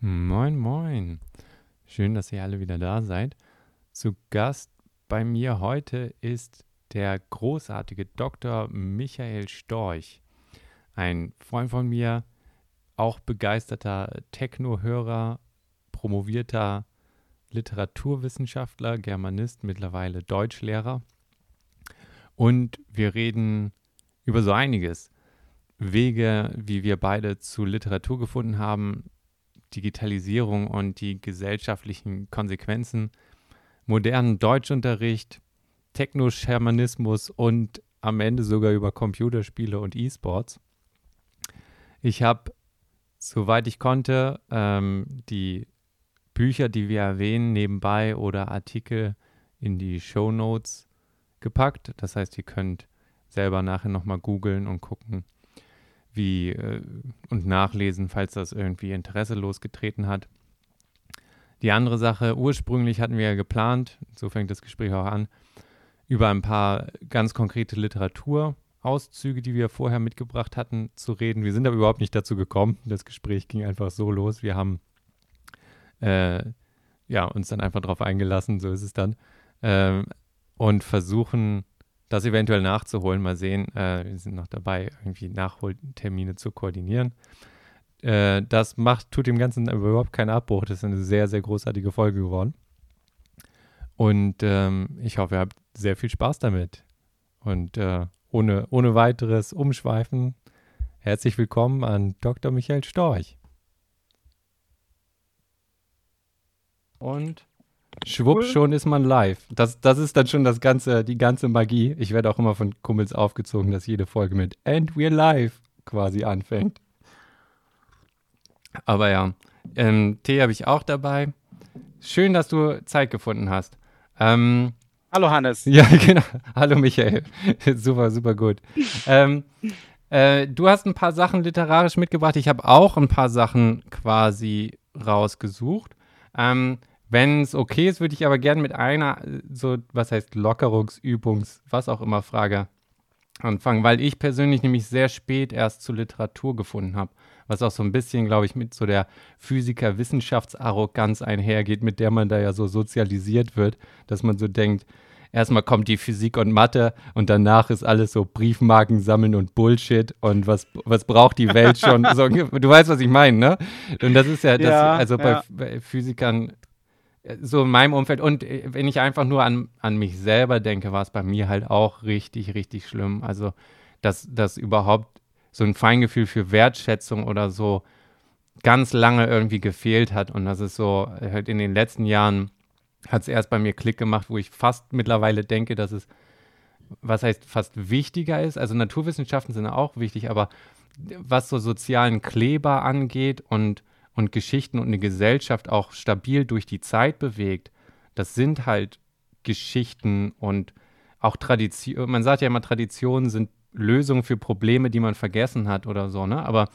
Moin, moin. Schön, dass ihr alle wieder da seid. Zu Gast bei mir heute ist der großartige Dr. Michael Storch. Ein Freund von mir, auch begeisterter Techno-Hörer, promovierter Literaturwissenschaftler, Germanist, mittlerweile Deutschlehrer. Und wir reden über so einiges. Wege, wie wir beide zu Literatur gefunden haben, Digitalisierung und die gesellschaftlichen Konsequenzen, modernen Deutschunterricht, Technoschamanismus und am Ende sogar über Computerspiele und E-Sports. Ich habe, soweit ich konnte, ähm, die Bücher, die wir erwähnen, nebenbei oder Artikel in die Show Notes gepackt. Das heißt, ihr könnt selber nachher nochmal googeln und gucken, wie äh, und nachlesen, falls das irgendwie Interesse losgetreten hat. Die andere Sache, ursprünglich hatten wir ja geplant, so fängt das Gespräch auch an, über ein paar ganz konkrete Literaturauszüge, die wir vorher mitgebracht hatten, zu reden. Wir sind aber überhaupt nicht dazu gekommen. Das Gespräch ging einfach so los. Wir haben äh, ja, uns dann einfach darauf eingelassen, so ist es dann, äh, und versuchen das eventuell nachzuholen. Mal sehen, äh, wir sind noch dabei, irgendwie Nachholtermine zu koordinieren. Äh, das macht, tut dem Ganzen überhaupt keinen Abbruch. Das ist eine sehr, sehr großartige Folge geworden. Und ähm, ich hoffe, ihr habt sehr viel Spaß damit. Und äh, ohne, ohne weiteres Umschweifen, herzlich willkommen an Dr. Michael Storch. Und Schwupp, schon ist man live. Das, das ist dann schon das ganze, die ganze Magie. Ich werde auch immer von Kummels aufgezogen, dass jede Folge mit And we're live quasi anfängt. Aber ja, ähm, Tee habe ich auch dabei. Schön, dass du Zeit gefunden hast. Ähm, Hallo Hannes. Ja, genau. Hallo Michael. super, super gut. ähm, äh, du hast ein paar Sachen literarisch mitgebracht. Ich habe auch ein paar Sachen quasi rausgesucht. Ähm, wenn es okay ist, würde ich aber gerne mit einer, so, was heißt Lockerungsübungs, was auch immer, Frage anfangen, weil ich persönlich nämlich sehr spät erst zur Literatur gefunden habe, was auch so ein bisschen, glaube ich, mit so der Physiker-Wissenschaftsarroganz einhergeht, mit der man da ja so sozialisiert wird, dass man so denkt, erstmal kommt die Physik und Mathe und danach ist alles so Briefmarken sammeln und Bullshit und was, was braucht die Welt schon? so, du weißt, was ich meine, ne? Und das ist ja, das, ja also ja. Bei, bei Physikern so in meinem Umfeld. Und äh, wenn ich einfach nur an, an mich selber denke, war es bei mir halt auch richtig, richtig schlimm. Also, dass, dass überhaupt so ein Feingefühl für Wertschätzung oder so ganz lange irgendwie gefehlt hat. Und das ist so, halt in den letzten Jahren hat es erst bei mir Klick gemacht, wo ich fast mittlerweile denke, dass es, was heißt fast wichtiger ist. Also Naturwissenschaften sind auch wichtig, aber was so sozialen Kleber angeht und und Geschichten und eine Gesellschaft auch stabil durch die Zeit bewegt, das sind halt Geschichten und auch Tradition. Man sagt ja immer, Traditionen sind Lösungen für Probleme, die man vergessen hat oder so, ne? Aber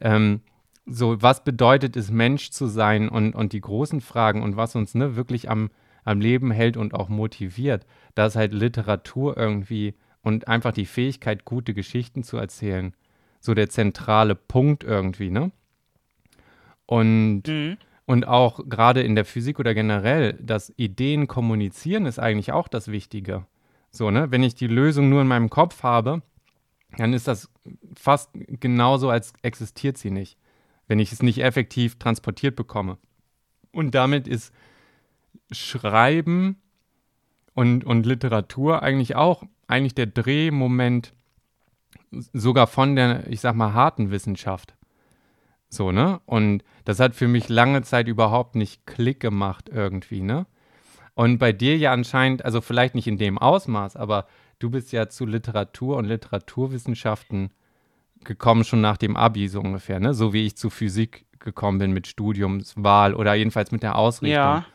ähm, so, was bedeutet es, Mensch zu sein und, und die großen Fragen und was uns ne, wirklich am, am Leben hält und auch motiviert, da ist halt Literatur irgendwie und einfach die Fähigkeit, gute Geschichten zu erzählen, so der zentrale Punkt irgendwie, ne? Und, mhm. und auch gerade in der Physik oder generell, das Ideen kommunizieren ist eigentlich auch das Wichtige. So, ne? Wenn ich die Lösung nur in meinem Kopf habe, dann ist das fast genauso, als existiert sie nicht, wenn ich es nicht effektiv transportiert bekomme. Und damit ist Schreiben und, und Literatur eigentlich auch eigentlich der Drehmoment sogar von der, ich sag mal, harten Wissenschaft. So, ne? Und das hat für mich lange Zeit überhaupt nicht Klick gemacht irgendwie, ne? Und bei dir ja anscheinend, also vielleicht nicht in dem Ausmaß, aber du bist ja zu Literatur und Literaturwissenschaften gekommen schon nach dem Abi so ungefähr, ne? So wie ich zu Physik gekommen bin mit Studiumswahl oder jedenfalls mit der Ausrichtung. Ja.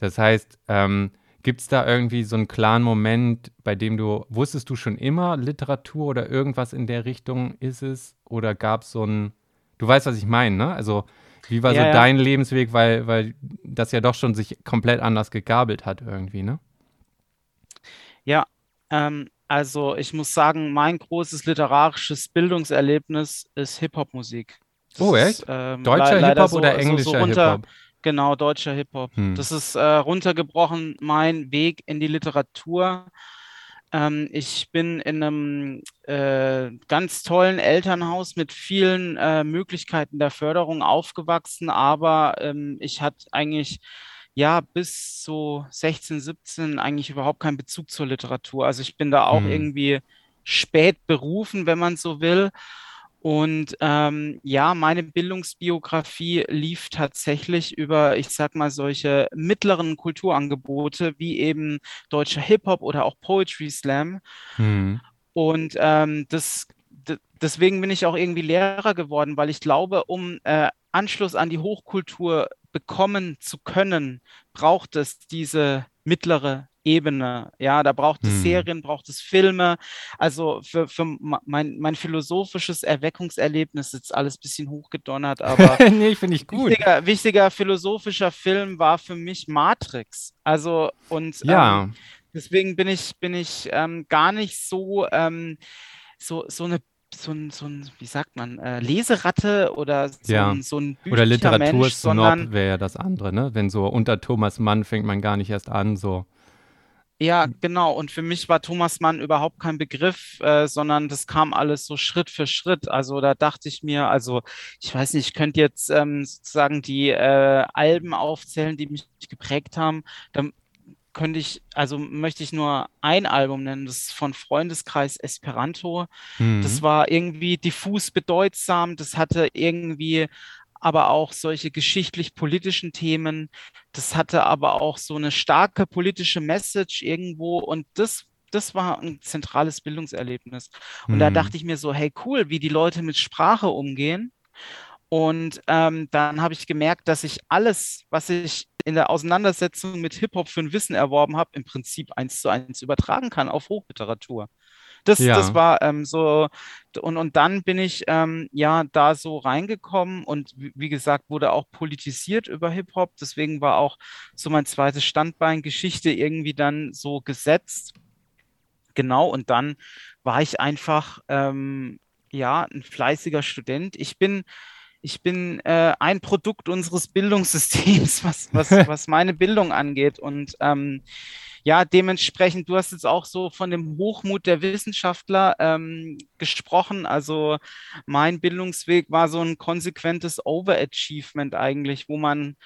Das heißt, ähm, gibt es da irgendwie so einen klaren Moment, bei dem du, wusstest du schon immer Literatur oder irgendwas in der Richtung ist es? Oder gab es so ein Du weißt, was ich meine, ne? Also, wie war ja, so ja. dein Lebensweg, weil, weil das ja doch schon sich komplett anders gegabelt hat irgendwie, ne? Ja, ähm, also ich muss sagen, mein großes literarisches Bildungserlebnis ist Hip-Hop-Musik. Oh, ist, echt? ähm, Deutscher leider Hip-Hop oder so, so, so englischer runter, Hip-Hop? genau, deutscher Hip-Hop. Hm. Das ist äh, runtergebrochen mein Weg in die Literatur. Ähm, ich bin in einem äh, ganz tollen Elternhaus mit vielen äh, Möglichkeiten der Förderung aufgewachsen, aber ähm, ich hatte eigentlich ja bis so 16, 17 eigentlich überhaupt keinen Bezug zur Literatur. Also ich bin da auch Hm. irgendwie spät berufen, wenn man so will. Und ähm, ja, meine Bildungsbiografie lief tatsächlich über, ich sag mal, solche mittleren Kulturangebote wie eben deutscher Hip-Hop oder auch Poetry Slam. Hm. Und ähm, das, deswegen bin ich auch irgendwie Lehrer geworden, weil ich glaube, um äh, Anschluss an die Hochkultur bekommen zu können, braucht es diese mittlere Ebene. Ja, da braucht es Hm. Serien, braucht es Filme. Also für, für mein, mein philosophisches Erweckungserlebnis ist jetzt alles ein bisschen hochgedonnert, aber nee, finde ich gut. wichtiger, wichtiger philosophischer Film war für mich Matrix. Also und ähm, Ja, Deswegen bin ich, bin ich ähm, gar nicht so, ähm, so, so eine, so ein, so ein, wie sagt man, äh, Leseratte oder so Ja. ein, so ein oder Literatursnob wäre ja das andere, ne? Wenn so unter Thomas Mann fängt man gar nicht erst an, so. Ja, genau. Und für mich war Thomas Mann überhaupt kein Begriff, äh, sondern das kam alles so Schritt für Schritt. Also da dachte ich mir, also ich weiß nicht, ich könnte jetzt ähm, sozusagen die äh, Alben aufzählen, die mich geprägt haben. Dann könnte ich, also möchte ich nur ein Album nennen, das ist von Freundeskreis Esperanto. Das Mhm. war irgendwie diffus bedeutsam, das hatte irgendwie aber auch solche geschichtlich-politischen Themen. Das hatte aber auch so eine starke politische Message irgendwo und das, das war ein zentrales Bildungserlebnis. Und da Mhm. dachte ich mir so, hey, cool, wie die Leute mit Sprache umgehen. Und ähm, dann habe ich gemerkt, dass ich alles, was ich in der Auseinandersetzung mit Hip-Hop für ein Wissen erworben habe, im Prinzip eins zu eins übertragen kann auf Hochliteratur. Das, das Ja. war ähm, so, und, und dann bin ich ähm, ja da so reingekommen und wie, wie gesagt, wurde auch politisiert über Hip-Hop. Deswegen war auch so mein zweites Standbein Geschichte irgendwie dann so gesetzt. Genau, und dann war ich einfach ähm, ja ein fleißiger Student. Ich bin, ich bin äh, ein Produkt unseres Bildungssystems, was, was, was meine Bildung angeht. Und ähm, ja, dementsprechend, du hast jetzt auch so von dem Hochmut der Wissenschaftler ähm, gesprochen. Also mein Bildungsweg war so ein konsequentes Overachievement eigentlich, wo man,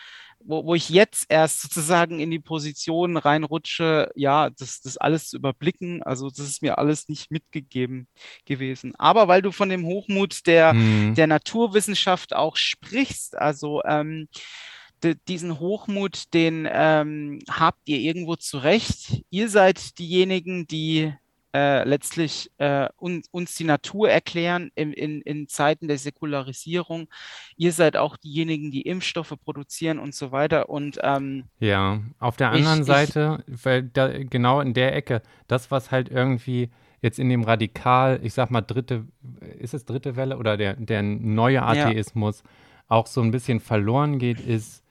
wo, wo ich jetzt erst sozusagen in die Position reinrutsche, ja, das, das alles zu überblicken. Also das ist mir alles nicht mitgegeben gewesen. Aber weil du von dem Hochmut der, Mhm. der Naturwissenschaft auch sprichst, also ähm, diesen Hochmut, den ähm, habt ihr irgendwo zurecht. Ihr seid diejenigen, die äh, letztlich äh, un, uns die Natur erklären in, in, in Zeiten der Säkularisierung. Ihr seid auch diejenigen, die Impfstoffe produzieren und so weiter. Und ähm, Ja, auf der Ich- anderen ich- Seite, weil da, genau in der Ecke, das, was halt irgendwie jetzt in dem Radikal, ich sag mal, dritte, ist es dritte Welle oder der, der neue Atheismus auch so ein bisschen verloren geht, ist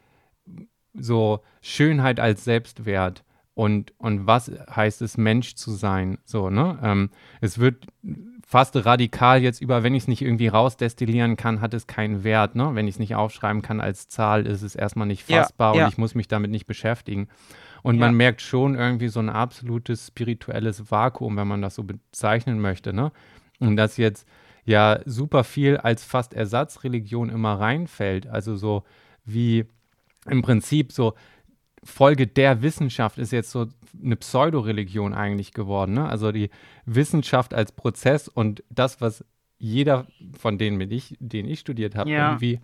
so Schönheit als Selbstwert und, und was heißt es, Mensch zu sein, so, ne? Ähm, es wird fast radikal jetzt über, wenn ich es nicht irgendwie rausdestillieren kann, hat es keinen Wert, ne? Wenn ich es nicht aufschreiben kann als Zahl, ist es erstmal nicht Ja, fassbar ja. und ich muss mich damit nicht beschäftigen. Und Ja. man merkt schon irgendwie so ein absolutes spirituelles Vakuum, wenn man das so bezeichnen möchte, ne? Und dass jetzt ja super viel als fast Ersatzreligion immer reinfällt. Also so wie im Prinzip so Folge der Wissenschaft ist jetzt so eine Pseudoreligion eigentlich geworden. Ne? Also die Wissenschaft als Prozess und das, was jeder von denen, mit ich, den ich studiert habe, Ja. irgendwie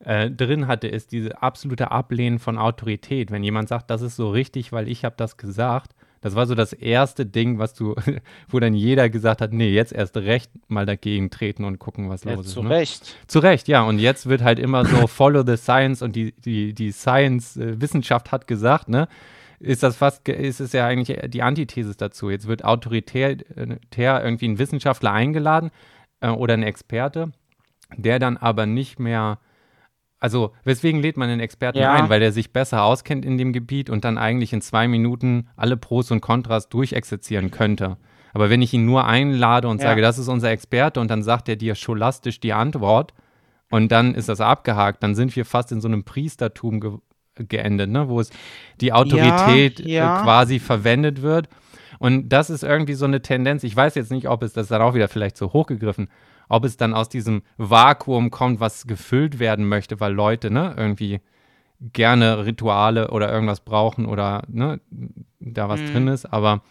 äh, drin hatte, ist diese absolute Ablehnen von Autorität. Wenn jemand sagt, das ist so richtig, weil ich habe das gesagt, das war so das erste Ding, was du, wo dann jeder gesagt hat, nee, jetzt erst recht mal dagegen treten und gucken, was ja, los ist. zu Ne? Recht. Zu Recht, ja. Und jetzt wird halt immer so follow the science und die, die, die Science, äh, Wissenschaft hat gesagt, ne? Ist das fast, ist es ja eigentlich die Antithese dazu. Jetzt wird autoritär äh, irgendwie ein Wissenschaftler eingeladen äh, oder ein Experte, der dann aber nicht mehr, also weswegen lädt man einen Experten Ja. ein? Weil der sich besser auskennt in dem Gebiet und dann eigentlich in zwei Minuten alle Pros und Kontras durchexerzieren könnte. Aber wenn ich ihn nur einlade und Ja. sage, das ist unser Experte und dann sagt er dir scholastisch die Antwort und dann ist das abgehakt, dann sind wir fast in so einem Priestertum ge geendet, ne? wo es die Autorität Ja. Äh, quasi verwendet wird. Und das ist irgendwie so eine Tendenz. Ich weiß jetzt nicht, ob es das ist dann auch wieder vielleicht so hochgegriffen, ob es dann aus diesem Vakuum kommt, was gefüllt werden möchte, weil Leute ne, irgendwie gerne Rituale oder irgendwas brauchen oder ne, da was Mhm. drin ist. Aber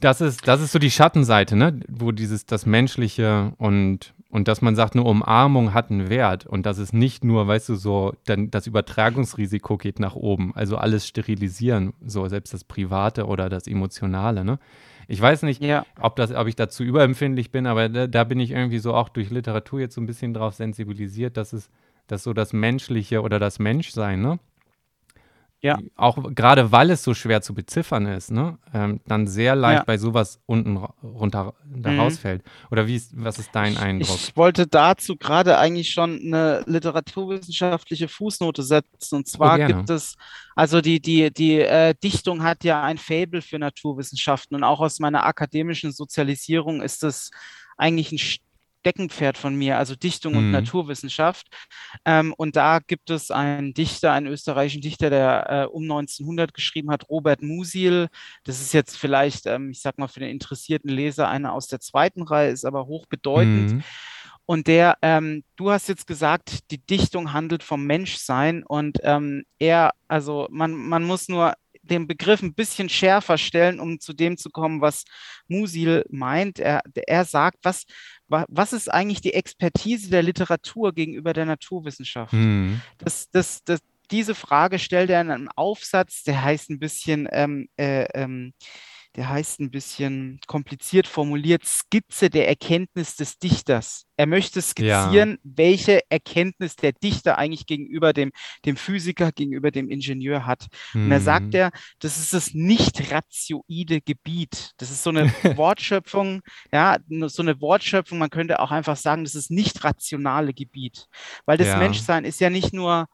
das ist, das ist so die Schattenseite, ne? wo dieses, das Menschliche und, und dass man sagt, eine Umarmung hat einen Wert und dass es nicht nur, weißt du, so, dann das Übertragungsrisiko geht nach oben, also alles sterilisieren, so selbst das Private oder das Emotionale, ne? Ich weiß nicht, Ja. ob, das, ob ich dazu überempfindlich bin, aber da, da bin ich irgendwie so auch durch Literatur jetzt so ein bisschen drauf sensibilisiert, dass es, dass so das Menschliche oder das Menschsein, ne? Ja. Auch gerade weil es so schwer zu beziffern ist, ne? Ähm, dann sehr leicht Ja. bei sowas unten runter da Mhm. rausfällt. Oder wie ist, was ist dein Eindruck? Ich wollte dazu gerade eigentlich schon eine literaturwissenschaftliche Fußnote setzen. Und zwar gerne. gibt es, also die, die, die äh, Dichtung hat ja ein Faible für Naturwissenschaften und auch aus meiner akademischen Sozialisierung ist es eigentlich ein Steckenpferd von mir, also Dichtung und Mhm. Naturwissenschaft. Ähm, und da gibt es einen Dichter, einen österreichischen Dichter, der äh, um 1900 geschrieben hat, Robert Musil. Das ist jetzt vielleicht, ähm, ich sag mal, für den interessierten Leser einer aus der zweiten Reihe, ist aber hochbedeutend. Mhm. Und der, ähm, du hast jetzt gesagt, die Dichtung handelt vom Menschsein und ähm, er, also man, man muss nur den Begriff ein bisschen schärfer stellen, um zu dem zu kommen, was Musil meint. Er, er sagt, was, wa- was ist eigentlich die Expertise der Literatur gegenüber der Naturwissenschaft? Mhm. Das, das, das, diese Frage stellt er in einem Aufsatz, der heißt ein bisschen, ähm, äh, ähm, der heißt ein bisschen kompliziert formuliert, Skizze der Erkenntnis des Dichters. Er möchte skizzieren, welche Erkenntnis der Dichter eigentlich gegenüber dem, dem Physiker, gegenüber dem Ingenieur hat. Und er sagt Mhm. er, das ist das nicht ratioide Gebiet. Das ist so eine Wortschöpfung, ja, so eine Wortschöpfung, man könnte auch einfach sagen, das ist nicht rationale Gebiet. Weil das Ja. Menschsein ist ja nicht nur,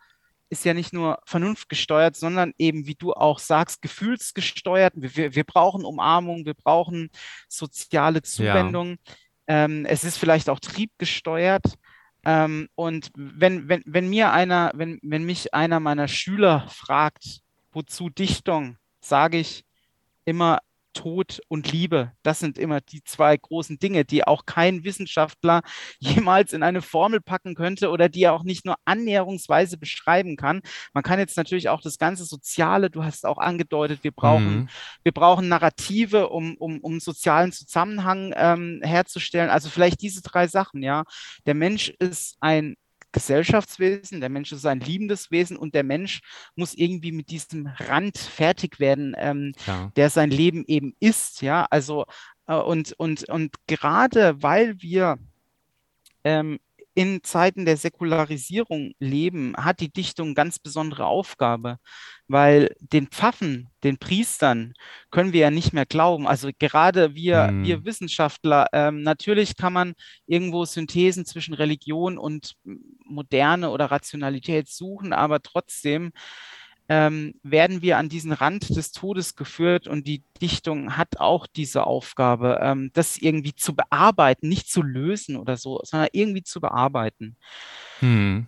ist ja nicht nur vernunftgesteuert, sondern eben, wie du auch sagst, gefühlsgesteuert. Wir, wir, brauchen Umarmung, wir brauchen soziale Zuwendung. Ähm, es ist vielleicht auch triebgesteuert. Ähm, und wenn, wenn, wenn mir einer, wenn, wenn mich einer meiner Schüler fragt, wozu Dichtung, sage ich immer Tod und Liebe. Das sind immer die zwei großen Dinge, die auch kein Wissenschaftler jemals in eine Formel packen könnte oder die er auch nicht nur annäherungsweise beschreiben kann. Man kann jetzt natürlich auch das ganze Soziale, du hast auch angedeutet, wir brauchen Mhm. wir brauchen Narrative, um, um, um sozialen Zusammenhang ähm, herzustellen. Also vielleicht diese drei Sachen, ja. Der Mensch ist ein Gesellschaftswesen, der Mensch ist ein liebendes Wesen und der Mensch muss irgendwie mit diesem Rand fertig werden, ähm, Ja. der sein Leben eben ist, ja. Also äh, und, und, und gerade weil wir ähm, in Zeiten der Säkularisierung leben, hat die Dichtung eine ganz besondere Aufgabe, weil den Pfaffen, den Priestern können wir ja nicht mehr glauben. Also gerade wir, Hm. wir Wissenschaftler, ähm, natürlich kann man irgendwo Synthesen zwischen Religion und Moderne oder Rationalität suchen, aber trotzdem ähm, werden wir an diesen Rand des Todes geführt und die Dichtung hat auch diese Aufgabe, ähm, das irgendwie zu bearbeiten, nicht zu lösen oder so, sondern irgendwie zu bearbeiten. Hm.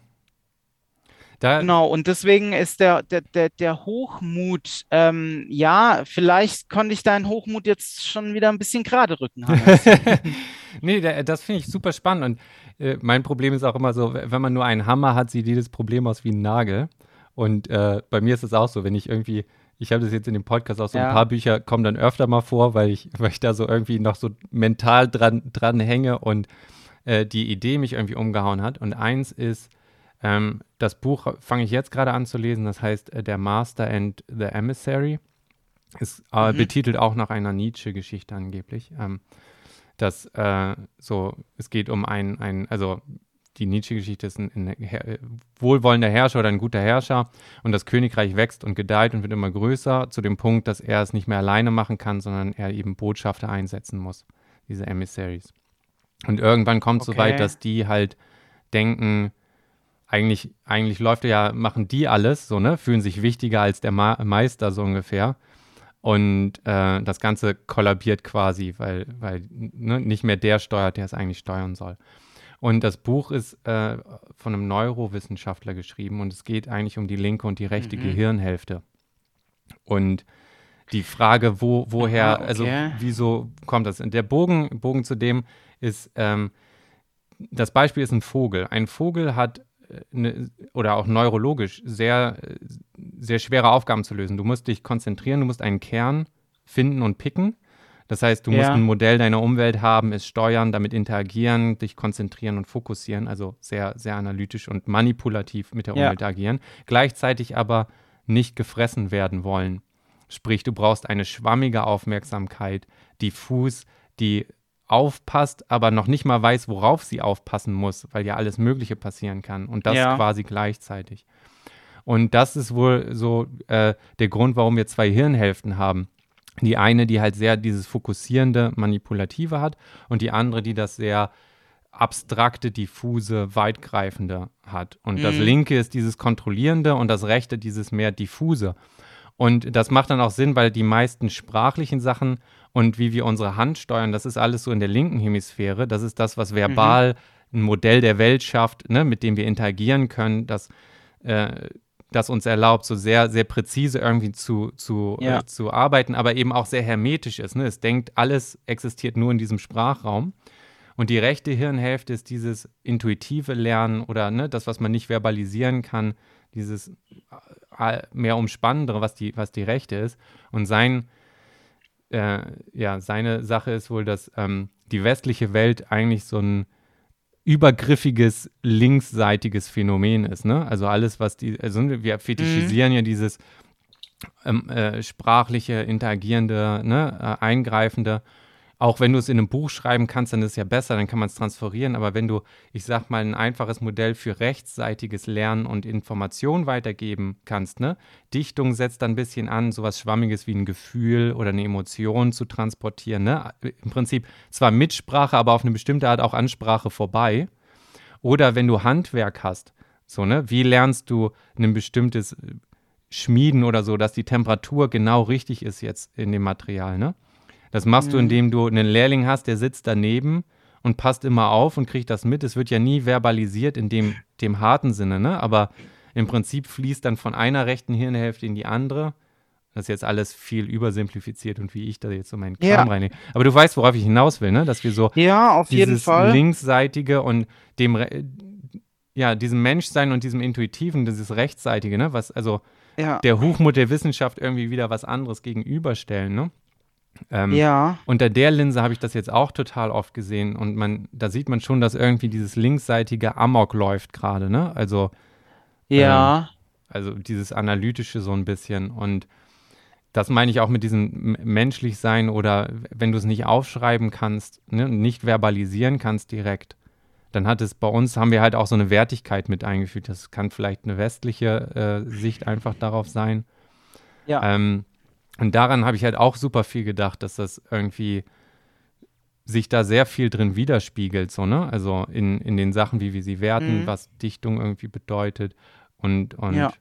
Da, Genau, und deswegen ist der, der, der, der Hochmut, ähm, ja, vielleicht konnte ich deinen Hochmut jetzt schon wieder ein bisschen gerade rücken, nee, da, das finde ich super spannend. Und äh, mein Problem ist auch immer so, wenn man nur einen Hammer hat, sieht jedes Problem aus wie ein Nagel. Und äh, bei mir ist es auch so, wenn ich irgendwie, ich habe das jetzt in dem Podcast auch so Ja. ein paar Bücher kommen dann öfter mal vor, weil ich, weil ich da so irgendwie noch so mental dran, dran hänge und äh, die Idee mich irgendwie umgehauen hat. Und eins ist, ähm, das Buch fange ich jetzt gerade an zu lesen, das heißt äh, Der Master and the Emissary. Ist äh, Mhm. betitelt auch nach einer Nietzsche-Geschichte angeblich. Ähm, dass äh, so, es geht um ein, ein also die Nietzsche-Geschichte ist ein, ein her wohlwollender Herrscher oder ein guter Herrscher und das Königreich wächst und gedeiht und wird immer größer, zu dem Punkt, dass er es nicht mehr alleine machen kann, sondern er eben Botschafter einsetzen muss, diese Emissaries. Und irgendwann kommt es so weit, Okay. dass die halt denken, eigentlich, eigentlich läuft ja, machen die alles, so, ne, fühlen sich wichtiger als der Ma Meister, so ungefähr. Und äh, das Ganze kollabiert quasi, weil, weil ne, nicht mehr der steuert, der es eigentlich steuern soll. Und das Buch ist äh, von einem Neurowissenschaftler geschrieben und es geht eigentlich um die linke und die rechte Mhm. Gehirnhälfte. Und die Frage, wo, woher, also okay. wieso kommt das? Und der Bogen, Bogen zu dem ist, ähm, das Beispiel ist ein Vogel. Ein Vogel hat äh, eine, oder auch neurologisch sehr, sehr schwere Aufgaben zu lösen. Du musst dich konzentrieren, du musst einen Kern finden und picken. Das heißt, du musst Ja. ein Modell deiner Umwelt haben, es steuern, damit interagieren, dich konzentrieren und fokussieren, also sehr, sehr analytisch und manipulativ mit der Ja. Umwelt agieren. Gleichzeitig aber nicht gefressen werden wollen. Sprich, du brauchst eine schwammige Aufmerksamkeit, diffus, die aufpasst, aber noch nicht mal weiß, worauf sie aufpassen muss, weil ja alles Mögliche passieren kann. Und das Ja. quasi gleichzeitig. Und das ist wohl so äh, der Grund, warum wir zwei Hirnhälften haben. Die eine, die halt sehr dieses fokussierende, manipulative hat und die andere, die das sehr abstrakte, diffuse, weitgreifende hat. Und das Mhm. linke ist dieses kontrollierende und das rechte dieses mehr diffuse. Und das macht dann auch Sinn, weil die meisten sprachlichen Sachen und wie wir unsere Hand steuern, das ist alles so in der linken Hemisphäre. Das ist das, was verbal ein Modell der Welt schafft, ne, mit dem wir interagieren können, das, äh, das uns erlaubt, so sehr, sehr präzise irgendwie zu, zu, Ja. äh, zu arbeiten, aber eben auch sehr hermetisch ist. Ne? Es denkt, alles existiert nur in diesem Sprachraum. Und die rechte Hirnhälfte ist dieses intuitive Lernen oder ne, das, was man nicht verbalisieren kann, dieses äh, mehr umspannendere, was die, was die rechte ist. Und sein, äh, ja, seine Sache ist wohl, dass ähm, die westliche Welt eigentlich so ein übergriffiges, linksseitiges Phänomen ist. Ne? Also alles, was die, also wir fetischisieren ja dieses ähm, äh, sprachliche, interagierende, ne, äh, eingreifende. Auch wenn du es in einem Buch schreiben kannst, dann ist es ja besser, dann kann man es transferieren. Aber wenn du, ich sag mal, ein einfaches Modell für rechtsseitiges Lernen und Information weitergeben kannst, ne? Dichtung setzt dann ein bisschen an, sowas Schwammiges wie ein Gefühl oder eine Emotion zu transportieren, ne? Im Prinzip zwar Mitsprache, aber auf eine bestimmte Art auch Ansprache vorbei. Oder wenn du Handwerk hast, so, ne? Wie lernst du ein bestimmtes Schmieden oder so, dass die Temperatur genau richtig ist jetzt in dem Material, ne? Das machst du, Mhm. indem du einen Lehrling hast, der sitzt daneben und passt immer auf und kriegt das mit. Es wird ja nie verbalisiert in dem, dem harten Sinne, ne? Aber im Prinzip fließt dann von einer rechten Hirnhälfte in die andere. Das ist jetzt alles viel übersimplifiziert und wie ich da jetzt so meinen Kram Ja. reinlege. Aber du weißt, worauf ich hinaus will, ne? Dass wir so Ja, auf jeden dieses Fall. linksseitige und dem ja, diesem Menschsein und diesem Intuitiven, dieses Rechtsseitige, ne? Was, also Ja. der Hochmut der Wissenschaft irgendwie wieder was anderes gegenüberstellen, ne? Ähm, Ja. unter der Linse habe ich das jetzt auch total oft gesehen und man, da sieht man schon, dass irgendwie dieses linksseitige Amok läuft gerade, ne? Also, Ja. also dieses Analytische so ein bisschen und das meine ich auch mit diesem menschlich sein oder wenn du es nicht aufschreiben kannst, ne, nicht verbalisieren kannst direkt, dann hat es bei uns, haben wir halt auch so eine Wertigkeit mit eingefügt. Das kann vielleicht eine westliche äh, Sicht einfach darauf sein. Ja. Ähm, und daran habe ich halt auch super viel gedacht, dass das irgendwie sich da sehr viel drin widerspiegelt, so, ne? Also in, in den Sachen, wie wir sie werten, Mhm. was Dichtung irgendwie bedeutet und, und Ja.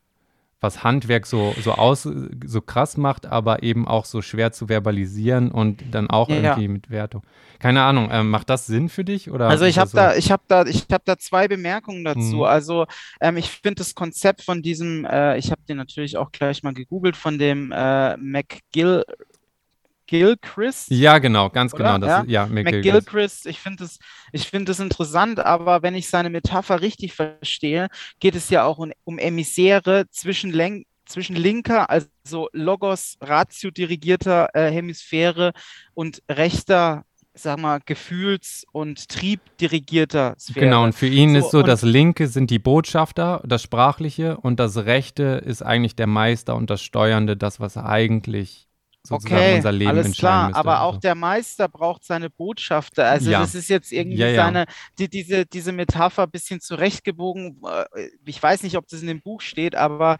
Was Handwerk so, so aus, so krass macht, aber eben auch so schwer zu verbalisieren und dann auch Ja, ja. irgendwie mit Wertung. Keine Ahnung, ähm, macht das Sinn für dich? Oder Also ich habe so? da, ich habe da, ich habe da zwei Bemerkungen dazu. Mhm. Also ähm, ich finde das Konzept von diesem, äh, ich habe den natürlich auch gleich mal gegoogelt, von dem äh, McGill, Gilchrist. Ja, genau, ganz Oder? genau. Das, Ja? ja, McGilchrist. McGilchrist, ich finde es, finde es interessant, aber wenn ich seine Metapher richtig verstehe, geht es ja auch um, um Emissäre zwischen, Len zwischen linker, also Logos, Ratio-dirigierter äh, Hemisphäre und rechter, sag mal, Gefühls- und Triebdirigierter Sphäre. Genau, und für ihn So, ist so, das Linke sind die Botschafter, das Sprachliche, und das Rechte ist eigentlich der Meister und das Steuernde, das, was eigentlich sozusagen Okay, unser Leben alles klar, müsste. aber auch der Meister braucht seine Botschafter. Also Ja. das ist jetzt irgendwie Ja, ja. seine, die, diese, diese Metapher ein bisschen zurechtgebogen. Äh, Ich weiß nicht, ob das in dem Buch steht, aber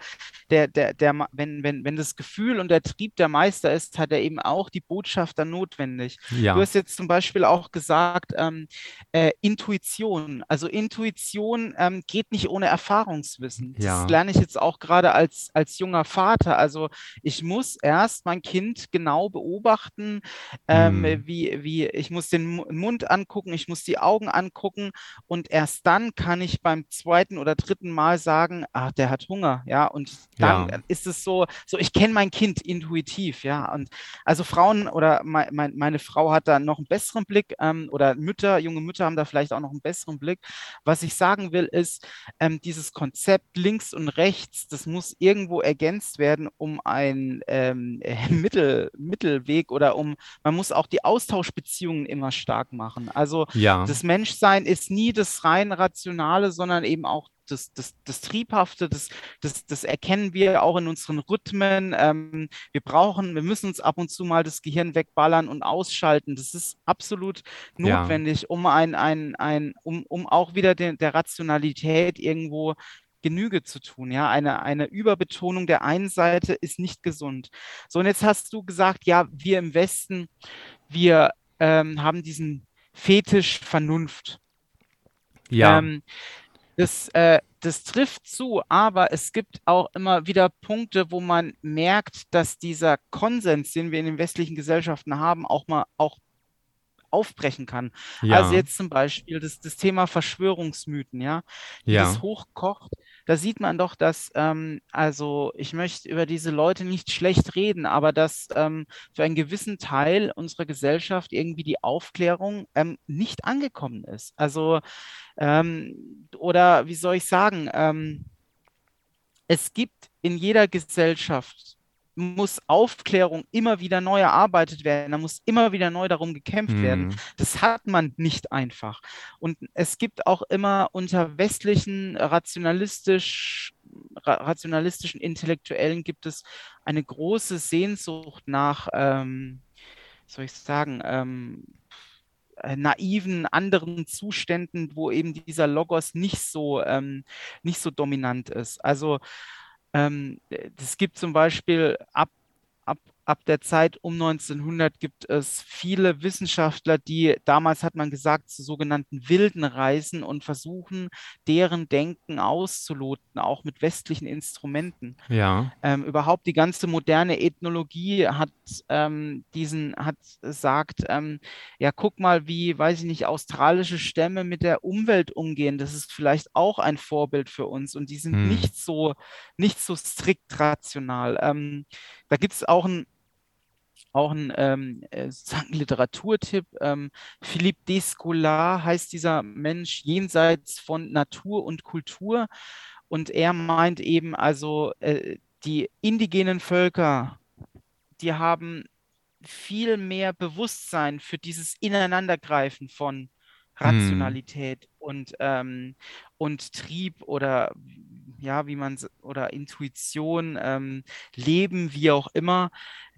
der, der, der, wenn, wenn, wenn das Gefühl und der Trieb der Meister ist, hat er eben auch die Botschafter notwendig. Du hast jetzt zum Beispiel auch gesagt, ähm, äh, Intuition. Also Intuition ähm, geht nicht ohne Erfahrungswissen. Das lerne ich jetzt auch gerade als, als junger Vater. Also ich muss erst mein Kind genau beobachten, ähm, Hm. wie, wie ich muss den Mu- Mund angucken, ich muss die Augen angucken und erst dann kann ich beim zweiten oder dritten Mal sagen, ach, der hat Hunger, ja, und dann Ja. ist es so, so ich kenne mein Kind intuitiv, ja, und also Frauen oder mein, mein, meine Frau hat da noch einen besseren Blick ähm, oder Mütter, junge Mütter haben da vielleicht auch noch einen besseren Blick. Was ich sagen will, ist, ähm, dieses Konzept links und rechts, das muss irgendwo ergänzt werden, um ein ähm, äh, Mittel, Mittelweg oder um, man muss auch die Austauschbeziehungen immer stark machen. Also Ja. das Menschsein ist nie das rein Rationale, sondern eben auch das, das, das Triebhafte, das, das, das erkennen wir auch in unseren Rhythmen. Ähm, wir brauchen, wir müssen uns ab und zu mal das Gehirn wegballern und ausschalten. Das ist absolut Ja. notwendig, um ein, ein, ein, um, um auch wieder den, der Rationalität irgendwo Genüge zu tun. Ja, eine, eine Überbetonung der einen Seite ist nicht gesund. So, und jetzt hast du gesagt, ja, wir im Westen, wir ähm, haben diesen Fetisch Vernunft. Ja. Ähm, das, äh, das trifft zu, aber es gibt auch immer wieder Punkte, wo man merkt, dass dieser Konsens, den wir in den westlichen Gesellschaften haben, auch mal auch aufbrechen kann. Also ja. jetzt zum Beispiel das, das Thema Verschwörungsmythen, ja, Ja. das hochkocht. Da sieht man doch, dass, ähm, also ich möchte über diese Leute nicht schlecht reden, aber dass ähm, für einen gewissen Teil unserer Gesellschaft irgendwie die Aufklärung ähm, nicht angekommen ist. Also, ähm, oder wie soll ich sagen, ähm, es gibt in jeder Gesellschaft muss Aufklärung immer wieder neu erarbeitet werden, da muss immer wieder neu darum gekämpft werden. Hm. Das hat man nicht einfach. Und es gibt auch immer unter westlichen rationalistisch, ra rationalistischen Intellektuellen gibt es eine große Sehnsucht nach, ähm, soll ich sagen, ähm, äh, naiven anderen Zuständen, wo eben dieser Logos nicht so, ähm, nicht so dominant ist. Also es gibt zum Beispiel ab, ab, der Zeit um 1900 gibt es viele Wissenschaftler, die damals hat man gesagt, zu sogenannten wilden Reisen und versuchen, deren Denken auszuloten, auch mit westlichen Instrumenten. Ja. Ähm, überhaupt die ganze moderne Ethnologie hat ähm, diesen, hat sagt, ähm, ja, guck mal, wie, weiß ich nicht, australische Stämme mit der Umwelt umgehen. Das ist vielleicht auch ein Vorbild für uns und die sind Hm. nicht so, nicht so strikt rational. Ähm, da gibt es auch ein auch ein ähm, äh, sozusagen Literaturtipp. Ähm, Philippe Descola heißt dieser Mensch jenseits von Natur und Kultur. Und er meint eben also, äh, die indigenen Völker, die haben viel mehr Bewusstsein für dieses Ineinandergreifen von Rationalität und, ähm, und Trieb oder ja, wie man oder Intuition, ähm, Leben, wie auch immer.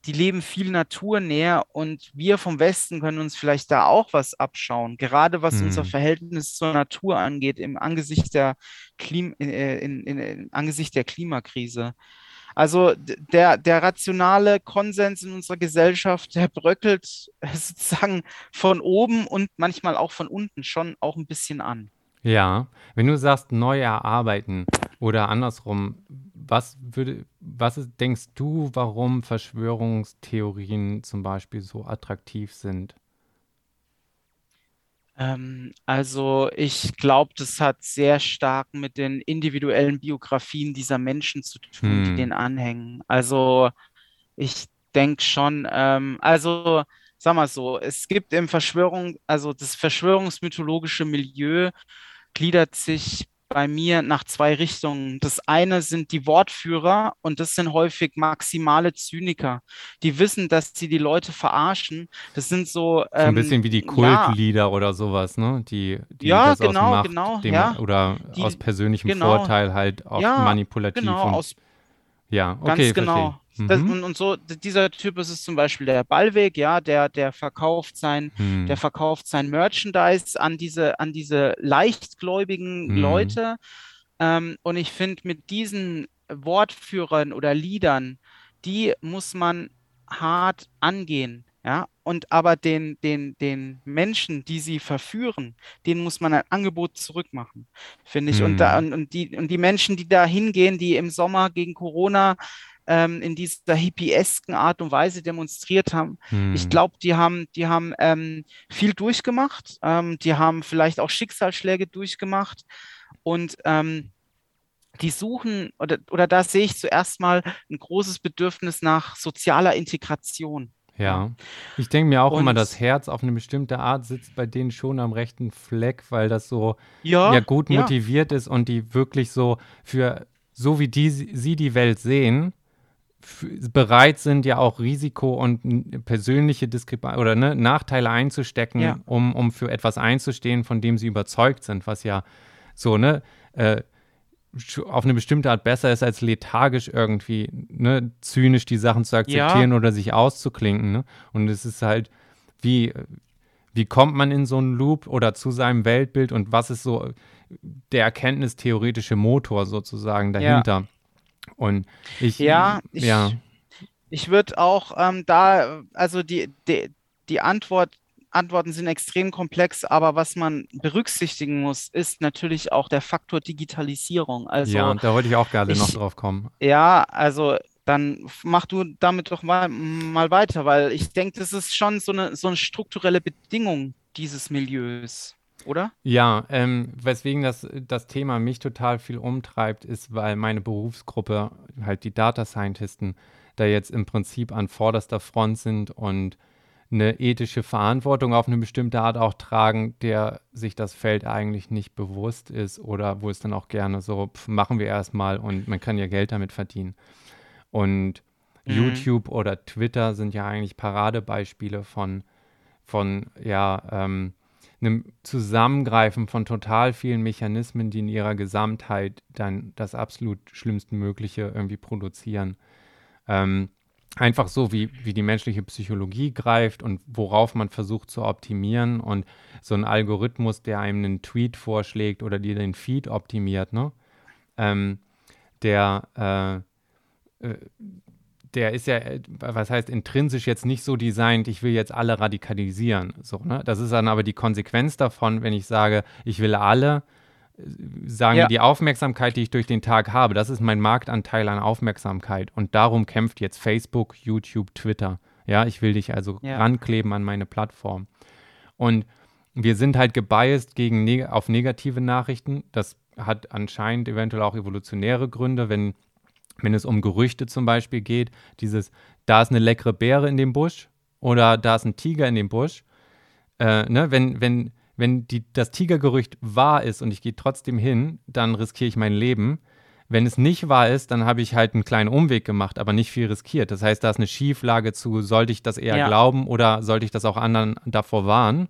Die leben viel naturnäher und wir vom Westen können uns vielleicht da auch was abschauen, gerade was unser Hm. Verhältnis zur Natur angeht, im Angesicht der Klim äh, in, in, in Angesicht der Klimakrise. Also der, der rationale Konsens in unserer Gesellschaft, der bröckelt sozusagen von oben und manchmal auch von unten schon auch ein bisschen an. Ja. Wenn du sagst, neu erarbeiten oder andersrum, was würde, was ist, denkst du, warum Verschwörungstheorien zum Beispiel so attraktiv sind? Ähm, also ich glaube, das hat sehr stark mit den individuellen Biografien dieser Menschen zu tun, die Hm. denen anhängen. Also ich denke schon, ähm, also sag mal so, es gibt im Verschwörung, also das verschwörungsmythologische Milieu gliedert sich bei mir nach zwei Richtungen. Das eine sind die Wortführer und das sind häufig maximale Zyniker, die wissen, dass sie die Leute verarschen. Das sind so, So ein ähm, bisschen wie die ja, Kultlieder oder sowas, ne? Die, die ja, das aus genau, Macht, genau, dem, ja. oder Die, aus persönlichem genau, Vorteil halt oft ja, manipulativ genau, und aus ja, Ganz okay, verstehe genau. ich. Das, Mhm. und, und so, dieser Typ ist es zum Beispiel der Ballweg, ja, der, der verkauft sein, der Hm. verkauft sein Merchandise an diese, an diese leichtgläubigen Hm. Leute. Ähm, und ich finde, mit diesen Wortführern oder Liedern, die muss man hart angehen, ja. Und aber den, den, den Menschen, die sie verführen, denen muss man ein Angebot zurückmachen, finde ich. Und da, Hm. und, und die, und die Menschen, die da hingehen, die im Sommer gegen Corona ähm, in dieser hippiesken Art und Weise demonstriert haben. Hm. Ich glaube, die haben, die haben ähm, viel durchgemacht, ähm, die haben vielleicht auch Schicksalsschläge durchgemacht und ähm, die suchen, oder, oder da sehe ich zuerst mal ein großes Bedürfnis nach sozialer Integration. Ja, ich denke mir auch Und- immer, das Herz auf eine bestimmte Art sitzt bei denen schon am rechten Fleck, weil das so Ja, ja gut ja. motiviert ist und die wirklich so für so wie die sie die Welt sehen, bereit sind ja auch Risiko und persönliche Diskrepanz oder ne, Nachteile einzustecken, Ja. um, um für etwas einzustehen, von dem sie überzeugt sind, was ja so ne äh, auf eine bestimmte Art besser ist, als lethargisch irgendwie, ne, zynisch die Sachen zu akzeptieren oder sich auszuklinken. Ne? Und es ist halt, wie, wie kommt man in so einen Loop oder zu seinem Weltbild und was ist so der erkenntnistheoretische Motor sozusagen dahinter? Und ich, Ja, ich- ja, Ich würde auch ähm, da, also die, die, die Antwort, Antworten sind extrem komplex, aber was man berücksichtigen muss, ist natürlich auch der Faktor Digitalisierung. Also ja, da wollte ich auch gerade noch ich- drauf kommen. Ja, also dann mach du damit doch mal, mal weiter, weil ich denke, das ist schon so eine, so eine strukturelle Bedingung dieses Milieus, oder? Ja, ähm, weswegen das, das Thema mich total viel umtreibt, ist, weil meine Berufsgruppe, halt die Data Scientisten, da jetzt im Prinzip an vorderster Front sind und eine ethische Verantwortung auf eine bestimmte Art auch tragen, der sich das Feld eigentlich nicht bewusst ist oder wo es dann auch gerne so, pf, machen wir erstmal und man kann ja Geld damit verdienen. Und Mhm. YouTube oder Twitter sind ja eigentlich Paradebeispiele von, von ja, ähm, einem Zusammengreifen von total vielen Mechanismen, die in ihrer Gesamtheit dann das absolut Schlimmstmögliche irgendwie produzieren. Ähm, einfach so, wie, wie die menschliche Psychologie greift und worauf man versucht zu optimieren und so ein Algorithmus, der einem einen Tweet vorschlägt oder dir den Feed optimiert, ne? Ähm, der, äh, äh, der ist ja, äh, was heißt intrinsisch jetzt nicht so designt, ich will jetzt alle radikalisieren. So, ne? Das ist dann aber die Konsequenz davon, wenn ich sage, ich will alle, äh, sagen Ja. die Aufmerksamkeit, die ich durch den Tag habe, das ist mein Marktanteil an Aufmerksamkeit. Und darum kämpft jetzt Facebook, YouTube, Twitter. Ja, ich will dich also Ja. rankleben an meine Plattform. Und wir sind halt gebiased gegen auf negative Nachrichten. Das hat anscheinend eventuell auch evolutionäre Gründe, wenn, wenn es um Gerüchte zum Beispiel geht. Dieses, da ist eine leckere Beere in dem Busch oder da ist ein Tiger in dem Busch. Äh, ne? Wenn, wenn, wenn die, das Tigergerücht wahr ist und ich gehe trotzdem hin, dann riskiere ich mein Leben. Wenn es nicht wahr ist, dann habe ich halt einen kleinen Umweg gemacht, aber nicht viel riskiert. Das heißt, da ist eine Schieflage zu, sollte ich das eher Ja. glauben oder sollte ich das auch anderen davor warnen?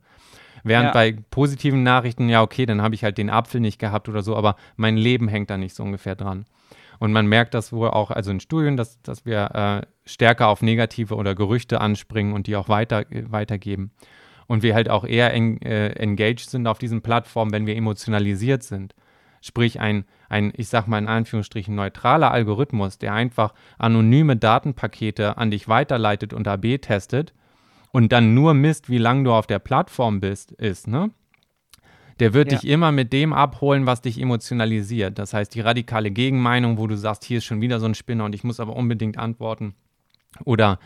Während Ja. bei positiven Nachrichten, ja, okay, dann habe ich halt den Apfel nicht gehabt oder so, aber mein Leben hängt da nicht so ungefähr dran. Und man merkt das wohl auch, also in Studien, dass, dass wir äh, stärker auf negative oder Gerüchte anspringen und die auch weiter, weitergeben. Und wir halt auch eher en, äh, engaged sind auf diesen Plattformen, wenn wir emotionalisiert sind. Sprich, ein, ein, ich sag mal in Anführungsstrichen, neutraler Algorithmus, der einfach anonyme Datenpakete an dich weiterleitet und AB testet und dann nur misst, wie lange du auf der Plattform bist, ist, ne? Der wird Ja. dich immer mit dem abholen, was dich emotionalisiert. Das heißt, die radikale Gegenmeinung, wo du sagst, hier ist schon wieder so ein Spinner und ich muss aber unbedingt antworten. Oder,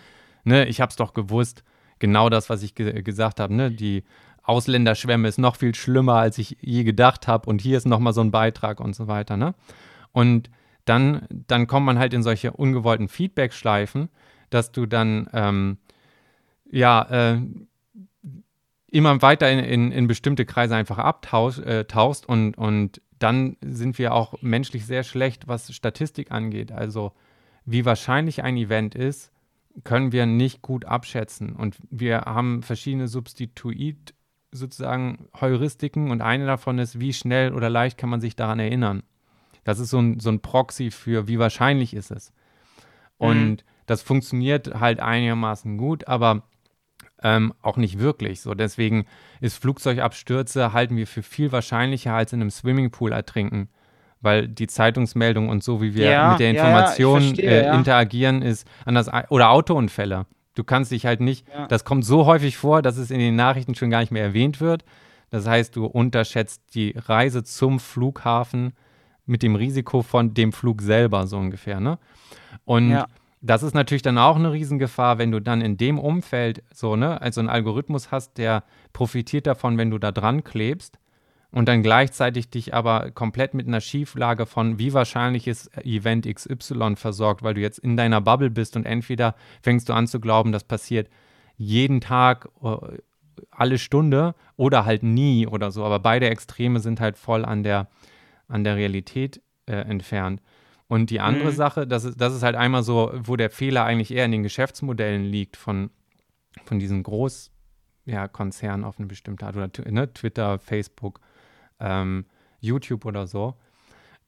ne, ich hab's doch gewusst, genau das, was ich ge gesagt habe, ne, die Ausländerschwemme ist noch viel schlimmer, als ich je gedacht habe und hier ist nochmal so ein Beitrag und so weiter, ne? Und dann, dann kommt man halt in solche ungewollten Feedback-Schleifen, dass du dann, ähm, ja, äh, immer weiter in, in, in bestimmte Kreise einfach abtauchst äh, und, und dann sind wir auch menschlich sehr schlecht, was Statistik angeht. Also wie wahrscheinlich ein Event ist, können wir nicht gut abschätzen. Und wir haben verschiedene Substituit sozusagen Heuristiken und eine davon ist, wie schnell oder leicht kann man sich daran erinnern. Das ist so ein, so ein Proxy für, wie wahrscheinlich ist es. Und Mhm. das funktioniert halt einigermaßen gut, aber ähm, auch nicht wirklich. So, deswegen ist Flugzeugabstürze halten wir für viel wahrscheinlicher als in einem Swimmingpool ertrinken, weil die Zeitungsmeldung und so, wie wir Ja, mit der ja, ja, Information verstehe, äh, interagieren, ist anders. Oder Autounfälle. Du kannst dich halt nicht, das kommt so häufig vor, dass es in den Nachrichten schon gar nicht mehr erwähnt wird. Das heißt, du unterschätzt die Reise zum Flughafen mit dem Risiko von dem Flug selber, so ungefähr. Ne? Und Ja. Das ist natürlich dann auch eine Riesengefahr, wenn du dann in dem Umfeld so, ne, also einen Algorithmus hast, der profitiert davon, wenn du da dran klebst und dann gleichzeitig dich aber komplett mit einer Schieflage von wie wahrscheinlich ist Event XY versorgt, weil du jetzt in deiner Bubble bist und entweder fängst du an zu glauben, das passiert jeden Tag, äh, alle Stunde oder halt nie oder so. Aber beide Extreme sind halt voll an der, an der Realität äh, entfernt. Und die andere mhm. Sache, das ist, das ist halt einmal so, wo der Fehler eigentlich eher in den Geschäftsmodellen liegt von, von diesen Großkonzernen ja, auf eine bestimmte Art, oder ne, Twitter, Facebook, ähm, YouTube oder so.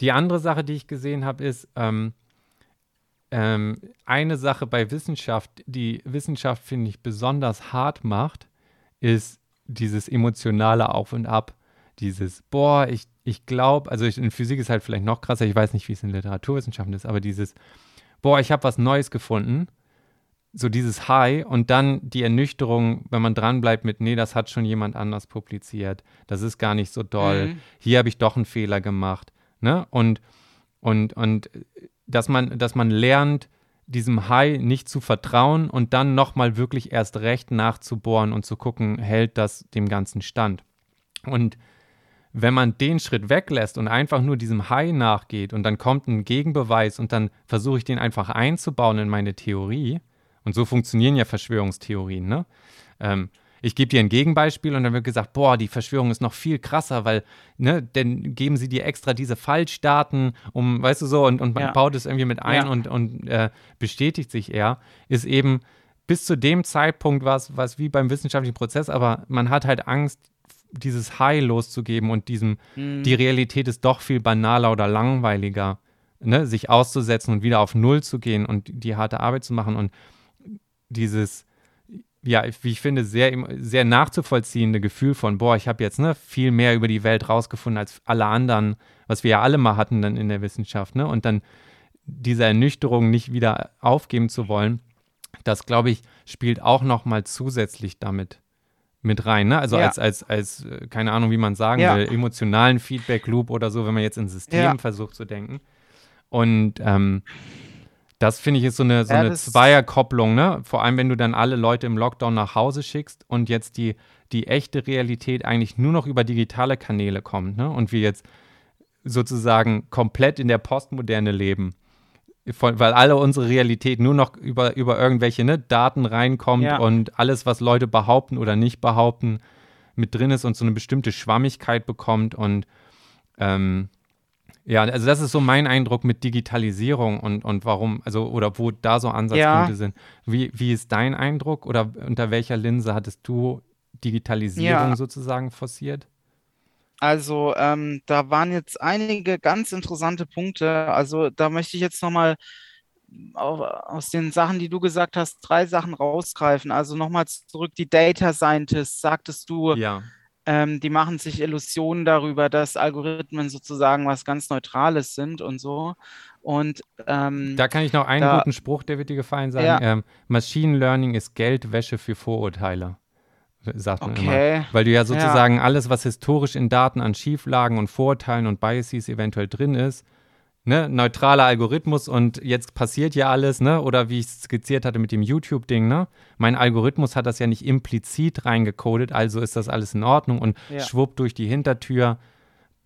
Die andere Sache, die ich gesehen habe, ist ähm, ähm, eine Sache bei Wissenschaft, die Wissenschaft, finde ich, besonders hart macht, ist dieses emotionale Auf und Ab. Dieses, boah, ich ich glaube, also ich, in Physik ist halt vielleicht noch krasser, ich weiß nicht, wie es in Literaturwissenschaften ist, aber dieses, boah, ich habe was Neues gefunden, so dieses High und dann die Ernüchterung, wenn man dranbleibt mit, nee, das hat schon jemand anders publiziert, das ist gar nicht so doll, mhm. hier habe ich doch einen Fehler gemacht, ne? Und, und, und dass man, dass man lernt, diesem High nicht zu vertrauen und dann nochmal wirklich erst recht nachzubohren und zu gucken, hält das dem Ganzen stand. Und wenn man den Schritt weglässt und einfach nur diesem High nachgeht und dann kommt ein Gegenbeweis und dann versuche ich den einfach einzubauen in meine Theorie, und so funktionieren ja Verschwörungstheorien, ne? Ähm, ich gebe dir ein Gegenbeispiel und dann wird gesagt, boah, die Verschwörung ist noch viel krasser, weil, ne, denn geben sie dir extra diese Falschdaten, um, weißt du so, und, und man ja. baut es irgendwie mit ein ja. und, und äh, bestätigt sich eher, ist eben bis zu dem Zeitpunkt was, was wie beim wissenschaftlichen Prozess, aber man hat halt Angst, dieses High loszugeben und diesem, mhm. die Realität ist doch viel banaler oder langweiliger, ne? sich auszusetzen und wieder auf Null zu gehen und die harte Arbeit zu machen und dieses, ja, wie ich finde, sehr, sehr nachzuvollziehende Gefühl von, boah, ich habe jetzt ne, viel mehr über die Welt rausgefunden als alle anderen, was wir ja alle mal hatten dann in der Wissenschaft, ne? Und dann diese Ernüchterung nicht wieder aufgeben zu wollen, das, glaube ich, spielt auch noch mal zusätzlich damit mit rein, ne? Also ja. als, als, als, äh, keine Ahnung, wie man sagen ja. will, emotionalen Feedback-Loop oder so, wenn man jetzt ins System ja. versucht zu denken. Und ähm, das finde ich ist so eine, so eine Zweierkopplung, ne? Vor allem, wenn du dann alle Leute im Lockdown nach Hause schickst und jetzt die, die echte Realität eigentlich nur noch über digitale Kanäle kommt, ne? Und wir jetzt sozusagen komplett in der Postmoderne leben von, weil alle unsere Realität nur noch über, über irgendwelche ne, Daten reinkommt ja. und alles, was Leute behaupten oder nicht behaupten, mit drin ist und so eine bestimmte Schwammigkeit bekommt. Und ähm, ja, also das ist so mein Eindruck mit Digitalisierung und, und warum, also oder wo da so Ansatzpunkte ja. sind. Wie, wie ist dein Eindruck oder unter welcher Linse hattest du Digitalisierung ja. sozusagen forciert? Also ähm, da waren jetzt einige ganz interessante Punkte. Also da möchte ich jetzt nochmal aus den Sachen, die du gesagt hast, drei Sachen rausgreifen. Also nochmal zurück, die Data Scientists, sagtest du, ja. ähm, die machen sich Illusionen darüber, dass Algorithmen sozusagen was ganz Neutrales sind und so. Und ähm, da kann ich noch einen da, guten Spruch, der wird dir gefallen sein. Ja. Ähm, Machine Learning ist Geldwäsche für Vorurteile sagt man okay. immer. Weil du ja sozusagen ja. alles, was historisch in Daten an Schieflagen und Vorurteilen und Biases eventuell drin ist, ne, neutraler Algorithmus und jetzt passiert ja alles, ne? Oder wie ich es skizziert hatte mit dem YouTube-Ding, ne? Mein Algorithmus hat das ja nicht implizit reingecodet, also ist das alles in Ordnung und ja. schwupp durch die Hintertür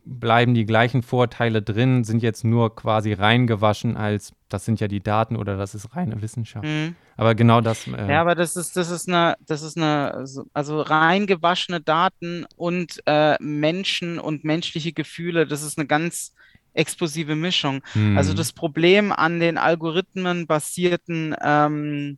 bleiben die gleichen Vorteile drin, sind jetzt nur quasi reingewaschen als, das sind ja die Daten oder das ist reine Wissenschaft. Mhm. Aber genau das. Äh ja, aber das ist, das ist eine, das ist eine, also reingewaschene Daten und äh, Menschen und menschliche Gefühle, das ist eine ganz explosive Mischung. Mhm. Also das Problem an den algorithmenbasierten ähm,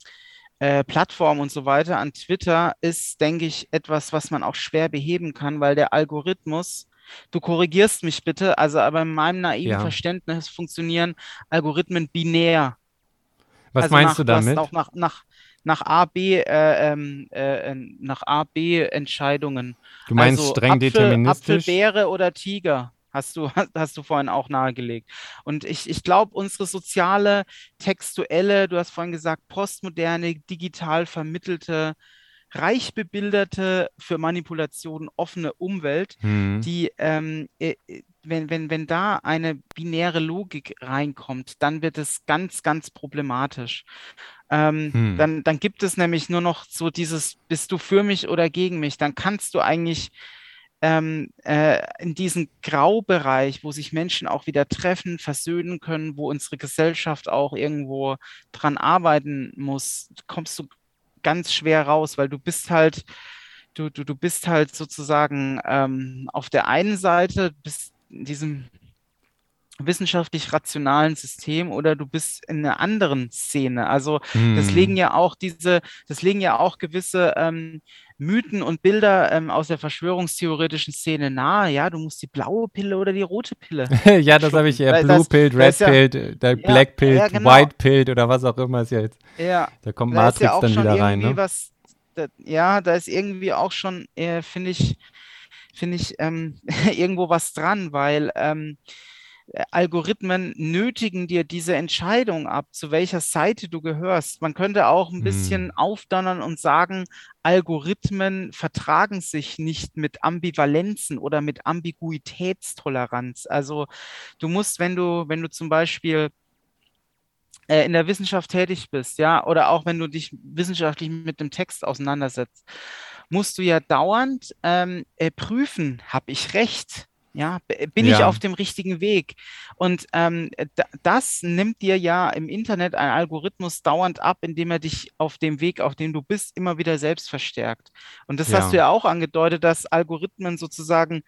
äh, Plattformen und so weiter, an Twitter, ist, denke ich, etwas, was man auch schwer beheben kann, weil der Algorithmus Du korrigierst mich bitte, also aber in meinem naiven ja. Verständnis funktionieren Algorithmen binär. Was also meinst du damit? Auch nach, nach, nach A, B, äh, ähm, äh, nach A, B Entscheidungen. Du meinst also streng Apfel, deterministisch? Apfel, Beere oder Tiger? Hast du, hast du vorhin auch nahegelegt. Und ich, ich glaube, unsere soziale, textuelle, du hast vorhin gesagt, postmoderne, digital vermittelte reich bebilderte, für Manipulationen offene Umwelt, Hm. die, ähm, äh, äh, wenn, wenn, wenn da eine binäre Logik reinkommt, dann wird es ganz, ganz problematisch. Ähm, Hm. dann, dann gibt es nämlich nur noch so dieses, bist du für mich oder gegen mich? Dann kannst du eigentlich ähm, äh, in diesen Graubereich, wo sich Menschen auch wieder treffen, versöhnen können, wo unsere Gesellschaft auch irgendwo dran arbeiten muss, kommst du ganz schwer raus, weil du bist halt, du, du, du bist halt sozusagen ähm, auf der einen Seite, bist in diesem wissenschaftlich rationalen System oder du bist in einer anderen Szene. Also das legen Hm. ja auch diese, das legen ja auch gewisse ähm, Mythen und Bilder ähm, aus der verschwörungstheoretischen Szene nahe. Ja, du musst die blaue Pille oder die rote Pille Ja, das habe ich ja. Blue das, Pilled, da Red ist ja, Pilled, ja, Black ja, Pilled, genau. White Pilled oder was auch immer ist ja jetzt. Ja, Da kommt da ja Matrix dann schon wieder rein, ne? was, da, ja, da ist irgendwie auch schon, äh, finde ich, finde ich, ähm, irgendwo was dran, weil ähm, äh, Algorithmen nötigen dir diese Entscheidung ab, zu welcher Seite du gehörst. Man könnte auch ein bisschen aufdonnern und sagen, Algorithmen vertragen sich nicht mit Ambivalenzen oder mit Ambiguitätstoleranz. Also du musst, wenn du, wenn du zum Beispiel äh, in der Wissenschaft tätig bist, ja, oder auch wenn du dich wissenschaftlich mit dem Text auseinandersetzt, musst du ja dauernd ähm, äh, prüfen, habe ich recht? Ja, bin ich Ja, auf dem richtigen Weg? Und ähm, da, das nimmt dir ja im Internet ein Algorithmus dauernd ab, indem er dich auf dem Weg, auf dem du bist, immer wieder selbst verstärkt. Und das hast du ja, ja auch angedeutet, dass Algorithmen sozusagen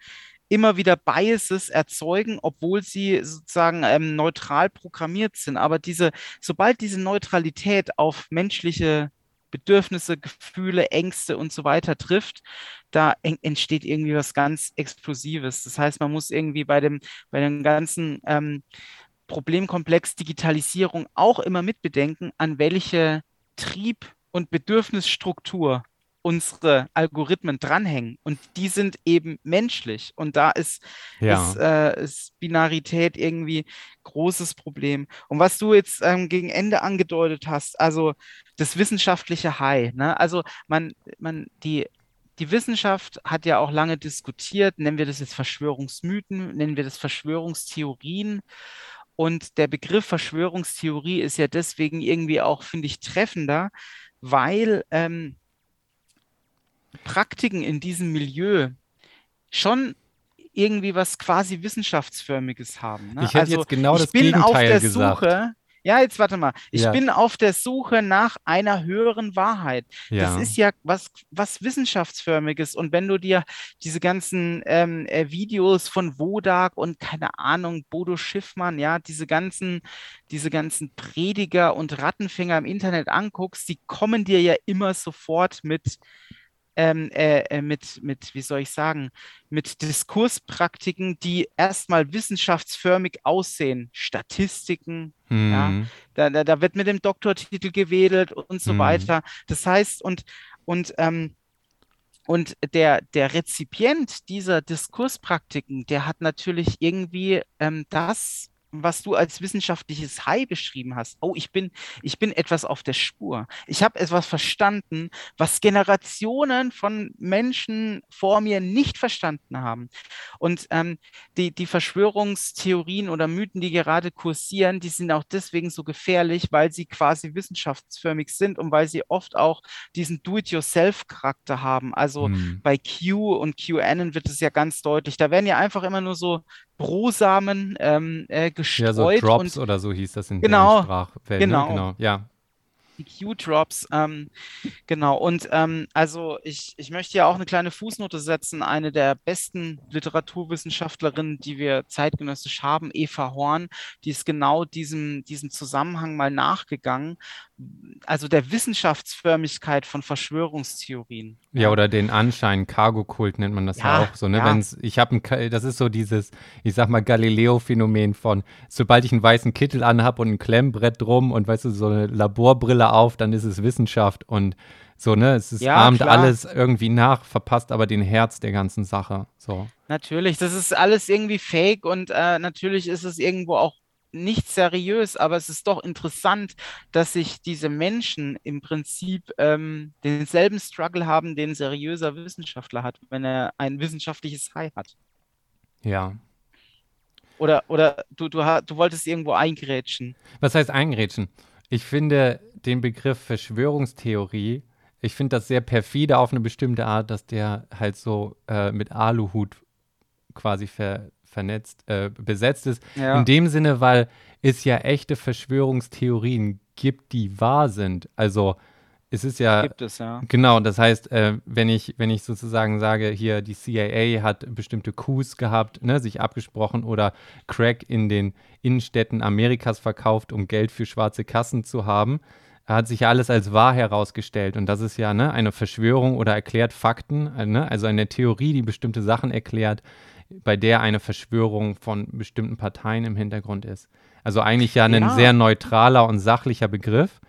immer wieder Biases erzeugen, obwohl sie sozusagen ähm, neutral programmiert sind. Aber diese, sobald diese Neutralität auf menschliche Bedürfnisse, Gefühle, Ängste und so weiter trifft, da en- entsteht irgendwie was ganz Explosives. Das heißt, man muss irgendwie bei dem, bei dem ganzen ähm, Problemkomplex Digitalisierung auch immer mitbedenken, an welche Trieb- und Bedürfnisstruktur unsere Algorithmen dranhängen. Und die sind eben menschlich. Und da ist, ist, ja. äh, ist Binarität irgendwie großes Problem. Und was du jetzt ähm, gegen Ende angedeutet hast, also das wissenschaftliche High, ne? Also man, man, die, die Wissenschaft hat ja auch lange diskutiert, nennen wir das jetzt Verschwörungsmythen, nennen wir das Verschwörungstheorien. Und der Begriff Verschwörungstheorie ist ja deswegen irgendwie auch, finde ich, treffender, weil ähm, Praktiken in diesem Milieu schon irgendwie was quasi Wissenschaftsförmiges haben. Ne? Ich hätte Also jetzt genau ich das bin auf der gesagt. Suche, ja, jetzt warte mal, ich Ja, bin auf der Suche nach einer höheren Wahrheit. Das ja, ist ja was, was Wissenschaftsförmiges. Und wenn du dir diese ganzen ähm, äh, Videos von Wodak und keine Ahnung, Bodo Schiffmann, ja, diese ganzen, diese ganzen Prediger und Rattenfänger im Internet anguckst, die kommen dir ja immer sofort mit ähm, äh, äh, mit, mit, wie soll ich sagen, mit Diskurspraktiken, die erstmal wissenschaftsförmig aussehen. Statistiken, ja, hm, da, da, da wird mit dem Doktortitel gewedelt und so hm, weiter. Das heißt, und, und, ähm, und der, der Rezipient dieser Diskurspraktiken, der hat natürlich irgendwie ähm, das, was du als wissenschaftliches High beschrieben hast. Oh, ich bin, ich bin etwas auf der Spur. Ich habe etwas verstanden, was Generationen von Menschen vor mir nicht verstanden haben. Und ähm, die, die Verschwörungstheorien oder Mythen, die gerade kursieren, die sind auch deswegen so gefährlich, weil sie quasi wissenschaftsförmig sind und weil sie oft auch diesen Do-it-yourself-Charakter haben. Also hm. bei Q und QAnon wird es ja ganz deutlich. Da werden ja einfach immer nur so Brosamen ähm, äh, Ja, so gestreut Drops und oder so hieß das in genau, Sprachwelt, ne? genau. Genau, ja. Die Q-Drops, ähm, genau. Und ähm, also ich, ich möchte ja auch eine kleine Fußnote setzen. Eine der besten Literaturwissenschaftlerinnen, die wir zeitgenössisch haben, Eva Horn, die ist genau diesem, diesem Zusammenhang mal nachgegangen. Also der Wissenschaftsförmigkeit von Verschwörungstheorien. Ja, oder den Anschein, Cargo-Kult nennt man das ja ja, auch so, ne? ja, Wenn's, ich habe ein, das ist so dieses, ich sag mal, Galileo-Phänomen von, sobald ich einen weißen Kittel anhab und ein Klemmbrett drum und weißt du, so eine Laborbrille auf, dann ist es Wissenschaft und so, ne? Es ist, ja, ahmt klar. alles irgendwie nach, verpasst aber den Herz der ganzen Sache. So. Natürlich, das ist alles irgendwie fake und äh, natürlich ist es irgendwo auch nicht seriös, aber es ist doch interessant, dass sich diese Menschen im Prinzip ähm, denselben Struggle haben, den ein seriöser Wissenschaftler hat, wenn er ein wissenschaftliches High hat. Ja. Oder, oder du, du, du wolltest irgendwo eingrätschen. Was heißt eingrätschen? Ich finde den Begriff Verschwörungstheorie, ich finde das sehr perfide auf eine bestimmte Art, dass der halt so äh, mit Aluhut quasi ver, vernetzt, äh, besetzt ist. Ja. In dem Sinne, weil es ja echte Verschwörungstheorien gibt, die wahr sind. Also es ist ja. Gibt es, ja. Genau, das heißt, äh, wenn, ich, wenn ich sozusagen sage, hier die CIA hat bestimmte Coups gehabt, ne, sich abgesprochen oder Crack in den Innenstädten Amerikas verkauft, um Geld für schwarze Kassen zu haben, hat sich ja alles als wahr herausgestellt. Und das ist ja ne, eine Verschwörung oder erklärt Fakten, äh, ne, also eine Theorie, die bestimmte Sachen erklärt, bei der eine Verschwörung von bestimmten Parteien im Hintergrund ist. Also eigentlich ja ein ja. sehr neutraler und sachlicher Begriff.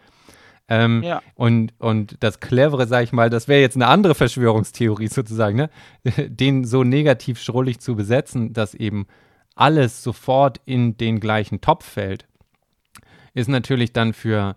Ähm, ja. und, und das Clevere, sag ich mal, das wäre jetzt eine andere Verschwörungstheorie sozusagen, ne? den so negativ schrullig zu besetzen, dass eben alles sofort in den gleichen Topf fällt, ist natürlich dann für,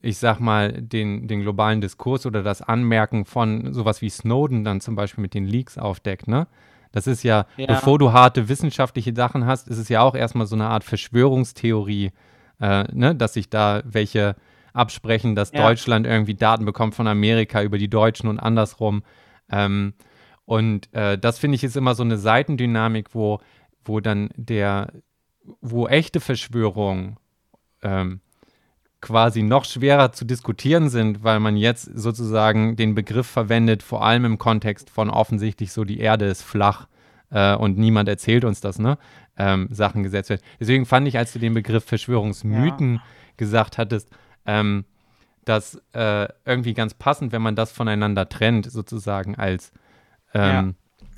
ich sag mal, den, den globalen Diskurs oder das Anmerken von sowas wie Snowden dann zum Beispiel mit den Leaks aufdeckt, ne? Das ist ja, ja, bevor du harte wissenschaftliche Sachen hast, ist es ja auch erstmal so eine Art Verschwörungstheorie, äh, ne? dass sich da welche absprechen, dass ja. Deutschland irgendwie Daten bekommt von Amerika über die Deutschen und andersrum. Ähm, und äh, das finde ich ist immer so eine Seitendynamik, wo, wo dann der, wo echte Verschwörungen ähm, quasi noch schwerer zu diskutieren sind, weil man jetzt sozusagen den Begriff verwendet, vor allem im Kontext von offensichtlich so die Erde ist flach äh, und niemand erzählt uns das, ne? Ähm, Sachen gesetzt werden. Deswegen fand ich, als du den Begriff Verschwörungsmythen ja. gesagt hattest, ähm, das äh, irgendwie ganz passend, wenn man das voneinander trennt, sozusagen als ähm, ja.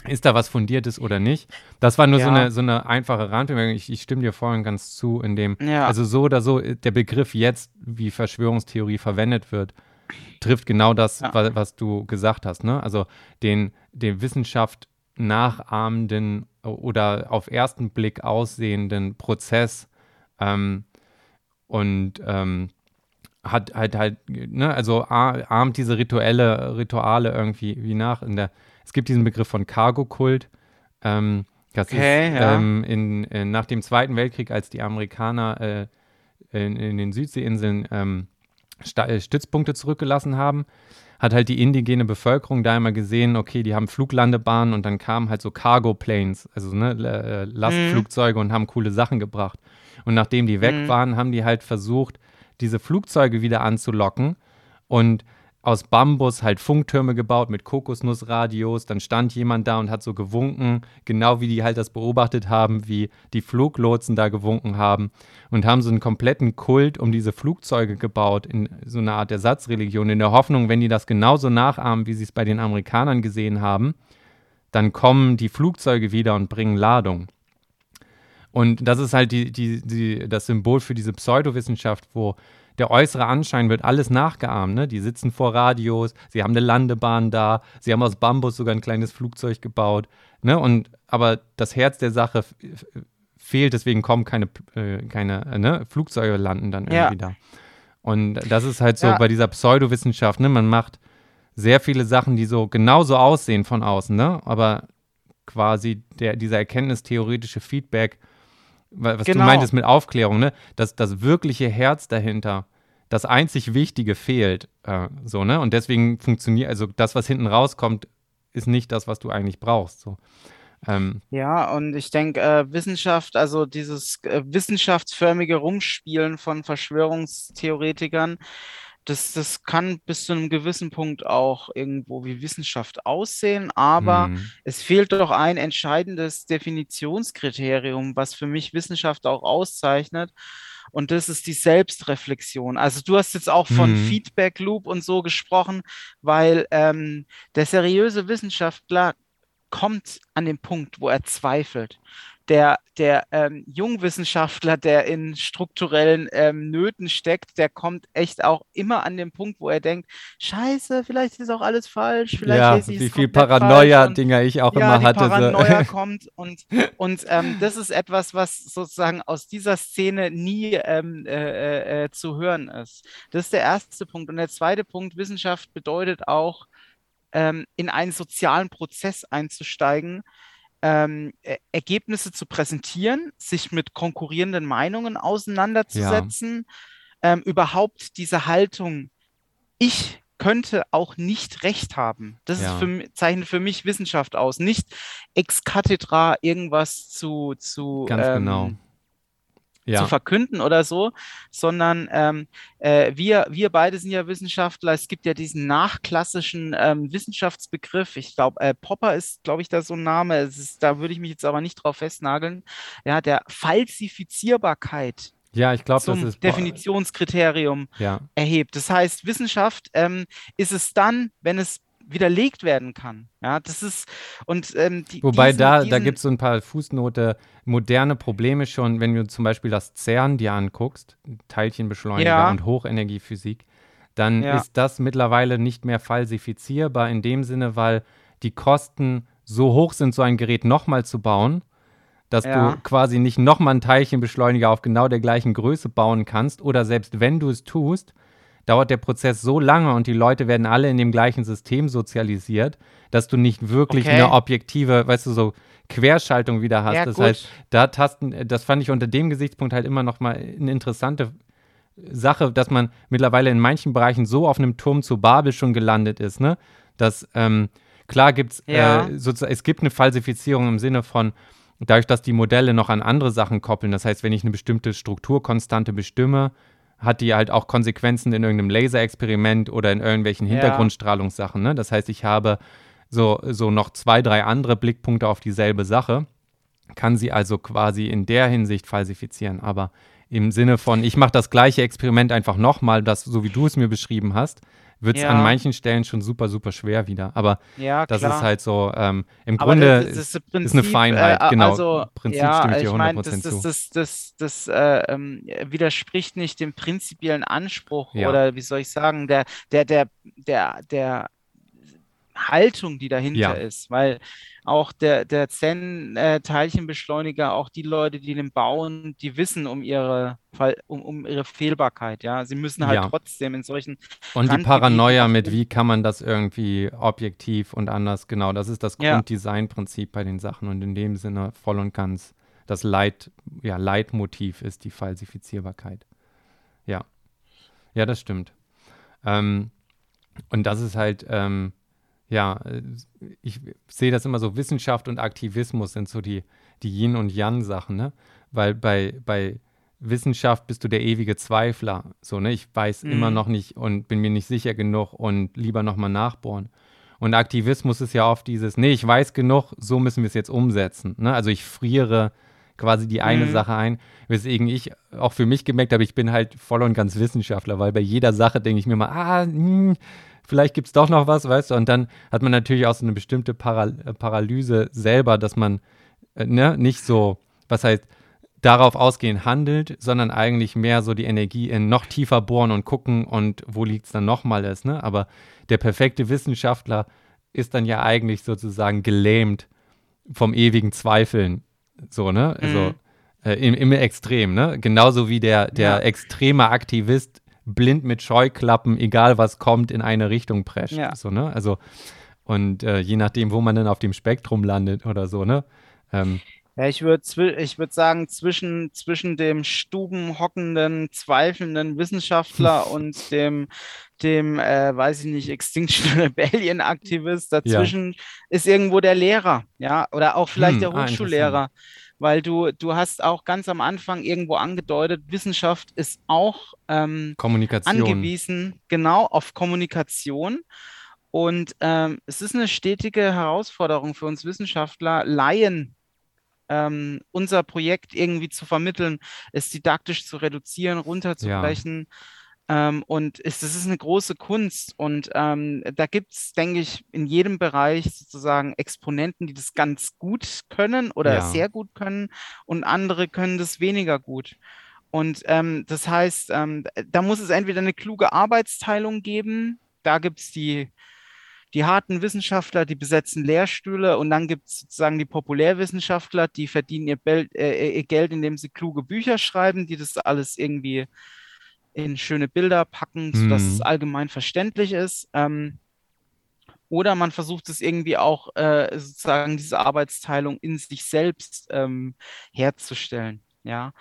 Ist da was Fundiertes oder nicht. Das war nur ja. so, eine, so eine einfache Randbemerkung. Ich, ich, stimme dir vorhin ganz zu, in dem, ja. also so oder so, der Begriff jetzt, wie Verschwörungstheorie verwendet wird, trifft genau das, was, was, du gesagt hast. Ne? Also den, den Wissenschaft nachahmenden oder auf ersten Blick aussehenden Prozess ähm, und ähm, hat halt halt, ne, also ahmt diese rituelle, Rituale irgendwie wie nach. In der, es gibt diesen Begriff von Cargo-Kult. Ähm, das okay, ist ja. ähm, in, in, nach dem Zweiten Weltkrieg, als die Amerikaner äh, in, in, den Südseeinseln ähm, äh, Stützpunkte zurückgelassen haben, hat halt die indigene Bevölkerung da immer gesehen, okay, die haben Fluglandebahnen und dann kamen halt so Cargo-Planes, also ne, äh, Lastflugzeuge mhm. und haben coole Sachen gebracht. Und nachdem die weg mhm. waren, haben die halt versucht, diese Flugzeuge wieder anzulocken und aus Bambus halt Funktürme gebaut mit Kokosnussradios. Dann stand jemand da und hat so gewunken, genau wie die halt das beobachtet haben, wie die Fluglotsen da gewunken haben und haben so einen kompletten Kult um diese Flugzeuge gebaut in so einer Art Ersatzreligion, in der Hoffnung, wenn die das genauso nachahmen, wie sie es bei den Amerikanern gesehen haben, dann kommen die Flugzeuge wieder und bringen Ladung. Und das ist halt die, die, die, das Symbol für diese Pseudowissenschaft, wo der äußere Anschein wird alles nachgeahmt. Ne? Die sitzen vor Radios, sie haben eine Landebahn da, sie haben aus Bambus sogar ein kleines Flugzeug gebaut. Ne? Und, aber das Herz der Sache fehlt, deswegen kommen keine, äh, keine äh, ne? Flugzeuge landen dann irgendwie ja. da. Und das ist halt so ja. bei dieser Pseudowissenschaft, ne? Man macht sehr viele Sachen, die so genauso aussehen von außen, ne? Aber quasi der, dieser erkenntnistheoretische Feedback was genau. du meintest mit Aufklärung, ne? Das, das wirkliche Herz dahinter, das einzig Wichtige fehlt. Äh, so, ne? Und deswegen funktioniert, also das, was hinten rauskommt, ist nicht das, was du eigentlich brauchst. So. Ähm, ja, und ich denke, äh, Wissenschaft, also dieses äh, wissenschaftsförmige Rumspielen von Verschwörungstheoretikern, das, das kann bis zu einem gewissen Punkt auch irgendwo wie Wissenschaft aussehen, aber mhm. es fehlt doch ein entscheidendes Definitionskriterium, was für mich Wissenschaft auch auszeichnet. Und das ist die Selbstreflexion. Also du hast jetzt auch von mhm. Feedback Loop und so gesprochen, weil ähm, der seriöse Wissenschaftler kommt an den Punkt, wo er zweifelt der, der ähm, Jungwissenschaftler, der in strukturellen ähm, Nöten steckt, der kommt echt auch immer an den Punkt, wo er denkt, scheiße, vielleicht ist auch alles falsch, vielleicht ja, lese ich wie viel Paranoia-Dinger ich auch ja, immer die hatte. Paranoia So. kommt und, und ähm, das ist etwas, was sozusagen aus dieser Szene nie ähm, äh, äh, zu hören ist. Das ist der erste Punkt. Und der zweite Punkt, Wissenschaft bedeutet auch, ähm, in einen sozialen Prozess einzusteigen, ähm, E- Ergebnisse zu präsentieren, sich mit konkurrierenden Meinungen auseinanderzusetzen, ähm, überhaupt diese Haltung, ich könnte auch nicht recht haben. Das Ja. ist für, zeichnet für mich Wissenschaft aus. Nicht ex cathedra irgendwas zu, zu, Ganz ähm, genau. Zu Ja, verkünden oder so, sondern ähm, äh, wir, wir beide sind ja Wissenschaftler. Es gibt ja diesen nachklassischen ähm, Wissenschaftsbegriff. Ich glaube, äh, Popper ist, glaube ich, da so ein Name. Es ist, da würde ich mich jetzt aber nicht drauf festnageln. Ja, der Falsifizierbarkeit ja, ich glaube, das ist. Definitionskriterium Ja, erhebt. Das heißt, Wissenschaft ähm, ist es dann, wenn es widerlegt werden kann. Ja, das ist und ähm, die, Wobei diesen, da, da diesen, gibt es so ein paar Fußnote, moderne Probleme schon, wenn du zum Beispiel das CERN dir anguckst, Teilchenbeschleuniger Ja. und Hochenergiephysik, dann Ja. ist das mittlerweile nicht mehr falsifizierbar in dem Sinne, weil die Kosten so hoch sind, so ein Gerät nochmal zu bauen, dass Ja. du quasi nicht nochmal einen Teilchenbeschleuniger auf genau der gleichen Größe bauen kannst oder selbst wenn du es tust, dauert der Prozess so lange und die Leute werden alle in dem gleichen System sozialisiert, dass du nicht wirklich Okay. eine objektive, weißt du, so Querschaltung wieder hast. Ja, das gut. heißt, da tasten, das fand ich unter dem Gesichtspunkt halt immer noch mal eine interessante Sache, dass man mittlerweile in manchen Bereichen so auf einem Turm zu Babel schon gelandet ist, ne? Dass ähm, klar gibt's Ja. äh, sozusagen, es gibt eine Falsifizierung im Sinne von dadurch, dass die Modelle noch an andere Sachen koppeln. Das heißt, wenn ich eine bestimmte Strukturkonstante bestimme, hat die halt auch Konsequenzen in irgendeinem Laserexperiment oder in irgendwelchen. Hintergrundstrahlungssachen. Ne? Das heißt, ich habe so, so noch zwei, drei andere Blickpunkte auf dieselbe Sache, kann sie also quasi in der Hinsicht falsifizieren. Aber im Sinne von, ich mache das gleiche Experiment einfach nochmal, das, so wie du es mir beschrieben hast, wird es Ja. an manchen Stellen schon super, super schwer wieder. Aber Ja, das ist halt so, ähm, im Aber Grunde das, das ist, Prinzip, ist eine Feinheit, äh, genau. Also, Prinzip ja, stimme ich dir ich meine, 100% das, zu. das, das, das, das äh, ähm, widerspricht nicht dem prinzipiellen Anspruch oder wie soll ich sagen, der, der, der, der, der Haltung, die dahinter Ja. ist, weil auch der, der Zen-Teilchenbeschleuniger, auch die Leute, die den bauen, die wissen um ihre, um, um ihre Fehlbarkeit, ja. Sie müssen halt Ja. trotzdem in solchen Und die Paranoia mit, wie kann man das irgendwie objektiv und anders, genau, das ist das Ja. Grunddesignprinzip bei den Sachen und in dem Sinne voll und ganz das Leit, ja, Leitmotiv ist die Falsifizierbarkeit. Ja. Ja, das stimmt. Ähm, und das ist halt, ähm, ja, ich sehe das immer so, Wissenschaft und Aktivismus sind so die, die Yin- und Yang-Sachen, ne? Weil bei, bei Wissenschaft bist du der ewige Zweifler. So, ne? Ich weiß immer Mhm. noch nicht und bin mir nicht sicher genug und lieber nochmal nachbohren. Und Aktivismus ist ja oft dieses, nee, ich weiß genug, so müssen wir es jetzt umsetzen. Ne? Also ich friere quasi die eine Mhm. Sache ein, weswegen ich auch für mich gemerkt habe, ich bin halt voll und ganz Wissenschaftler, weil bei jeder Sache denke ich mir mal, ah, hm, vielleicht gibt es doch noch was, weißt du, und dann hat man natürlich auch so eine bestimmte Para äh, Paralyse selber, dass man äh, ne, nicht so, was heißt, darauf ausgehend handelt, sondern eigentlich mehr so die Energie in noch tiefer bohren und gucken und wo liegt es dann nochmal ist. Ne? Aber der perfekte Wissenschaftler ist dann ja eigentlich sozusagen gelähmt vom ewigen Zweifeln. So, ne? Also Mhm. äh, im, im Extrem, ne? Genauso wie der, der Ja. extreme Aktivist blind mit Scheuklappen, egal was kommt, in eine Richtung prescht. Ja. So, ne? Also, und äh, je nachdem, wo man dann auf dem Spektrum landet oder so, ne? Ähm, Ja, ich würde ich würd sagen, zwischen, zwischen dem stubenhockenden, zweifelnden Wissenschaftler und dem, dem äh, weiß ich nicht, Extinction Rebellion Aktivist, dazwischen ist irgendwo der Lehrer, ja, oder auch vielleicht Hm, der ah, Hochschullehrer, weil du, du hast auch ganz am Anfang irgendwo angedeutet, Wissenschaft ist auch ähm, Kommunikation. angewiesen, genau, auf Kommunikation. Und ähm, es ist eine stetige Herausforderung für uns Wissenschaftler, Laien ähm, unser Projekt irgendwie zu vermitteln, es didaktisch zu reduzieren, runterzubrechen. Ähm, und es, das ist eine große Kunst. Und ähm, da gibt es, denke ich, in jedem Bereich sozusagen Exponenten, die das ganz gut können oder Ja. sehr gut können und andere können das weniger gut. Und ähm, das heißt, ähm, da muss es entweder eine kluge Arbeitsteilung geben, da gibt es die, die harten Wissenschaftler, die besetzen Lehrstühle und dann gibt es sozusagen die Populärwissenschaftler, die verdienen ihr, Bel äh, ihr Geld, indem sie kluge Bücher schreiben, die das alles irgendwie in schöne Bilder packen, sodass Mhm. es allgemein verständlich ist. Ähm, oder man versucht es irgendwie auch äh, sozusagen diese Arbeitsteilung in sich selbst ähm, herzustellen. Ja,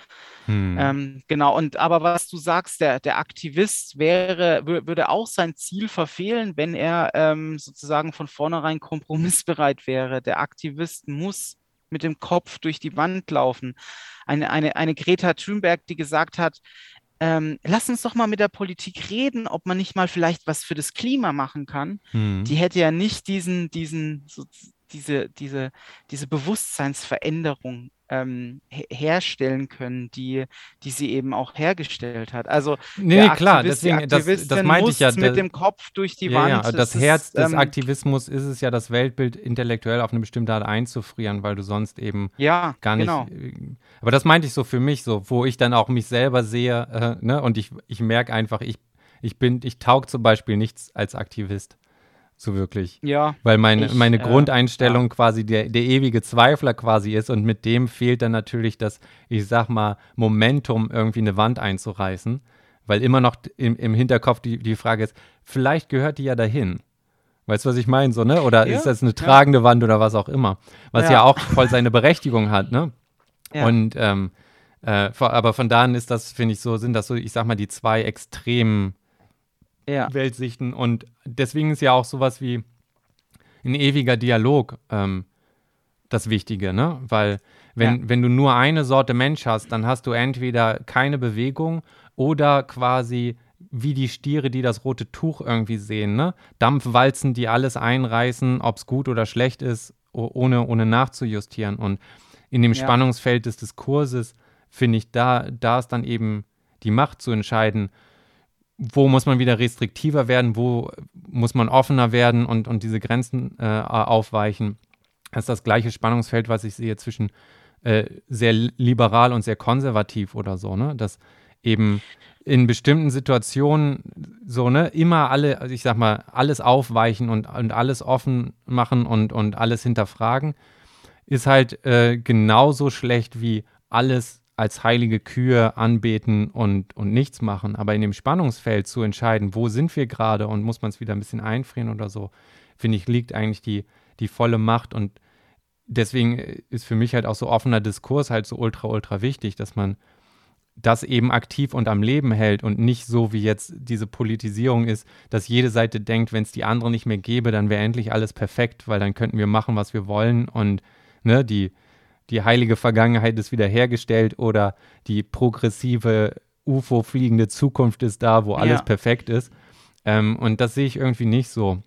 Hm. ähm, genau. Und aber was du sagst, der, der Aktivist wäre, wür- würde auch sein Ziel verfehlen, wenn er ähm, sozusagen von vornherein kompromissbereit wäre. Der Aktivist muss mit dem Kopf durch die Wand laufen. Eine, eine, eine Greta Thunberg, die gesagt hat, ähm, lass uns doch mal mit der Politik reden, ob man nicht mal vielleicht was für das Klima machen kann. Hm. Die hätte ja nicht diesen, diesen, so, diese, diese, diese Bewusstseinsveränderung ähm, he- herstellen können, die, die sie eben auch hergestellt hat. Also Nee, nee, klar, deswegen, das, das meinte ich ja. mit da- dem Kopf durch die ja, Wand. ja, das Es Herz ist, des ähm, Aktivismus ist es ja, das Weltbild intellektuell auf eine bestimmte Art einzufrieren, weil du sonst eben Ja, gar nicht. genau. äh, Aber das meinte ich so für mich, so, wo ich dann auch mich selber sehe, äh, ne, und ich, ich merke einfach, ich, ich bin, ich taug zum Beispiel nichts als Aktivist. So wirklich. Ja, Weil meine, Ich, meine äh, Grundeinstellung quasi der, der ewige Zweifler quasi ist und mit dem fehlt dann natürlich das, ich sag mal, Momentum, irgendwie eine Wand einzureißen. Weil immer noch im, im Hinterkopf die, die Frage ist, vielleicht gehört die ja dahin. Weißt du, was ich meine? So, ne? Oder Ja, ist das eine ja. tragende Wand oder was auch immer? Was ja, Ja. auch voll seine Berechtigung hat, ne? ja. Und ähm, äh, aber von da an ist das, finde ich, so, sind das so, ich sag mal, die zwei extremen ja, Weltsichten. Und deswegen ist ja auch sowas wie ein ewiger Dialog ähm, das Wichtige, ne? Weil wenn, Ja. wenn du nur eine Sorte Mensch hast, dann hast du entweder keine Bewegung oder quasi wie die Stiere, die das rote Tuch irgendwie sehen, ne? Dampfwalzen, die alles einreißen, ob es gut oder schlecht ist, ohne, ohne nachzujustieren. Und in dem Ja. Spannungsfeld des Diskurses finde ich, da, da ist dann eben die Macht zu entscheiden, wo muss man wieder restriktiver werden, wo muss man offener werden und, und diese Grenzen äh, aufweichen. Das ist das gleiche Spannungsfeld, was ich sehe zwischen äh, sehr liberal und sehr konservativ oder so, ne? Dass eben in bestimmten Situationen so, ne, immer alle, also ich sag mal, alles aufweichen und, und alles offen machen und, und alles hinterfragen, ist halt äh, genauso schlecht wie alles als heilige Kühe anbeten und, und nichts machen. Aber in dem Spannungsfeld zu entscheiden, wo sind wir gerade und muss man es wieder ein bisschen einfrieren oder so, finde ich, liegt eigentlich die, die volle Macht. Und deswegen ist für mich halt auch so offener Diskurs halt so ultra, ultra wichtig, dass man das eben aktiv und am Leben hält und nicht so wie jetzt diese Politisierung ist, dass jede Seite denkt, wenn es die andere nicht mehr gäbe, dann wäre endlich alles perfekt, weil dann könnten wir machen, was wir wollen und ne, die, die heilige Vergangenheit ist wiederhergestellt oder die progressive UFO-fliegende Zukunft ist da, wo alles Ja. perfekt ist. Ähm, und das sehe ich irgendwie nicht so,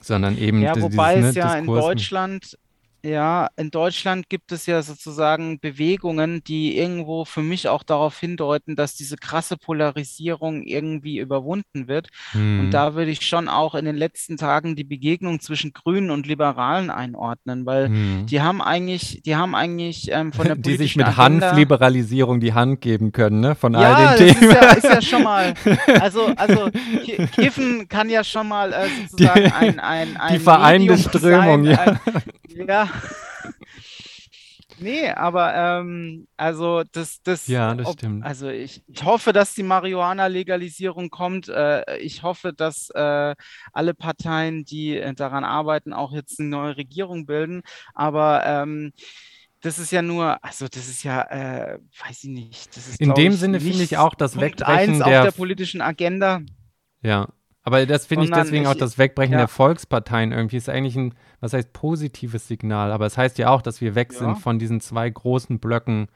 sondern eben Ja, di- wobei dieses, es ne, ja in Diskurs- Deutschland, ja, in Deutschland gibt es ja sozusagen Bewegungen, die irgendwo für mich auch darauf hindeuten, dass diese krasse Polarisierung irgendwie überwunden wird. Hm. Und da würde ich schon auch in den letzten Tagen die Begegnung zwischen Grünen und Liberalen einordnen, weil Hm. die haben eigentlich, die haben eigentlich ähm, von der die sich politischen mit Agenda Hanfliberalisierung die Hand geben können, ne? Von ja, all den ist Themen. ja, ist ja schon mal, also, also Ki- Kiffen kann ja schon mal äh, sozusagen ein, ein, ein die Medium Strömung, sein, ja. Ein, ja. Nee, aber ähm, also das, das, Ja, das stimmt. Also ich, ich hoffe, dass die Marihuana-Legalisierung kommt. Äh, ich hoffe, dass äh, alle Parteien, die äh, daran arbeiten, auch jetzt eine neue Regierung bilden. Aber ähm, das ist ja nur, also das ist ja, äh, weiß ich nicht. Das ist, In dem Sinne finde ich auch das Punkt Wegbrechen eins auf der- der politischen Agenda. Ja, aber das finde ich deswegen auch ich- das Wegbrechen ja. der Volksparteien irgendwie ist eigentlich ein, was heißt positives Signal, aber es heißt ja auch, dass wir weg Ja. sind von diesen zwei großen Blöcken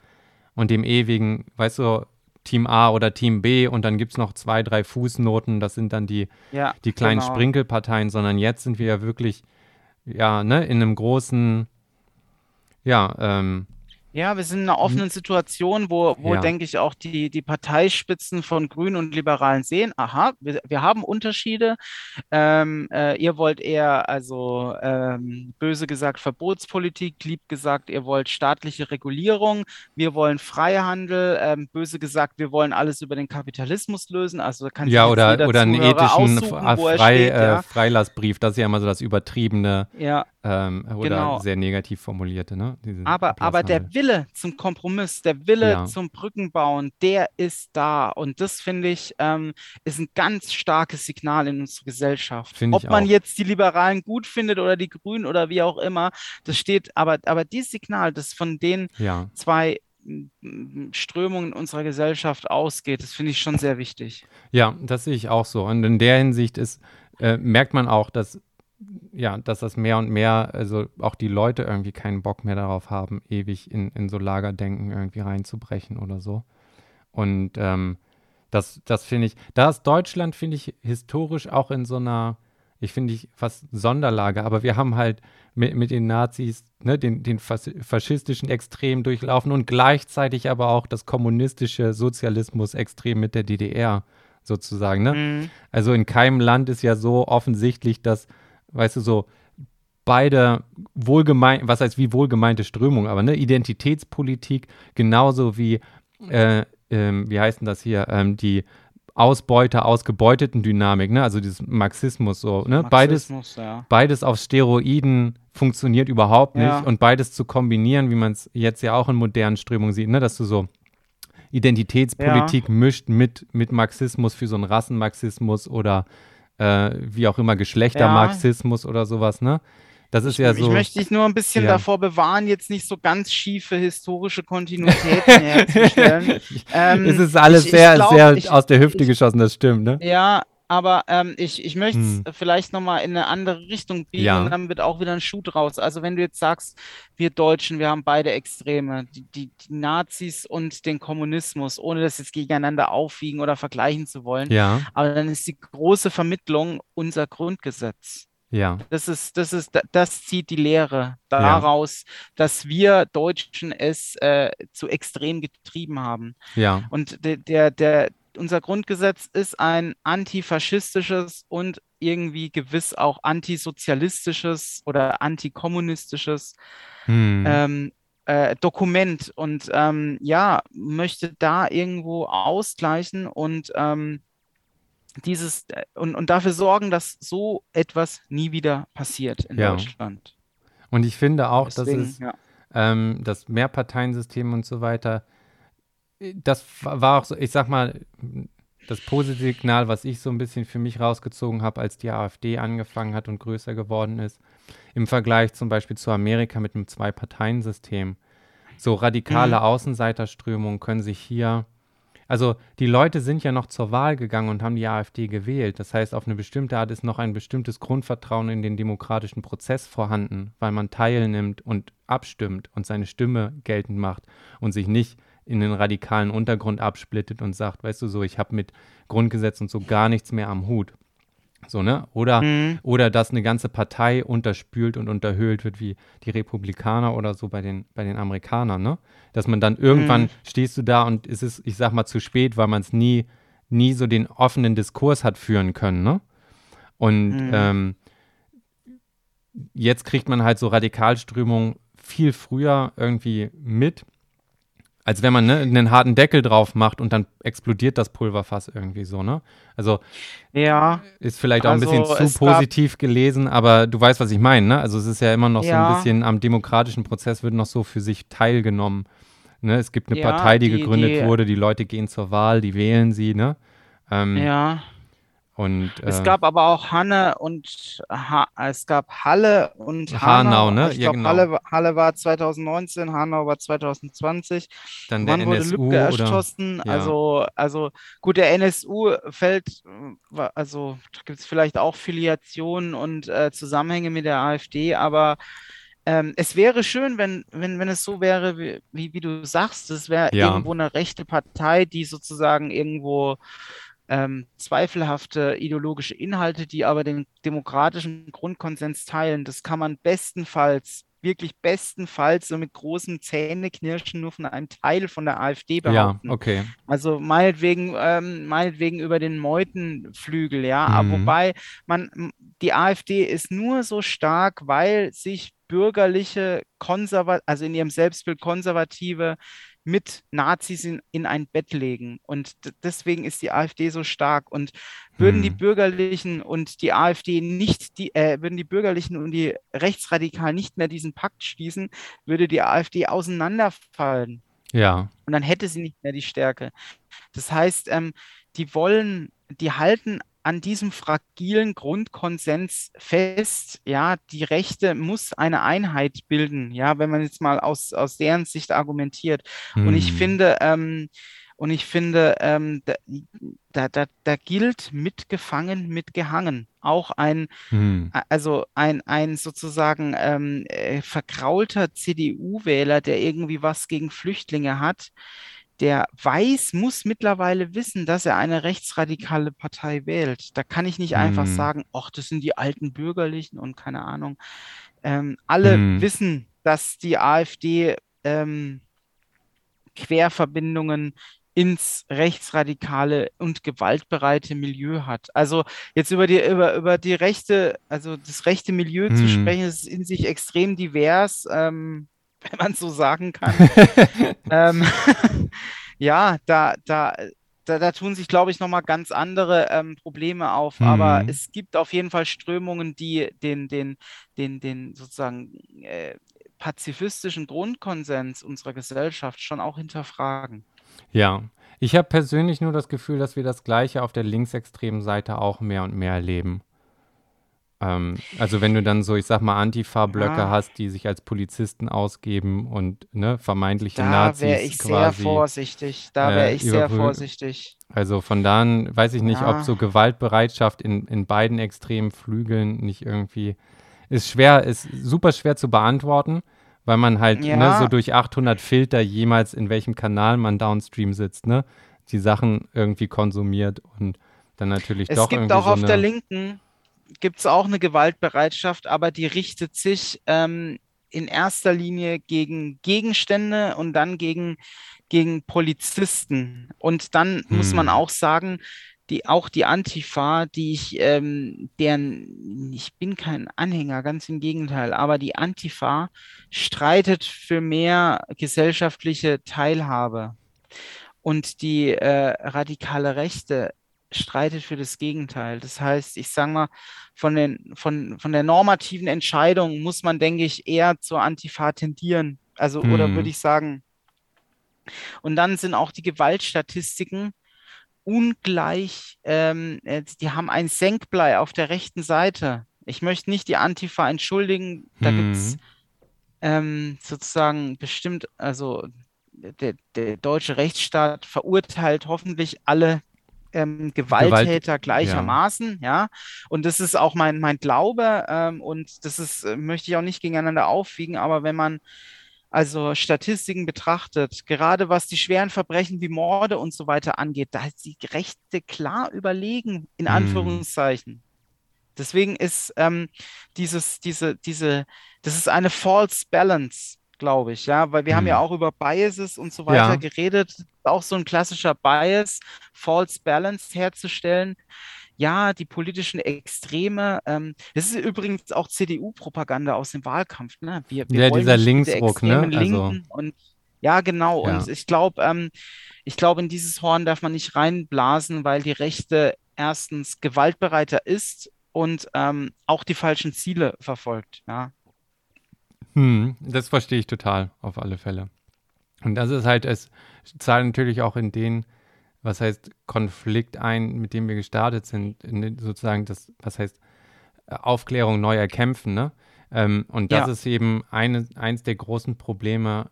und dem ewigen, weißt du, Team A oder Team B und dann gibt es noch zwei, drei Fußnoten, das sind dann die, Ja, die kleinen genau. Sprinkelparteien, sondern jetzt sind wir ja wirklich, ja, ne, in einem großen, ja, ähm, Ja, wir sind in einer offenen Situation, wo, wo Ja. denke ich, auch die, die Parteispitzen von Grünen und Liberalen sehen, aha, wir, wir haben Unterschiede. Ähm, äh, ihr wollt eher, also ähm, böse gesagt, Verbotspolitik, lieb gesagt, ihr wollt staatliche Regulierung, wir wollen Freihandel, ähm, böse gesagt, wir wollen alles über den Kapitalismus lösen. Also da kann Ja, oder, oder einen ethischen aussuchen, Frei, steht, äh, ja. Freilassbrief, das ist ja immer so das übertriebene Ja, ähm, oder genau. sehr negativ formulierte, ne? Diesen Aber, aber der. Wille zum Kompromiss, der Wille Ja. zum Brückenbauen, der ist da. Und das, finde ich, ähm, ist ein ganz starkes Signal in unserer Gesellschaft. Finde Ob man jetzt die Liberalen gut findet oder die Grünen oder wie auch immer, das steht, aber, aber dieses Signal, das von den Ja. zwei mm, Strömungen unserer Gesellschaft ausgeht, das finde ich schon sehr wichtig. Ja, das sehe ich auch so. Und in der Hinsicht ist, äh, merkt man auch, dass, ja, dass das mehr und mehr, also auch die Leute irgendwie keinen Bock mehr darauf haben, ewig in, in so Lagerdenken irgendwie reinzubrechen oder so. Und ähm, das, das finde ich, da ist Deutschland, finde ich, historisch auch in so einer, ich finde ich fast Sonderlage, aber wir haben halt mit, mit den Nazis ne, den, den fas faschistischen Extrem durchlaufen und gleichzeitig aber auch das kommunistische Sozialismus-Extrem mit der DDR sozusagen. Ne? Mhm. Also in keinem Land ist ja so offensichtlich, dass, weißt du, so beide wohlgemeint, was heißt wie wohlgemeinte Strömung, aber ne, Identitätspolitik genauso wie, äh, ähm, wie heißt denn das hier, ähm, die Ausbeute, ausgebeuteten Dynamik, ne, also dieses Marxismus so, ne, beides, Marxismus, ja. beides auf Steroiden funktioniert überhaupt nicht Ja. und beides zu kombinieren, wie man es jetzt ja auch in modernen Strömungen sieht, ne, dass du so Identitätspolitik mischt mit, mit Marxismus für so einen Rassenmarxismus oder äh, wie auch immer Geschlechtermarxismus oder sowas, ne? Das ist ja Ich so. möchte dich nur ein bisschen Ja. davor bewahren, jetzt nicht so ganz schiefe historische Kontinuitäten herzustellen. Ähm, es ist alles ich- ich sehr, glaub, sehr ich- aus der Hüfte ich- geschossen, das stimmt, ne? Ja, aber ähm, ich, ich möchte es Hm. vielleicht nochmal in eine andere Richtung biegen Ja. und dann wird auch wieder ein Schuh draus. Also wenn du jetzt sagst, wir Deutschen, wir haben beide Extreme, die, die, die Nazis und den Kommunismus, ohne das jetzt gegeneinander aufwiegen oder vergleichen zu wollen, Ja, aber dann ist die große Vermittlung unser Grundgesetz. ja, Das ist, das ist, da- das zieht die Lehre daraus, dass wir Deutschen es äh, zu extrem getrieben haben. ja, Und der, der, der, unser Grundgesetz ist ein antifaschistisches und irgendwie gewiss auch antisozialistisches oder antikommunistisches hm, ähm, äh, Dokument und ähm, ja, möchte da irgendwo ausgleichen und ähm, dieses äh, und, und dafür sorgen, dass so etwas nie wieder passiert in Ja. Deutschland. Und ich finde auch, dass Deswegen, es ja. ähm, das Mehrparteiensystem und so weiter, das wa- war auch so, ich sag mal, das positive Signal, was ich so ein bisschen für mich rausgezogen habe, als die AfD angefangen hat und größer geworden ist, im Vergleich zum Beispiel zu Amerika mit einem Zwei-Parteien-System. So radikale Mhm. Außenseiterströmungen können sich hier, also die Leute sind ja noch zur Wahl gegangen und haben die AfD gewählt. Das heißt, auf eine bestimmte Art ist noch ein bestimmtes Grundvertrauen in den demokratischen Prozess vorhanden, weil man teilnimmt und abstimmt und seine Stimme geltend macht und sich nicht in den radikalen Untergrund absplittet und sagt, weißt du so, ich habe mit Grundgesetz und so gar nichts mehr am Hut. So, ne? Oder, Mhm. oder dass eine ganze Partei unterspült und unterhöhlt wird, wie die Republikaner oder so bei den, bei den Amerikanern, ne? Dass man dann irgendwann Mhm. stehst du da und es ist, ich sag mal, zu spät, weil man es nie, nie so den offenen Diskurs hat führen können, ne? Und Mhm. ähm, jetzt kriegt man halt so Radikalströmungen viel früher irgendwie mit, als wenn man ne, einen harten Deckel drauf macht und dann explodiert das Pulverfass irgendwie so, ne? Also Ja, ist vielleicht auch ein bisschen Also, zu positiv gelesen, aber du weißt, was ich meine, ne? Also es ist ja immer noch so ein Ja. bisschen am demokratischen Prozess wird noch so für sich teilgenommen. Ne? Es gibt eine Ja, Partei, die, die- gegründet die- wurde, die Leute gehen zur Wahl, die wählen sie, ne? Ähm, ja. Und Es äh, gab aber auch Hanne und ha es gab Halle und Hanau, Hanau. ne? Ich Ja, glaube, genau. Halle, Halle war 2019, Hanau war 2020. dann der Wann wurde NSU Lübcke oder erschossen? ja. Also, also gut, der NSU fällt, äh, also gibt es vielleicht auch Filiationen und äh, Zusammenhänge mit der AfD, aber ähm, es wäre schön, wenn, wenn, wenn es so wäre, wie, wie, wie du sagst, es wäre Ja. irgendwo eine rechte Partei, die sozusagen irgendwo ähm, zweifelhafte ideologische Inhalte, die aber den demokratischen Grundkonsens teilen. Das kann man bestenfalls wirklich bestenfalls so mit großem Zähneknirschen nur von einem Teil von der AfD behaupten. Ja, okay. Also meinetwegen, ähm, meinetwegen über den Meutenflügel, ja. Mhm. Wobei man, die AfD ist nur so stark, weil sich bürgerliche, konservative, also in ihrem Selbstbild konservative mit Nazis in, in ein Bett legen. Und deswegen ist die AfD so stark. Und würden hm. die Bürgerlichen und die AfD nicht, die, äh, würden die Bürgerlichen und die Rechtsradikalen nicht mehr diesen Pakt schließen, würde die AfD auseinanderfallen. Ja. Und dann hätte sie nicht mehr die Stärke. Das heißt, ähm, die wollen, die halten an diesem fragilen Grundkonsens fest, ja, die Rechte muss eine Einheit bilden, ja, wenn man jetzt mal aus, aus deren Sicht argumentiert. Hm. Und ich hm. finde, ähm, und ich finde, ähm, da, da, da gilt mitgefangen, mitgehangen. Auch ein, hm. also ein, ein sozusagen ähm, äh, verkraulter CDU-Wähler, der irgendwie was gegen Flüchtlinge hat, der weiß, muss mittlerweile wissen, dass er eine rechtsradikale Partei wählt. Da kann ich nicht einfach mm. sagen, ach, das sind die alten Bürgerlichen und keine Ahnung. Ähm, alle mm. wissen, dass die AfD ähm, Querverbindungen ins rechtsradikale und gewaltbereite Milieu hat. Also jetzt über die, über, über die rechte, also das rechte Milieu mm. zu sprechen, ist in sich extrem divers. Ähm, wenn man so sagen kann. ähm, ja, da, da, da, da, tun sich, glaube ich, nochmal ganz andere ähm, Probleme auf. Mhm. Aber es gibt auf jeden Fall Strömungen, die den, den, den, den sozusagen äh, pazifistischen Grundkonsens unserer Gesellschaft schon auch hinterfragen. Ja, ich habe persönlich nur das Gefühl, dass wir das Gleiche auf der linksextremen Seite auch mehr und mehr erleben. Ähm, also wenn du dann so, ich sag mal, Antifa-Blöcke ja. hast, die sich als Polizisten ausgeben und ne, vermeintliche da Nazis. Da wäre ich sehr vorsichtig. Da wäre äh, ich sehr vorsichtig. Also von da an weiß ich nicht, ja. ob so Gewaltbereitschaft in, in beiden extremen Flügeln nicht irgendwie ist schwer, ist super schwer zu beantworten, weil man halt ja. ne, so durch 800 Filter jemals in welchem Kanal man downstream sitzt, ne, die Sachen irgendwie konsumiert und dann natürlich es doch irgendwie Es gibt auch so auf der Linken gibt es auch eine Gewaltbereitschaft, aber die richtet sich ähm, in erster Linie gegen Gegenstände und dann gegen, gegen Polizisten. Und dann hm. muss man hm. auch sagen, die, auch die Antifa, die ich, ähm, deren, ich bin kein Anhänger, ganz im Gegenteil, aber die Antifa streitet für mehr gesellschaftliche Teilhabe. Und die äh, radikale Rechte streitet für das Gegenteil. Das heißt, ich sage mal, von, den, von, von der normativen Entscheidung muss man, denke ich, eher zur Antifa tendieren. Also, hm. oder würde ich sagen. Und dann sind auch die Gewaltstatistiken ungleich, ähm, die haben ein Senkblei auf der rechten Seite. Ich möchte nicht die Antifa entschuldigen, da hm. gibt es ähm, sozusagen bestimmt, also der, der deutsche Rechtsstaat verurteilt hoffentlich alle ähm, Gewalttäter Gewalt, gleichermaßen, ja. ja. Und das ist auch mein, mein Glaube ähm, und das ist, äh, möchte ich auch nicht gegeneinander aufwiegen, aber wenn man also Statistiken betrachtet, gerade was die schweren Verbrechen wie Morde und so weiter angeht, da ist die Rechte klar überlegen, in hm. Anführungszeichen. Deswegen ist ähm, dieses, diese, diese, das ist eine false balance glaube ich, ja, weil wir hm. haben ja hm. auch über Biases und so weiter ja. geredet, auch so ein klassischer Bias, False Balance herzustellen. Ja, die politischen Extreme, ähm, das ist übrigens auch CDU-Propaganda aus dem Wahlkampf, ne? Wir, wir ja, dieser Linksruck, ne? Also. Und, ja, genau. Ja. Und ich glaube, ähm, ich glaube, in dieses Horn darf man nicht reinblasen, weil die Rechte erstens gewaltbereiter ist und ähm, auch die falschen Ziele verfolgt. Ja. Hm, das verstehe ich total, auf alle Fälle. Und das ist halt, es zahlt natürlich auch in den, was heißt Konflikt ein, mit dem wir gestartet sind, in sozusagen das, was heißt Aufklärung neu erkämpfen, ne? Ähm, und das ja. ist eben eine, eins der großen Probleme,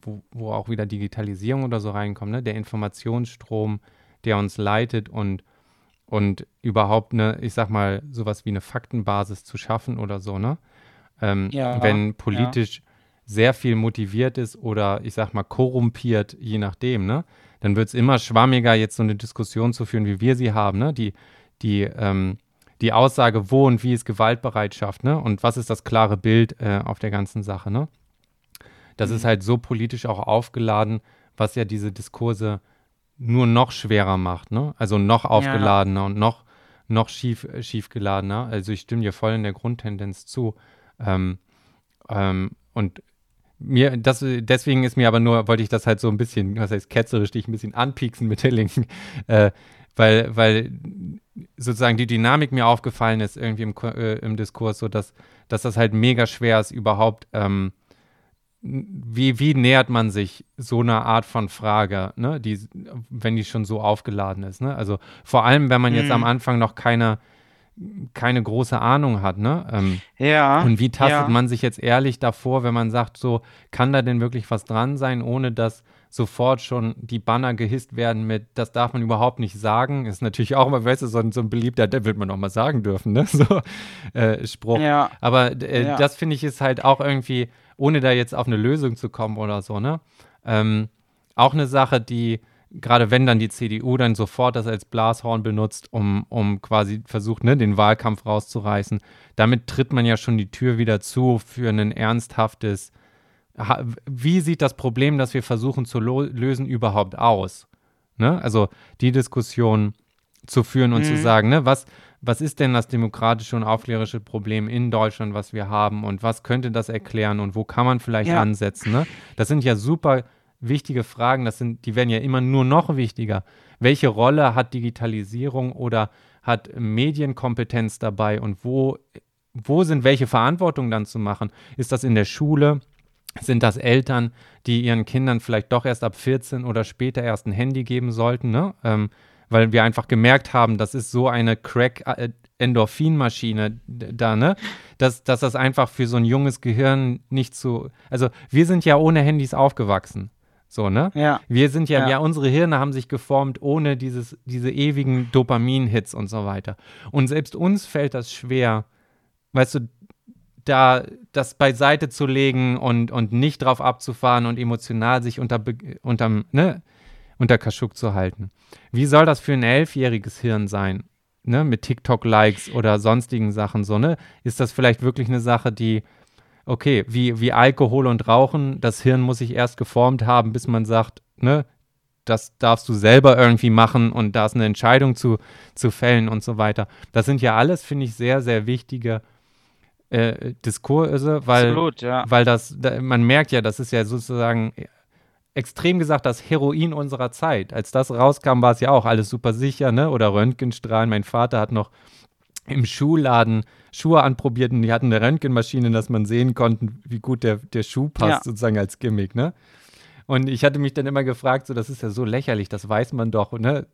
wo, wo auch wieder Digitalisierung oder so reinkommt, ne? Der Informationsstrom, der uns leitet und und überhaupt eine, ich sag mal, sowas wie eine Faktenbasis zu schaffen oder so, ne? Ähm, ja, wenn politisch ja. sehr viel motiviert ist oder ich sag mal korrumpiert, je nachdem, ne? Dann wird es immer schwammiger, jetzt so eine Diskussion zu führen, wie wir sie haben, ne? Die, die, ähm, die Aussage, wo und wie ist Gewaltbereitschaft, ne? Und was ist das klare Bild äh, auf der ganzen Sache, ne? Das mhm. ist halt so politisch auch aufgeladen, was ja diese Diskurse nur noch schwerer macht, ne? Also noch aufgeladener ja. und noch, noch schief, äh, schief geladener. Also ich stimme dir voll in der Grundtendenz zu. Ähm, ähm, und mir, das, deswegen ist mir aber nur, wollte ich das halt so ein bisschen, was heißt ketzerisch, dich ein bisschen anpieksen mit der Linken, äh, weil, weil sozusagen die Dynamik mir aufgefallen ist irgendwie im, äh, im Diskurs, so dass, dass das halt mega schwer ist, überhaupt ähm, wie, wie nähert man sich so einer Art von Frage, ne, die, wenn die schon so aufgeladen ist, ne? Also vor allem, wenn man jetzt am mhm. Anfang noch keine, keine große Ahnung hat, ne? Ähm, ja. Und wie tastet ja. man sich jetzt ehrlich davor, wenn man sagt, so, kann da denn wirklich was dran sein, ohne dass sofort schon die Banner gehisst werden mit, das darf man überhaupt nicht sagen. Ist natürlich auch immer, weißt du, so ein, so ein beliebter, der will man auch mal sagen dürfen, ne? So äh, Spruch. Ja. Aber äh, ja. das finde ich ist halt auch irgendwie ohne da jetzt auf eine Lösung zu kommen oder so, ne? Ähm, auch eine Sache, die, gerade wenn dann die CDU dann sofort das als Blashorn benutzt, um, um quasi versucht, ne, den Wahlkampf rauszureißen, damit tritt man ja schon die Tür wieder zu für ein ernsthaftes, wie sieht das Problem, das wir versuchen zu lösen, überhaupt aus? Ne? Also die Diskussion zu führen und mhm. zu sagen, ne, was, was ist denn das demokratische und aufklärerische Problem in Deutschland, was wir haben und was könnte das erklären und wo kann man vielleicht ja. ansetzen? Ne? Das sind ja super wichtige Fragen, das sind, die werden ja immer nur noch wichtiger. Welche Rolle hat Digitalisierung oder hat Medienkompetenz dabei und wo, wo sind welche Verantwortung dann zu machen? Ist das in der Schule? Sind das Eltern, die ihren Kindern vielleicht doch erst ab 14 oder später erst ein Handy geben sollten? Ne? Ähm, weil wir einfach gemerkt haben, das ist so eine Crack-Endorphin-Maschine da, ne? Dass, dass das einfach für so ein junges Gehirn nicht so. Also, wir sind ja ohne Handys aufgewachsen. So, ne? Ja. Wir sind ja, ja, ja, unsere Hirne haben sich geformt ohne dieses, diese ewigen Dopamin-Hits und so weiter. Und selbst uns fällt das schwer, weißt du, da das beiseite zu legen und, und nicht drauf abzufahren und emotional sich unter, unterm, ne, unter Kaschuk zu halten. Wie soll das für ein elfjähriges Hirn sein? Ne, mit TikTok-Likes oder sonstigen Sachen so, ne? Ist das vielleicht wirklich eine Sache, die, okay, wie, wie Alkohol und Rauchen, das Hirn muss sich erst geformt haben, bis man sagt, ne, das darfst du selber irgendwie machen und da ist eine Entscheidung zu, zu fällen und so weiter. Das sind ja alles, finde ich, sehr, sehr wichtige äh, Diskurse, weil, Absolut, ja. weil das, da, man merkt ja, das ist ja sozusagen extrem gesagt das Heroin unserer Zeit. Als das rauskam, war es ja auch alles super sicher, ne? Oder Röntgenstrahlen. Mein Vater hat noch im Schuhladen Schuhe anprobiert und die hatten eine Röntgenmaschine, dass man sehen konnte, wie gut der, der Schuh passt, ja. sozusagen als Gimmick, ne? Und ich hatte mich dann immer gefragt, so, das ist ja so lächerlich, das weiß man doch, ne?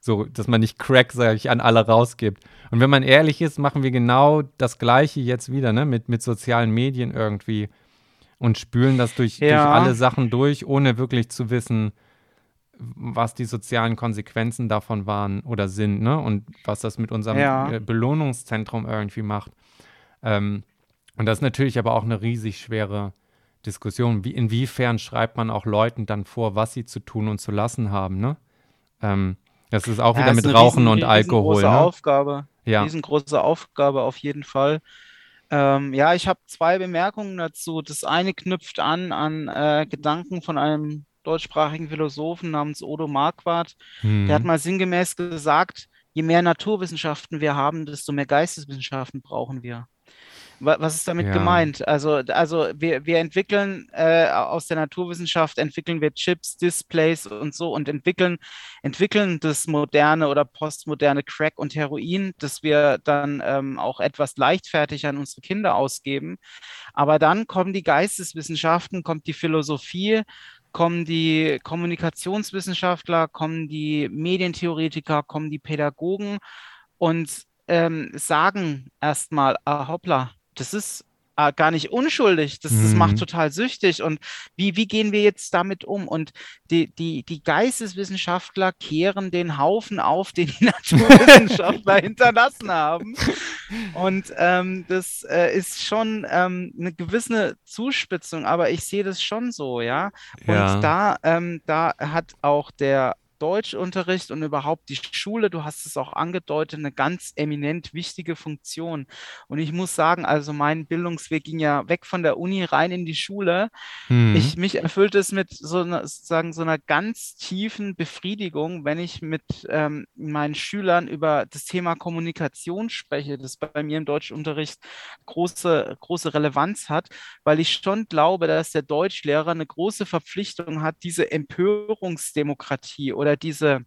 So, dass man nicht Crack, sag ich, an alle rausgibt. Und wenn man ehrlich ist, machen wir genau das Gleiche jetzt wieder, ne? Mit, mit sozialen Medien irgendwie und spülen das durch, ja. durch alle Sachen durch, ohne wirklich zu wissen, was die sozialen Konsequenzen davon waren oder sind, ne? Und was das mit unserem ja. Äh, Belohnungszentrum irgendwie macht. Ähm, und das ist natürlich aber auch eine riesig schwere Diskussion. Wie, inwiefern schreibt man auch Leuten dann vor, was sie zu tun und zu lassen haben, ne? Ähm, das ist auch ja, wieder mit Rauchen riesen, und Alkohol. Riesengroße ne? Aufgabe. Ja. Riesengroße Aufgabe auf jeden Fall. Ähm, ja, ich habe zwei Bemerkungen dazu. Das eine knüpft an an äh, Gedanken von einem deutschsprachigen Philosophen namens Odo Marquardt. Mhm. Der hat mhm. mal sinngemäß gesagt, je mehr Naturwissenschaften wir haben, desto mehr Geisteswissenschaften brauchen wir. Was ist damit ja. gemeint? Also, also wir, wir entwickeln äh, aus der Naturwissenschaft, entwickeln wir Chips, Displays und so und entwickeln, entwickeln das moderne oder postmoderne Crack und Heroin, das wir dann ähm, auch etwas leichtfertig an unsere Kinder ausgeben. Aber dann kommen die Geisteswissenschaften, kommt die Philosophie, kommen die Kommunikationswissenschaftler, kommen die Medientheoretiker, kommen die Pädagogen und ähm, sagen erstmal, ah, hoppla, das ist äh, gar nicht unschuldig. Das, das macht mhm. total süchtig. Und wie, wie gehen wir jetzt damit um? Und die, die, die Geisteswissenschaftler kehren den Haufen auf, den die Naturwissenschaftler hinterlassen haben. Und ähm, das äh, ist schon ähm, eine gewisse Zuspitzung, aber ich sehe das schon so, ja. Und ja. da, ähm, da hat auch der Deutschunterricht und überhaupt die Schule, du hast es auch angedeutet, eine ganz eminent wichtige Funktion. Und ich muss sagen, also mein Bildungsweg ging ja weg von der Uni rein in die Schule. Mhm. Ich, mich erfüllt es mit so einer, sozusagen so einer ganz tiefen Befriedigung, wenn ich mit ähm, meinen Schülern über das Thema Kommunikation spreche, das bei mir im Deutschunterricht große, große Relevanz hat, weil ich schon glaube, dass der Deutschlehrer eine große Verpflichtung hat, diese Empörungsdemokratie oder diese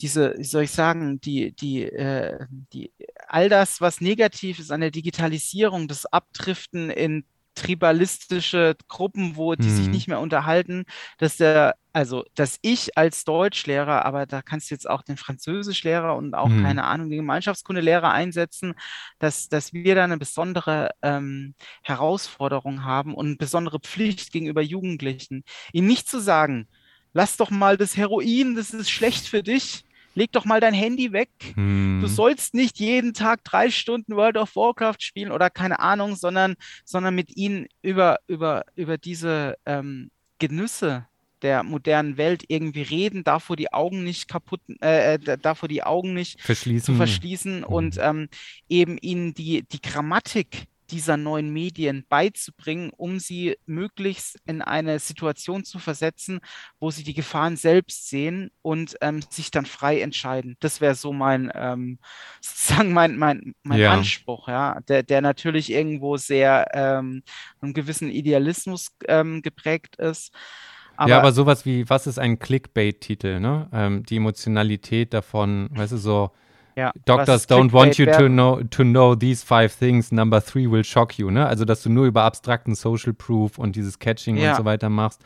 diese, wie soll ich sagen, die, die, äh, die, all das, was negativ ist an der Digitalisierung, das Abdriften in tribalistische Gruppen, wo die sich Mhm. nicht mehr unterhalten, dass der, also dass ich als Deutschlehrer, aber da kannst du jetzt auch den Französischlehrer und auch, Mhm. keine Ahnung, den Gemeinschaftskundelehrer einsetzen, dass, dass wir da eine besondere ähm, Herausforderung haben und eine besondere Pflicht gegenüber Jugendlichen, ihnen nicht zu sagen, lass doch mal das Heroin, das ist schlecht für dich, leg doch mal dein Handy weg. Du Mhm. sollst nicht jeden Tag drei Stunden World of Warcraft spielen oder keine Ahnung, sondern, sondern mit ihnen über, über, über diese ähm, Genüsse der modernen Welt irgendwie reden, davor die Augen nicht kaputt, äh, äh, davor die Augen nicht zu Verschließen. verschließen und ähm, eben ihnen die, die Grammatik dieser neuen Medien beizubringen, um sie möglichst in eine Situation zu versetzen, wo sie die Gefahren selbst sehen und ähm, sich dann frei entscheiden. Das wäre so mein, ähm, sozusagen mein, mein, mein Ja. Anspruch, ja, der, der natürlich irgendwo sehr ähm, einem gewissen Idealismus ähm, geprägt ist. Aber, ja, aber sowas wie, was ist ein Clickbait-Titel, ne? Ähm, die Emotionalität davon, weißt du, so, ja, Doctors don't want you to know, to know these five things, number three will shock you, ne? Also, dass du nur über abstrakten Social Proof und dieses Catching Ja. und so weiter machst.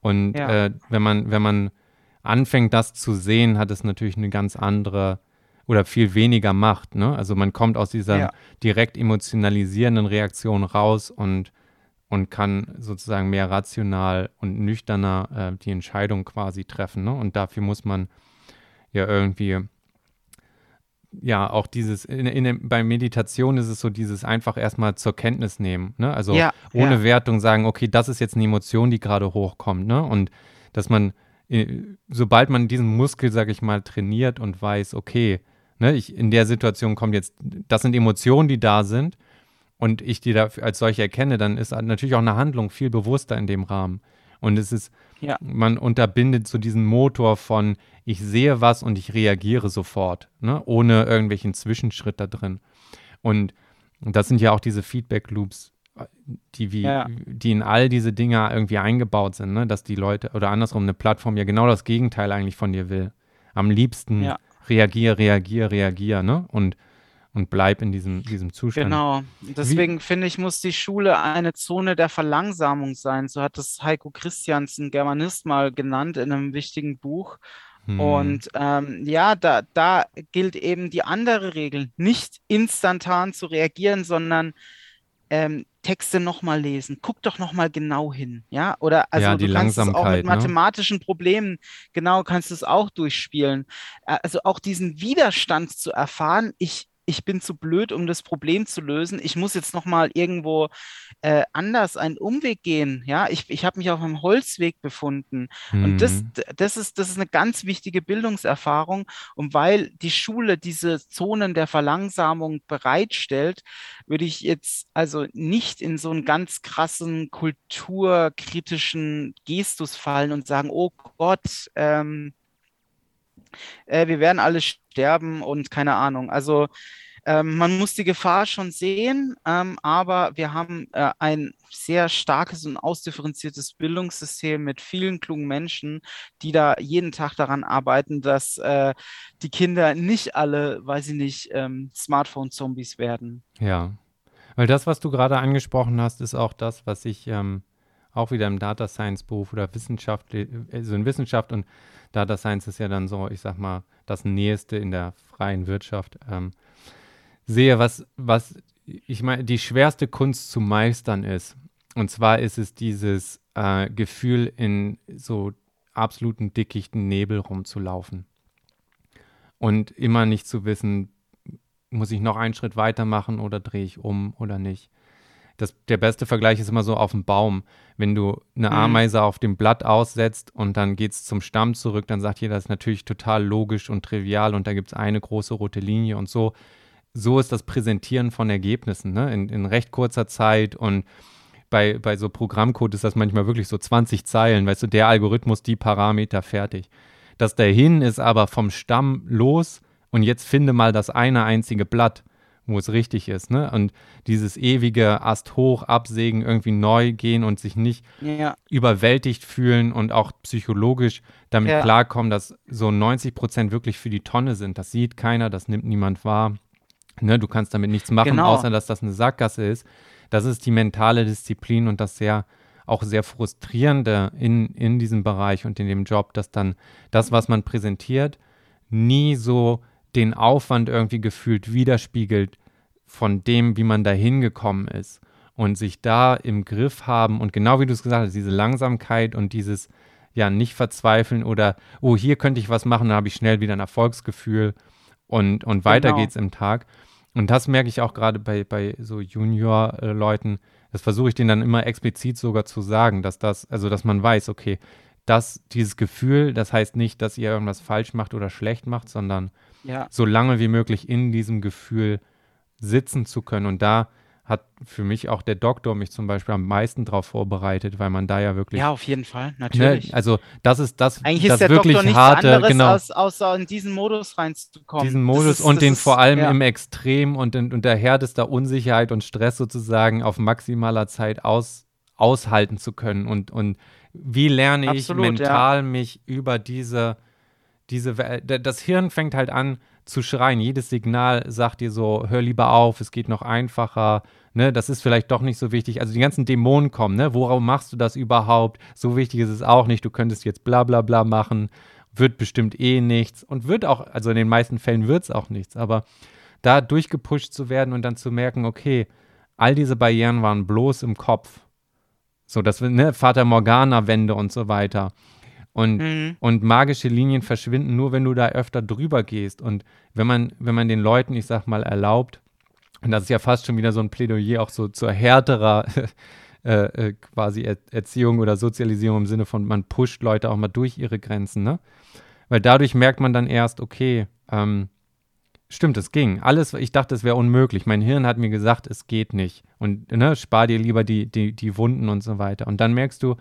Und Ja. äh, wenn man, wenn man anfängt, das zu sehen, hat es natürlich eine ganz andere oder viel weniger Macht, ne? Also man kommt aus dieser Ja. direkt emotionalisierenden Reaktion raus und, und kann sozusagen mehr rational und nüchterner äh, die Entscheidung quasi treffen, ne? Und dafür muss man ja irgendwie ja, auch dieses, in, in, bei Meditation ist es so dieses einfach erstmal zur Kenntnis nehmen, ne? Also Ja, ohne ja. Wertung sagen, okay, das ist jetzt eine Emotion, die gerade hochkommt, ne? Und dass man, äh, sobald man diesen Muskel, sag ich mal, trainiert und weiß, okay, ne, ich, in der Situation kommt jetzt, das sind Emotionen, die da sind und ich die da als solche erkenne, dann ist natürlich auch eine Handlung viel bewusster in dem Rahmen. Und es ist, Ja. man unterbindet so diesen Motor von, ich sehe was und ich reagiere sofort, ne? ohne irgendwelchen Zwischenschritt da drin. Und das sind ja auch diese Feedback-Loops, die, wie, Ja. die in all diese Dinge irgendwie eingebaut sind, ne? dass die Leute, oder andersrum, eine Plattform ja genau das Gegenteil eigentlich von dir will. Am liebsten Ja. reagier, reagier, reagier, ne? Und, und bleib in diesem, diesem Zustand. Genau. Deswegen finde ich, muss die Schule eine Zone der Verlangsamung sein. So hat es Heiko Christiansen, Germanist, mal genannt in einem wichtigen Buch. Hm. Und ähm, ja, da, da gilt eben die andere Regel, nicht instantan zu reagieren, sondern ähm, Texte nochmal lesen. Guck doch nochmal genau hin, ja? Oder also Ja, die du kannst es auch mit ne? mathematischen Problemen, genau, kannst du es auch durchspielen. Äh, Also auch diesen Widerstand zu erfahren, ich, ich bin zu blöd, um das Problem zu lösen. Ich muss jetzt nochmal irgendwo äh, anders einen Umweg gehen. Ja, ich, ich habe mich auf einem Holzweg befunden. Und das, Hm. das ist, das ist eine ganz wichtige Bildungserfahrung. Und weil die Schule diese Zonen der Verlangsamung bereitstellt, würde ich jetzt also nicht in so einen ganz krassen kulturkritischen Gestus fallen und sagen, oh Gott, ähm, äh, wir werden alle sterben und keine Ahnung. Also ähm, man muss die Gefahr schon sehen, ähm, aber wir haben äh, ein sehr starkes und ausdifferenziertes Bildungssystem mit vielen klugen Menschen, die da jeden Tag daran arbeiten, dass äh, die Kinder nicht alle, weiß ich nicht, ähm, Smartphone-Zombies werden. Ja, weil das, was du gerade angesprochen hast, ist auch das, was ich ähm, auch wieder im Data Science Beruf oder Wissenschaft, also in Wissenschaft und Data Science ist ja dann so, ich sag mal, das Nächste in der freien Wirtschaft. Ähm, sehe, was, was ich meine, die schwerste Kunst zu meistern ist. Und zwar ist es dieses äh, Gefühl, in so absoluten dickichten Nebel rumzulaufen. Und immer nicht zu wissen, muss ich noch einen Schritt weitermachen oder drehe ich um oder nicht. Das, der beste Vergleich ist immer so auf dem Baum. Wenn du eine Mhm. Ameise auf dem Blatt aussetzt und dann geht es zum Stamm zurück, dann sagt jeder, das ist natürlich total logisch und trivial und da gibt es eine große rote Linie und so. So ist das Präsentieren von Ergebnissen, ne? In, in recht kurzer Zeit und bei, bei so Programmcode ist das manchmal wirklich so 20 Zeilen, weißt du, der Algorithmus, die Parameter, fertig. Das dahin ist aber vom Stamm los und jetzt finde mal das eine einzige Blatt, wo es richtig ist, ne? Und dieses ewige Ast hoch, absägen, irgendwie neu gehen und sich nicht Ja, überwältigt fühlen und auch psychologisch damit Ja. klarkommen, dass so 90 Prozent wirklich für die Tonne sind. Das sieht keiner, das nimmt niemand wahr. Ne, du kannst damit nichts machen, Genau. außer dass das eine Sackgasse ist. Das ist die mentale Disziplin und das sehr auch sehr frustrierende in, in diesem Bereich und in dem Job, dass dann das, was man präsentiert, nie so den Aufwand irgendwie gefühlt widerspiegelt von dem, wie man da hingekommen ist. Und sich da im Griff haben und genau wie du es gesagt hast, diese Langsamkeit und dieses ja nicht verzweifeln oder oh, hier könnte ich was machen, dann habe ich schnell wieder ein Erfolgsgefühl und, und weiter Genau. geht's im Tag. Und das merke ich auch gerade bei, bei so Junior-Leuten, das versuche ich denen dann immer explizit sogar zu sagen, dass das, also dass man weiß, okay, dass dieses Gefühl, das heißt nicht, dass ihr irgendwas falsch macht oder schlecht macht, sondern ja, so lange wie möglich in diesem Gefühl sitzen zu können. Und da hat für mich auch der Doktor mich zum Beispiel am meisten darauf vorbereitet, weil man da ja wirklich, ja, auf jeden Fall, ne, natürlich. also das ist das, Eigentlich das ist der wirklich Doktor nichts harte, anderes, genau, als, außer in diesen Modus reinzukommen. diesen Modus ist- und den ist- vor allem ja. im Extrem und in, unter härtester Unsicherheit und Stress sozusagen auf maximaler Zeit aus, aushalten zu können. Und, und wie lerne ich Absolut, ja. mental mich über diese, diese, das Hirn fängt halt an zu schreien. Jedes Signal sagt dir so, hör lieber auf, es geht noch einfacher. Ne, das ist vielleicht doch nicht so wichtig. Also die ganzen Dämonen kommen, ne? Worauf machst du das überhaupt? So wichtig ist es auch nicht. Du könntest jetzt bla bla bla machen. Wird bestimmt eh nichts. Und wird auch, also in den meisten Fällen wird es auch nichts. Aber da durchgepusht zu werden und dann zu merken, okay, all diese Barrieren waren bloß im Kopf. So, das ne, Vater Morgana-Wände und so weiter. Und, Mhm. und magische Linien verschwinden nur, wenn du da öfter drüber gehst. Und wenn man, wenn man den Leuten, ich sag mal, erlaubt, und das ist ja fast schon wieder so ein Plädoyer auch so zur härterer äh, äh, quasi er Erziehung oder Sozialisierung im Sinne von, man pusht Leute auch mal durch ihre Grenzen, ne? Weil dadurch merkt man dann erst, okay, ähm, stimmt, es ging. Alles, ich dachte, es wäre unmöglich. Mein Hirn hat mir gesagt, es geht nicht. Und ne, spar dir lieber die, die, die Wunden und so weiter. Und dann merkst du,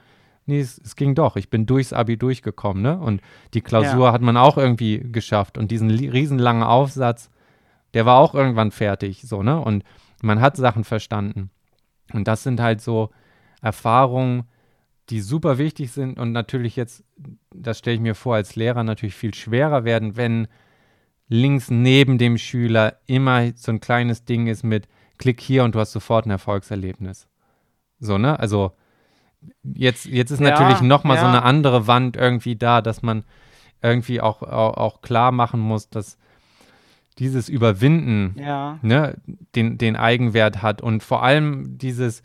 nee, es, es ging doch. Ich bin durchs Abi durchgekommen, ne? Und die Klausur hat man auch irgendwie geschafft. Und diesen riesenlangen Aufsatz, der war auch irgendwann fertig, so, ne? Und man hat Sachen verstanden. Und das sind halt so Erfahrungen, die super wichtig sind und natürlich jetzt, das stelle ich mir vor, als Lehrer natürlich viel schwerer werden, wenn links neben dem Schüler immer so ein kleines Ding ist mit Klick hier und du hast sofort ein Erfolgserlebnis. So, ne? Also jetzt, jetzt ist Ja, natürlich nochmal so ja. eine andere Wand irgendwie da, dass man irgendwie auch, auch, auch klar machen muss, dass dieses Überwinden Ja, ne, den, den Eigenwert hat und vor allem dieses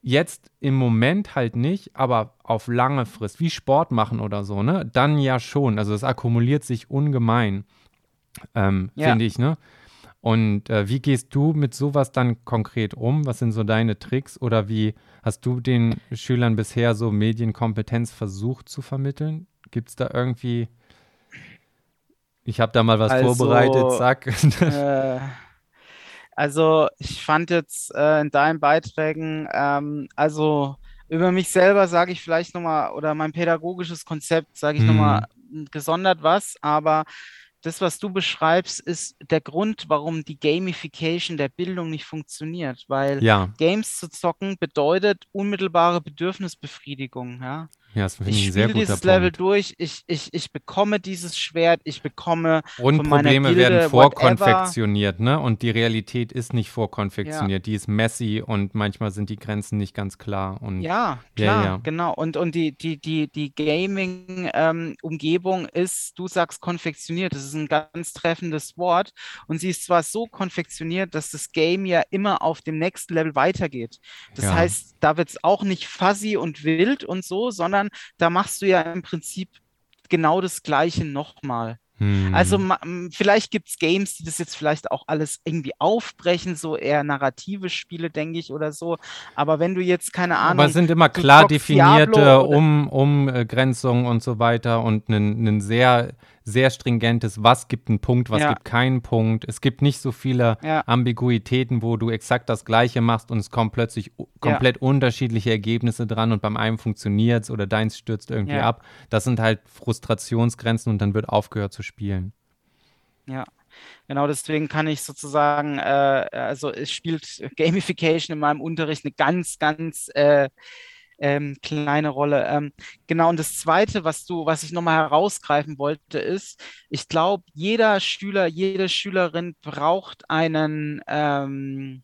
jetzt im Moment halt nicht, aber auf lange Frist, wie Sport machen oder so, ne, dann ja schon. Also es akkumuliert sich ungemein, ähm, finde ich, ne? Und äh, wie gehst du mit sowas dann konkret um? Was sind so deine Tricks oder wie hast du den Schülern bisher so Medienkompetenz versucht zu vermitteln? Gibt es da irgendwie, ich habe da mal was Also, vorbereitet, zack. äh, also ich fand jetzt äh, in deinen Beiträgen, ähm, also über mich selber sage ich vielleicht nochmal, oder mein pädagogisches Konzept sage ich Mhm. nochmal gesondert was, aber das, was du beschreibst, ist der Grund, warum die Gamification der Bildung nicht funktioniert, weil ja, Games zu zocken bedeutet unmittelbare Bedürfnisbefriedigung, ja. Ja, das Ich spiele dieses Level Punkt. durch, ich, ich, ich bekomme dieses Schwert, ich bekomme Und von meiner Probleme Gilde, werden whatever. vorkonfektioniert, ne? Und die Realität ist nicht vorkonfektioniert, die ist messy und manchmal sind die Grenzen nicht ganz klar. Und Ja, Ja, klar, ja. genau. Und, und die, die, die, die Gaming-Umgebung ist, du sagst konfektioniert, das ist ein ganz treffendes Wort. Und sie ist zwar so konfektioniert, dass das Game ja immer auf dem nächsten Level weitergeht. Das Ja. heißt, da wird es auch nicht fuzzy und wild und so, sondern da machst du ja im Prinzip genau das Gleiche nochmal. Hm. Also vielleicht gibt es Games, die das jetzt vielleicht auch alles irgendwie aufbrechen, so eher narrative Spiele, denke ich, oder so. Aber wenn du jetzt, keine Ahnung. Aber es sind immer klar definierte um, Umgrenzungen und so weiter und ein sehr sehr stringentes, was gibt einen Punkt, was ja. gibt keinen Punkt. Es gibt nicht so viele ja. Ambiguitäten, wo du exakt das Gleiche machst und es kommen plötzlich komplett unterschiedliche Ergebnisse dran und beim einen funktioniert es oder deins stürzt irgendwie ab. Das sind halt Frustrationsgrenzen und dann wird aufgehört zu spielen. Ja. Genau deswegen kann ich sozusagen, äh, also es spielt Gamification in meinem Unterricht eine ganz, ganz äh, ähm, kleine Rolle. Ähm, genau, und das Zweite, was du, was ich nochmal herausgreifen wollte, ist, ich glaube, jeder Schüler, jede Schülerin braucht einen, ähm,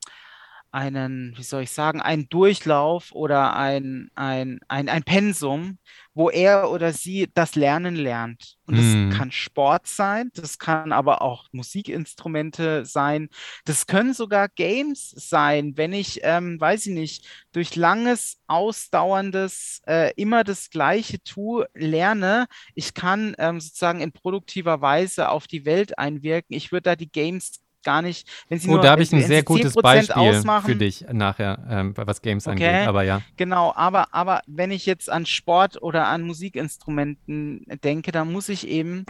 einen, wie soll ich sagen, einen Durchlauf oder ein, ein, ein, ein Pensum, wo er oder sie das Lernen lernt. Und das mm. kann Sport sein, das kann aber auch Musikinstrumente sein, das können sogar Games sein, wenn ich, ähm, weiß ich nicht, durch langes, ausdauerndes, äh, immer das Gleiche tue, lerne, ich kann ähm, sozusagen in produktiver Weise auf die Welt einwirken. Ich würde da die Games gar nicht, wenn sie oh, nur da habe ich ein sehr gutes Beispiel ausmachen, für dich nachher, ähm, was Games okay, angeht, aber ja. Genau, aber, aber wenn ich jetzt an Sport oder an Musikinstrumenten denke, dann muss ich eben,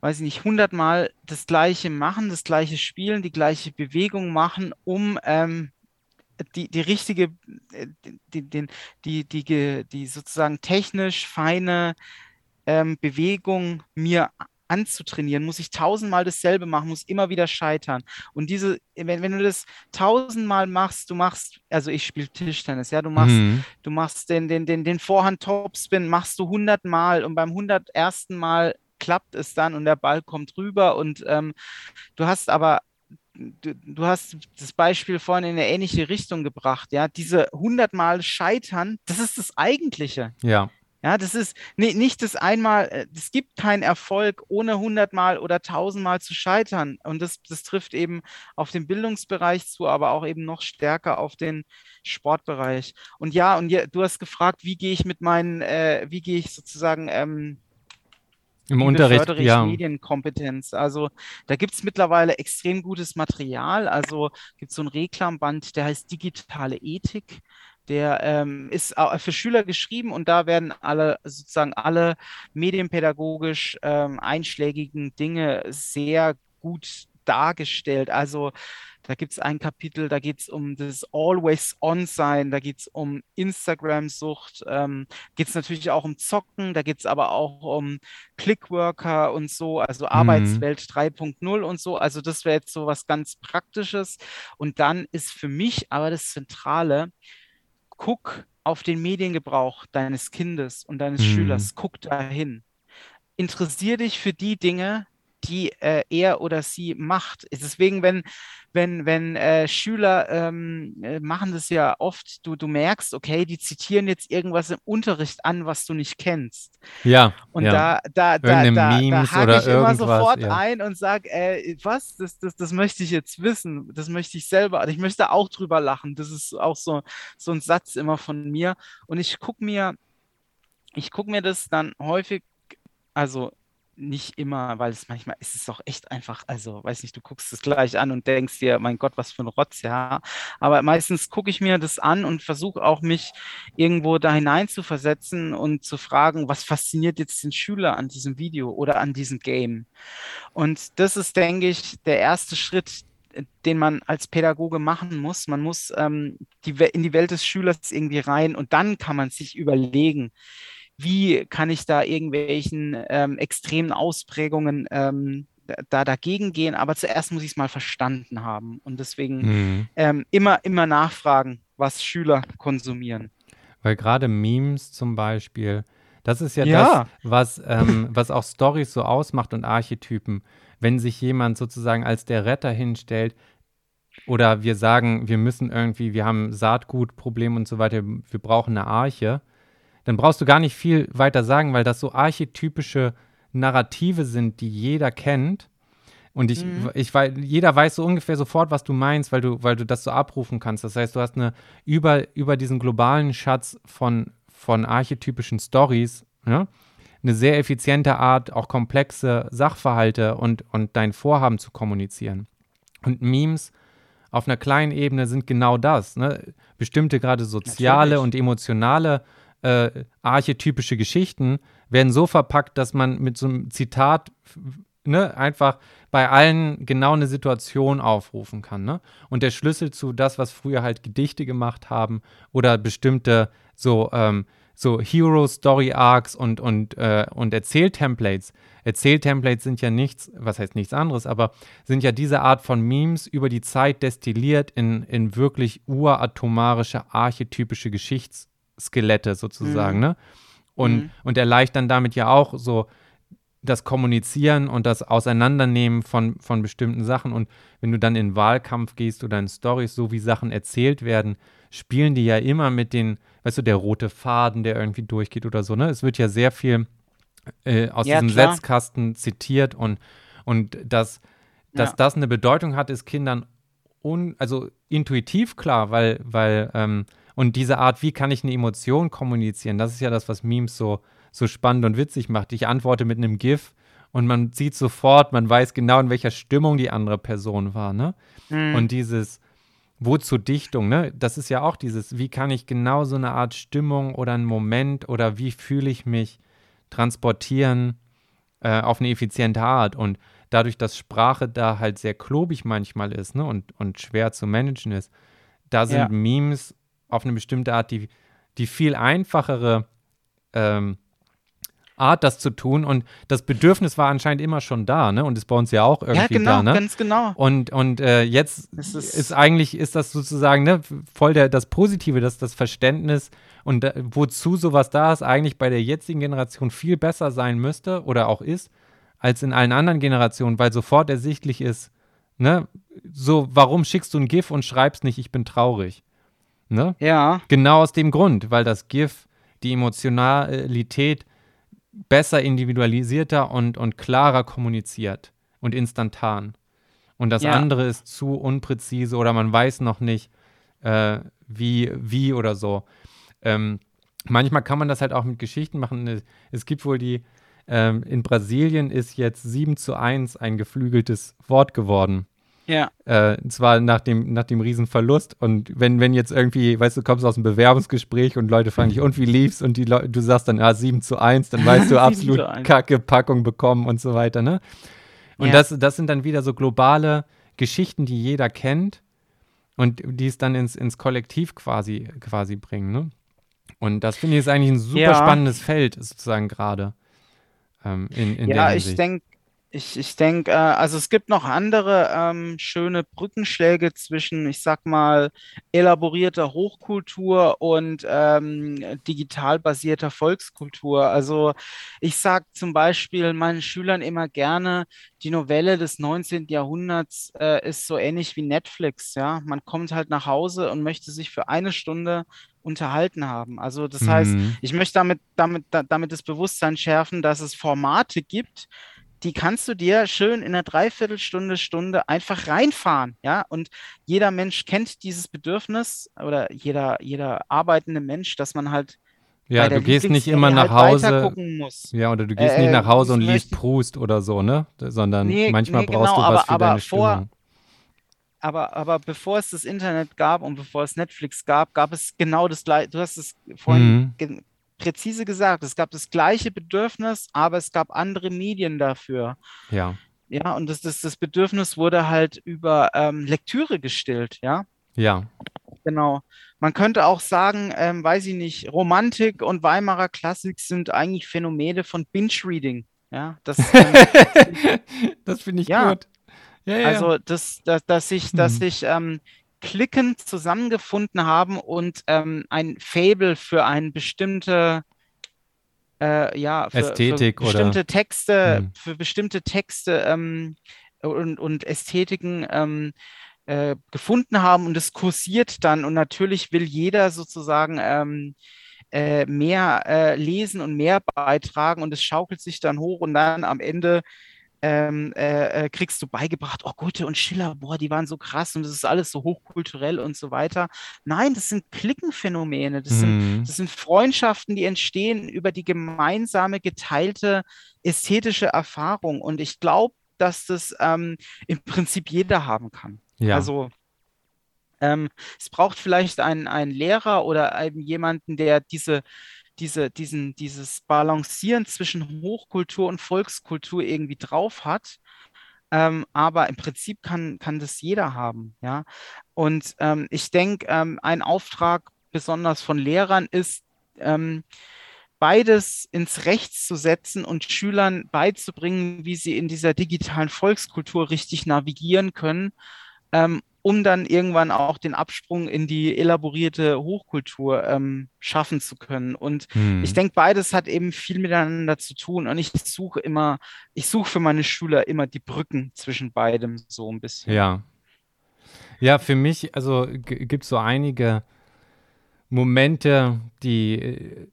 weiß ich nicht, hundertmal das Gleiche machen, das Gleiche spielen, die gleiche Bewegung machen, um ähm, die, die richtige, äh, die, die, die, die, die sozusagen technisch feine ähm, Bewegung mir anzutrainieren, muss ich tausendmal dasselbe machen, muss immer wieder scheitern. Und diese, wenn, wenn du das tausendmal machst, du machst, also ich spiele Tischtennis, ja, du machst, mhm. du machst den, den, den, den Vorhand-Topspin, machst du hundertmal und beim hundertersten Mal klappt es dann und der Ball kommt rüber und ähm, du hast aber Du, du, hast das Beispiel vorhin in eine ähnliche Richtung gebracht, ja. Diese hundertmal Scheitern, das ist das Eigentliche. Ja. Ja, das ist nicht das einmal, äh, es gibt keinen Erfolg, ohne hundertmal oder tausendmal zu scheitern. Und das, das trifft eben auf den Bildungsbereich zu, aber auch eben noch stärker auf den Sportbereich. Und ja, und ja, du hast gefragt, wie gehe ich mit meinen, äh, wie gehe ich sozusagen ähm, im Unterricht, ja. Medienkompetenz. Also da gibt es mittlerweile extrem gutes Material. Also gibt es so ein Reklamband, der heißt Digitale Ethik. Der ähm, ist für Schüler geschrieben und da werden alle sozusagen alle medienpädagogisch ähm, einschlägigen Dinge sehr gut dargestellt. Also da gibt es ein Kapitel, da geht es um das Always-On-Sein, da geht es um Instagram-Sucht, ähm, geht es natürlich auch um Zocken, da geht es aber auch um Clickworker und so, also mhm. Arbeitswelt 3.0 und so. Also das wäre jetzt so was ganz Praktisches. Und dann ist für mich aber das Zentrale, guck auf den Mediengebrauch deines Kindes und deines mhm. Schülers, guck dahin. Interessier dich für die Dinge, die äh, er oder sie macht. Deswegen, wenn, wenn, wenn äh, Schüler ähm, äh, machen das ja oft, du, du merkst, okay, die zitieren jetzt irgendwas im Unterricht an, was du nicht kennst. Ja. Und ja. da, da, da, da, da hake ich immer sofort ja. ein und sage, äh, was, das, das, das möchte ich jetzt wissen, das möchte ich selber, ich möchte auch drüber lachen. Das ist auch so, so ein Satz immer von mir. Und ich gucke mir, ich gucke mir das dann häufig, also nicht immer, weil es manchmal ist es auch echt einfach, also weiß nicht, du guckst es gleich an und denkst dir, mein Gott, was für ein Rotz, ja. Aber meistens gucke ich mir das an und versuche auch mich irgendwo da hinein zu versetzen und zu fragen, was fasziniert jetzt den Schüler an diesem Video oder an diesem Game. Und das ist, denke ich, der erste Schritt, den man als Pädagoge machen muss. Man muss ähm, die, in die Welt des Schülers irgendwie rein und dann kann man sich überlegen, wie kann ich da irgendwelchen ähm, extremen Ausprägungen ähm, da dagegen gehen, aber zuerst muss ich es mal verstanden haben und deswegen mhm. ähm, immer, immer nachfragen, was Schüler konsumieren. Weil gerade Memes zum Beispiel, das ist ja, ja. das, was, ähm, was auch Stories so ausmacht und Archetypen. Wenn sich jemand sozusagen als der Retter hinstellt, oder wir sagen, wir müssen irgendwie, wir haben Saatgutproblem und so weiter, wir brauchen eine Arche, dann brauchst du gar nicht viel weiter sagen, weil das so archetypische Narrative sind, die jeder kennt. Und ich, mhm. ich weiß, jeder weiß so ungefähr sofort, was du meinst, weil du, weil du das so abrufen kannst. Das heißt, du hast eine über, über diesen globalen Schatz von, von archetypischen Stories, ja, eine sehr effiziente Art, auch komplexe Sachverhalte und, und dein Vorhaben zu kommunizieren. Und Memes auf einer kleinen Ebene sind genau das. Ne? Bestimmte gerade soziale Natürlich. und emotionale äh, archetypische Geschichten werden so verpackt, dass man mit so einem Zitat ne, einfach bei allen genau eine Situation aufrufen kann. Ne? Und der Schlüssel zu das, was früher halt Gedichte gemacht haben oder bestimmte so, ähm, so Hero-Story-Arcs und, und, äh, und Erzähltemplates. Erzähltemplates sind ja nichts, was heißt nichts anderes, aber sind ja diese Art von Memes über die Zeit destilliert in, in wirklich uratomarische, archetypische Geschichtsskelette sozusagen. Mhm. Ne? Und, mhm. und erleichtern damit ja auch so das Kommunizieren und das Auseinandernehmen von, von bestimmten Sachen. Und wenn du dann in Wahlkampf gehst oder in Stories, so wie Sachen erzählt werden, spielen die ja immer mit den, weißt du, der rote Faden, der irgendwie durchgeht oder so. Ne? Es wird ja sehr viel äh, aus ja, diesem klar. Setzkasten zitiert und, und dass, dass ja. das eine Bedeutung hat, ist Kindern un, also intuitiv klar, weil, weil ähm, und diese Art, wie kann ich eine Emotion kommunizieren, das ist ja das, was Memes so, so spannend und witzig macht. Ich antworte mit einem GIF und man sieht sofort, man weiß genau, in welcher Stimmung die andere Person war, ne? Mhm. Und dieses, wozu Dichtung, ne? Das ist ja auch dieses, wie kann ich genau so eine Art Stimmung oder einen Moment oder wie fühle ich mich transportieren äh, auf eine effiziente Art. Und dadurch, dass Sprache da halt sehr klobig manchmal ist, ne? Und, und schwer zu managen ist, da sind ja. Memes auf eine bestimmte Art die, die viel einfachere ähm, Art, das zu tun. Und das Bedürfnis war anscheinend immer schon da, ne? Und ist bei uns ja auch irgendwie ja, genau, da, ne? ganz genau. Und, und äh, jetzt ist, ist, eigentlich, ist das sozusagen, ne, voll der, das Positive, das, das Verständnis und äh, wozu sowas da ist, eigentlich bei der jetzigen Generation viel besser sein müsste oder auch ist, als in allen anderen Generationen, weil sofort ersichtlich ist, ne, so, warum schickst du ein GIF und schreibst nicht, ich bin traurig? Ne? Ja. Genau aus dem Grund, weil das GIF die Emotionalität besser individualisierter und, und klarer kommuniziert und instantan. Und das ja. andere ist zu unpräzise oder man weiß noch nicht, äh, wie, wie oder so. Ähm, manchmal kann man das halt auch mit Geschichten machen. Es gibt wohl die, ähm, in Brasilien ist jetzt 7 zu 1 ein geflügeltes Wort geworden. Ja. Äh, zwar nach dem, nach dem Riesenverlust. Und wenn, wenn jetzt irgendwie, weißt du, kommst aus einem Bewerbungsgespräch und Leute fragen dich, und wie lief's? Und die Le du sagst dann, ah, 7 zu 1, dann weißt du absolut kacke Packung bekommen und so weiter, ne? Und ja. das, das sind dann wieder so globale Geschichten, die jeder kennt und die es dann ins, ins Kollektiv quasi, quasi bringen, ne? Und das finde ich ist eigentlich ein super ja. spannendes Feld, sozusagen gerade. Ähm, in, in ja, ich denke, ich, ich denke, äh, also es gibt noch andere ähm, schöne Brückenschläge zwischen, ich sag mal, elaborierter Hochkultur und ähm, digital basierter Volkskultur. Also ich sage zum Beispiel meinen Schülern immer gerne, die Novelle des 19. Jahrhunderts äh, ist so ähnlich wie Netflix. Ja, man kommt halt nach Hause und möchte sich für eine Stunde unterhalten haben. Also das mhm. heißt, ich möchte damit, damit, damit das Bewusstsein schärfen, dass es Formate gibt, die kannst du dir schön in einer Dreiviertelstunde, Stunde einfach reinfahren, ja. Und jeder Mensch kennt dieses Bedürfnis oder jeder, jeder arbeitende Mensch, dass man halt ja, du gehst nicht immer nach halt Hause. Ja, oder du gehst äh, nicht nach Hause und liest Proust oder so, ne? Sondern nee, manchmal nee, brauchst genau, du was aber, für aber deine vor, Stimmung. Aber, aber bevor es das Internet gab und bevor es Netflix gab, gab es genau das gleiche. Du hast es vorhin mhm präzise gesagt, es gab das gleiche Bedürfnis, aber es gab andere Medien dafür. Ja. Ja, und das, das, das Bedürfnis wurde halt über ähm, Lektüre gestillt, ja. Ja. Genau. Man könnte auch sagen, ähm, weiß ich nicht, Romantik und Weimarer Klassik sind eigentlich Phänomene von Binge-Reading. Ja, das, ähm, das finde ich ja. gut. Ja, ja, also, das, das, dass ich, dass hm. ich ähm, klickend zusammengefunden haben und ähm, ein Fable für eine bestimmte äh, ja, für, Ästhetik für bestimmte oder? Texte, hm. für bestimmte Texte ähm, und, und Ästhetiken ähm, äh, gefunden haben und es kursiert dann und natürlich will jeder sozusagen ähm, äh, mehr äh, lesen und mehr beitragen und es schaukelt sich dann hoch und dann am Ende ähm, äh, äh, kriegst du beigebracht, oh Goethe und Schiller, boah, die waren so krass und das ist alles so hochkulturell und so weiter. Nein, das sind Klickenphänomene, das, Mhm. sind, das sind Freundschaften, die entstehen über die gemeinsame, geteilte ästhetische Erfahrung. Und ich glaube, dass das ähm, im Prinzip jeder haben kann. Ja. Also ähm, es braucht vielleicht einen, einen Lehrer oder einen, jemanden, der diese, diese, diesen, dieses Balancieren zwischen Hochkultur und Volkskultur irgendwie drauf hat. Ähm, aber im Prinzip kann, kann das jeder haben, ja. Und ähm, ich denke, ähm, ein Auftrag besonders von Lehrern ist, ähm, beides ins Rechts zu setzen und Schülern beizubringen, wie sie in dieser digitalen Volkskultur richtig navigieren können, ähm, um dann irgendwann auch den Absprung in die elaborierte Hochkultur ähm, schaffen zu können. Und Mhm. ich denke, beides hat eben viel miteinander zu tun. Und ich suche immer, ich suche für meine Schüler immer die Brücken zwischen beidem so ein bisschen. Ja. Ja, für mich, also gibt es so einige Momente, die äh,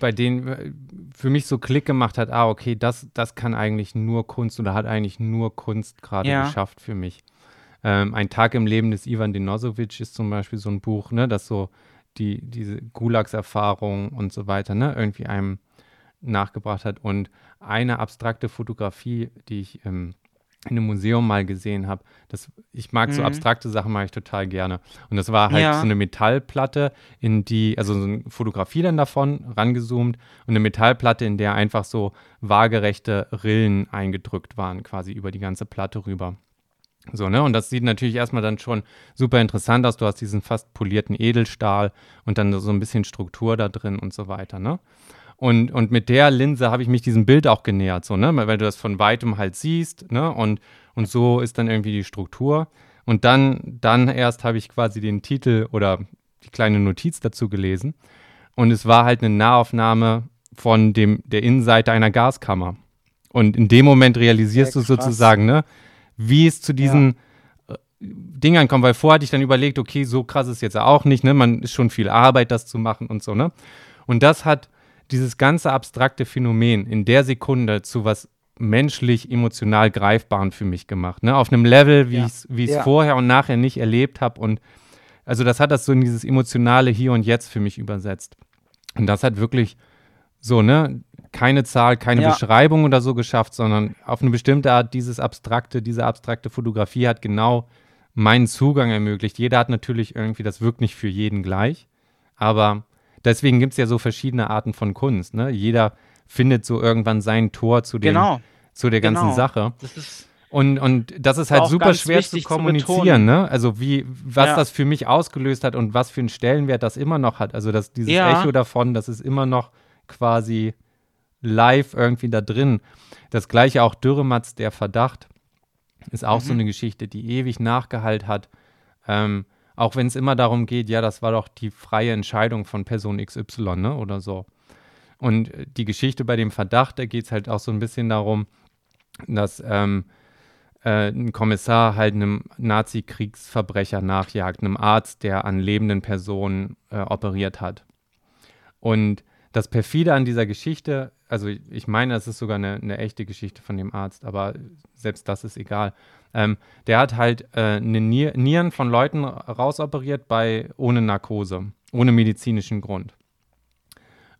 bei denen äh, für mich so Klick gemacht hat, ah, okay, das, das kann eigentlich nur Kunst oder hat eigentlich nur Kunst gerade Ja. geschafft für mich. Ähm, Ein Tag im Leben des Ivan Denosovic ist zum Beispiel so ein Buch, ne, das so die, diese Gulags-Erfahrung und so weiter, ne, irgendwie einem nachgebracht hat. Und eine abstrakte Fotografie, die ich ähm, in einem Museum mal gesehen habe, das, ich mag so Mhm. abstrakte Sachen, mag ich total gerne. Und das war halt Ja. so eine Metallplatte, in die, also so eine Fotografie dann davon, rangezoomt und eine Metallplatte, in der einfach so waagerechte Rillen eingedrückt waren, quasi über die ganze Platte rüber. So, ne? Und das sieht natürlich erstmal dann schon super interessant aus. Du hast diesen fast polierten Edelstahl und dann so ein bisschen Struktur da drin und so weiter, ne? Und, und mit der Linse habe ich mich diesem Bild auch genähert, so, ne? Weil du das von weitem halt siehst, ne? Und, und so ist dann irgendwie die Struktur. Und dann, dann erst habe ich quasi den Titel oder die kleine Notiz dazu gelesen. Und es war halt eine Nahaufnahme von dem, der Innenseite einer Gaskammer. Und in dem Moment realisierst Sehr du krass. sozusagen, ne, wie es zu diesen äh, Dingern kommt. Weil vorher hatte ich dann überlegt, okay, so krass ist jetzt auch nicht, ne? Man ist schon viel Arbeit, das zu machen und so, ne? Und das hat dieses ganze abstrakte Phänomen in der Sekunde zu was menschlich, emotional Greifbaren für mich gemacht. Ne? Auf einem Level, wie Ja. ich es Ja. vorher und nachher nicht erlebt habe. Und also das hat das so in dieses emotionale Hier und Jetzt für mich übersetzt. Und das hat wirklich so, ne, keine Zahl, keine Ja. Beschreibung oder so geschafft, sondern auf eine bestimmte Art dieses abstrakte, diese abstrakte Fotografie hat genau meinen Zugang ermöglicht. Jeder hat natürlich irgendwie, das wirkt nicht für jeden gleich, aber deswegen gibt es ja so verschiedene Arten von Kunst, ne? Jeder findet so irgendwann sein Tor zu, dem, Genau. zu der ganzen genau. Sache. Das Und, und das ist halt super schwer zu zu kommunizieren, betonen. ne? Also wie, was Ja. das für mich ausgelöst hat und was für einen Stellenwert das immer noch hat. Also das, dieses Ja. Echo davon, das ist immer noch quasi live irgendwie da drin. Das gleiche auch Dürrematz, der Verdacht, ist auch so Mhm. eine Geschichte, die ewig nachgehalt hat. Ähm, auch wenn es immer darum geht, ja, das war doch die freie Entscheidung von Person XY, ne? Oder so. Und äh, die Geschichte bei dem Verdacht, da geht es halt auch so ein bisschen darum, dass ähm, äh, ein Kommissar halt einem Nazi-Kriegsverbrecher nachjagt, einem Arzt, der an lebenden Personen äh, operiert hat. Und das perfide an dieser Geschichte, also ich- meine, es ist sogar eine, eine echte Geschichte von dem Arzt, aber selbst das ist egal. Ähm, der hat halt äh, eine Nier Nieren von Leuten rausoperiert bei ohne Narkose, ohne medizinischen Grund.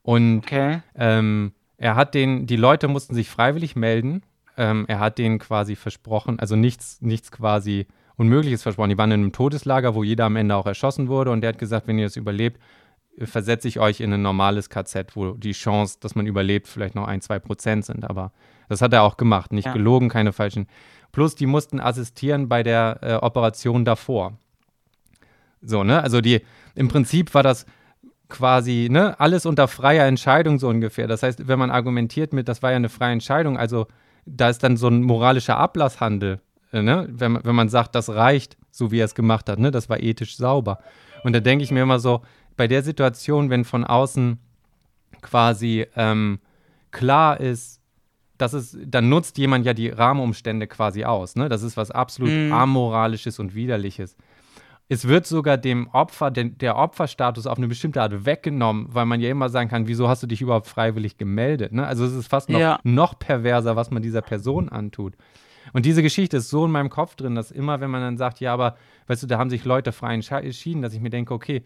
Und okay. ähm, er hat den, die Leute mussten sich freiwillig melden. Ähm, er hat denen quasi versprochen, also nichts, nichts quasi Unmögliches versprochen. Die waren in einem Todeslager, wo jeder am Ende auch erschossen wurde. Und der hat gesagt, wenn ihr das überlebt, versetze ich euch in ein normales KZ, wo die Chance, dass man überlebt, vielleicht noch ein, zwei Prozent sind. Aber das hat er auch gemacht. Nicht Ja. gelogen, keine falschen. Plus, die mussten assistieren bei der äh, Operation davor. So, ne? Also die, im Prinzip war das quasi, ne, alles unter freier Entscheidung so ungefähr. Das heißt, wenn man argumentiert mit, das war ja eine freie Entscheidung, also da ist dann so ein moralischer Ablasshandel, äh, ne, wenn, man- wenn man sagt, das reicht, so wie er es gemacht hat, ne, das war ethisch sauber. Und da denke ich mir immer so, bei der Situation, wenn von außen quasi ähm, klar ist, dass es, dann nutzt jemand ja die Rahmenumstände quasi aus, ne? Das ist was absolut Mhm. amoralisches und widerliches. es wird sogar dem Opfer, den, der Opferstatus auf eine bestimmte Art weggenommen, weil man ja immer sagen kann, wieso hast du dich überhaupt freiwillig gemeldet? Ne? Also es ist fast noch, Ja. noch perverser, was man dieser Person antut. Und diese Geschichte ist so in meinem Kopf drin, dass immer, wenn man dann sagt, ja, aber, weißt du, da haben sich Leute frei entschieden, dass ich mir denke, okay,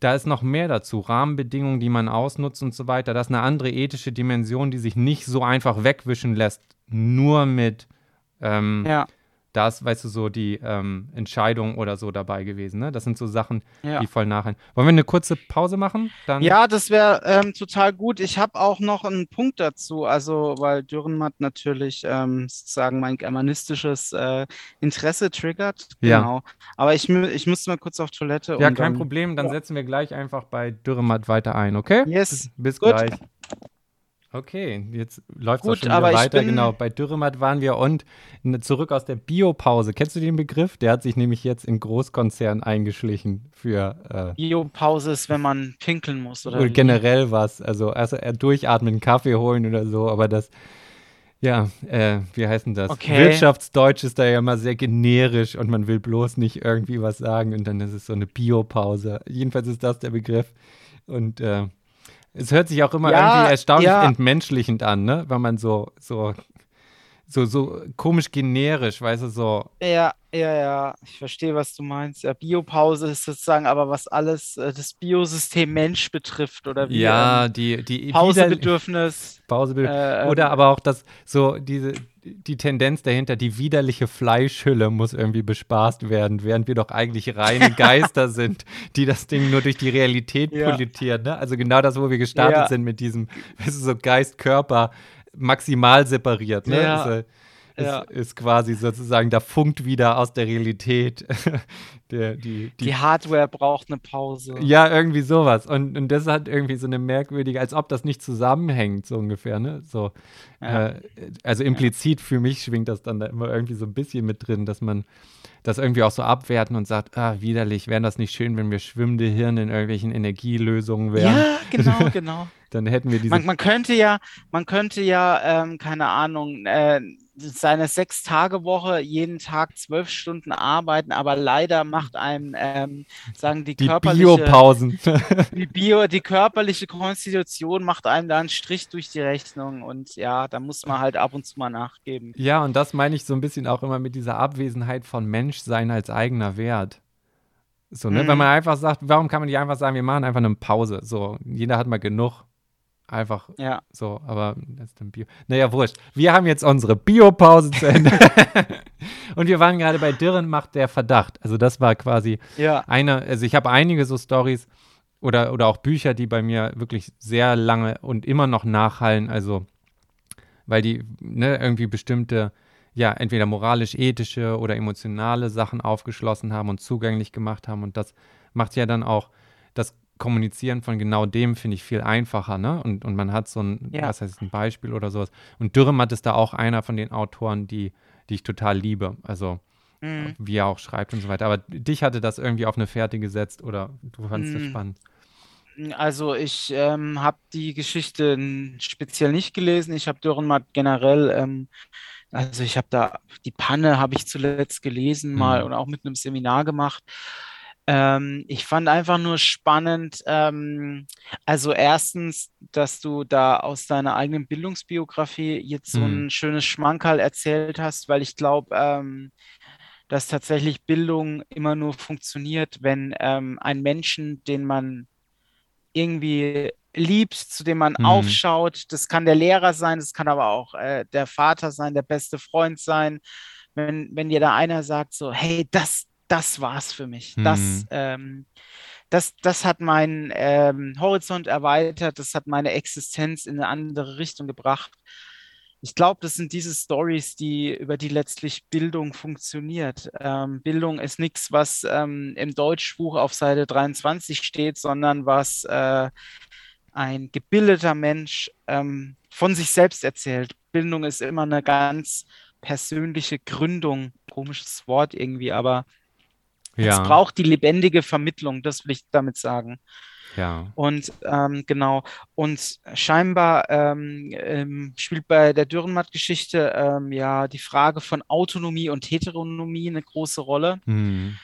da ist noch mehr dazu. Rahmenbedingungen, die man ausnutzt und so weiter. Das ist eine andere ethische Dimension, die sich nicht so einfach wegwischen lässt, nur mit ähm, Ja, da ist, weißt du, so die ähm, Entscheidung oder so dabei gewesen. Ne? Das sind so Sachen, ja. die voll nachher. Wollen wir eine kurze Pause machen? Dann Ja, das wäre ähm, total gut. Ich habe auch noch einen Punkt dazu, also weil Dürrenmatt natürlich ähm, sozusagen mein germanistisches äh, Interesse triggert. Ja. Genau. Aber ich, ich muss mal kurz auf Toilette. Ja, kein dann- Problem. Dann ja. setzen wir gleich einfach bei Dürrematt weiter ein, okay? Yes. Bis Gut. gleich. Okay, jetzt läuft es schon wieder aber weiter. Genau, bei Dürrematt waren wir und ne, zurück aus der Biopause. Kennst du den Begriff? Der hat sich nämlich jetzt in Großkonzern eingeschlichen für äh, Biopause ist, wenn man pinkeln muss, oder? oder generell was. Also, also äh, durchatmen, einen Kaffee holen oder so, aber das, ja, äh, wie heißt denn das? Okay. Wirtschaftsdeutsch ist da ja immer sehr generisch und man will bloß nicht irgendwie was sagen und dann ist es so eine Biopause. Jedenfalls ist das der Begriff. Und äh, es hört sich auch immer Ja, irgendwie erstaunlich ja. entmenschlichend an, ne? Wenn man so, so, so, so komisch generisch, weißt du, so, Ja, ja, ja, ich verstehe, was du meinst. Ja, Biopause ist sozusagen aber was alles äh, das Biosystem Mensch betrifft, oder wie? ja, ähm, die, die Pausebedürfnis. Pause Äh, Oder ähm, aber auch das, so diese, die Tendenz dahinter, die widerliche Fleischhülle muss irgendwie bespaßt werden, während wir doch eigentlich reine Geister sind, die das Ding nur durch die Realität Ja. politieren. Ne? Also genau das, wo wir gestartet Ja. sind mit diesem, weißt du, so Geist, Körper maximal separiert. Ne? Ja. Ist, äh, ist, Ja. ist quasi sozusagen, da funkt wieder aus der Realität der, die, die Die Hardware braucht eine Pause. ja, irgendwie sowas. Und, und das hat irgendwie so eine merkwürdige, als ob das nicht zusammenhängt, so ungefähr, ne? So, Ja. äh, also implizit für mich schwingt das dann da immer irgendwie so ein bisschen mit drin, dass man das irgendwie auch so abwerten und sagt, ah, widerlich, wäre das nicht schön, wenn wir schwimmende Hirne in irgendwelchen Energielösungen wären. Ja, genau, genau. Dann hätten wir diese. Man, man könnte ja, man könnte ja, ähm, keine Ahnung, äh, seine Sechs-Tage-Woche jeden Tag zwölf Stunden arbeiten, aber leider macht einem, ähm, sagen die, die körperliche, Biopausen. die Bio, die körperliche Konstitution macht einem da einen Strich durch die Rechnung und ja, da muss man halt ab und zu mal nachgeben. ja, und das meine ich so ein bisschen auch immer mit dieser Abwesenheit von Menschsein als eigener Wert. So, ne? Mhm. Wenn man einfach sagt, warum kann man nicht einfach sagen, wir machen einfach eine Pause? So, jeder hat mal genug. Einfach Ja, so, aber das ist dann Bio. Naja, wurscht. Wir haben jetzt unsere Biopause zu Ende. Und wir waren gerade bei Dirren macht der Verdacht. Also das war quasi ja, eine, also ich habe einige so Stories oder, oder auch Bücher, die bei mir wirklich sehr lange und immer noch nachhallen. Also, weil die ne, irgendwie bestimmte, ja, entweder moralisch-ethische oder emotionale Sachen aufgeschlossen haben und zugänglich gemacht haben. Und das macht ja dann auch das Kommunizieren von genau dem, finde ich, viel einfacher, ne? Und, und man hat so ein, Ja. was heißt ein Beispiel oder sowas. Und Dürrematt ist da auch einer von den Autoren, die, die ich total liebe. Also, mhm. wie er auch schreibt und so weiter. Aber dich hatte das irgendwie auf eine Fährte gesetzt oder du fandest das Mm. spannend. Also ich ähm, habe die Geschichte speziell nicht gelesen. Ich habe Dürrenmatt generell, ähm, also ich habe da die Panne habe ich zuletzt gelesen mal Mhm. und auch mit einem Seminar gemacht. Ähm, ich fand einfach nur spannend, ähm, also erstens, dass du da aus deiner eigenen Bildungsbiografie jetzt so Mhm. ein schönes Schmankerl erzählt hast, weil ich glaube, ähm, dass tatsächlich Bildung immer nur funktioniert, wenn ähm, ein Menschen, den man irgendwie liebt, zu dem man Mhm. aufschaut. Das kann der Lehrer sein, das kann aber auch äh, der Vater sein, der beste Freund sein. Wenn, wenn dir da einer sagt, so, hey, das, das war's für mich. Das, Mhm. ähm, das, das hat meinen ähm, Horizont erweitert, das hat meine Existenz in eine andere Richtung gebracht. Ich glaube, das sind diese Stories, die, über die letztlich Bildung funktioniert. Ähm, Bildung ist nichts, was ähm, im Deutschbuch auf Seite 23 steht, sondern was äh, ein gebildeter Mensch ähm, von sich selbst erzählt. Bildung ist immer eine ganz persönliche Gründung. Komisches Wort irgendwie, aber es Ja, braucht die lebendige Vermittlung, das will ich damit sagen. ja. Und ähm, genau, und scheinbar ähm, ähm, spielt bei der Dürrenmatt-Geschichte ähm, ja die Frage von Autonomie und Heteronomie eine große Rolle. Mhm.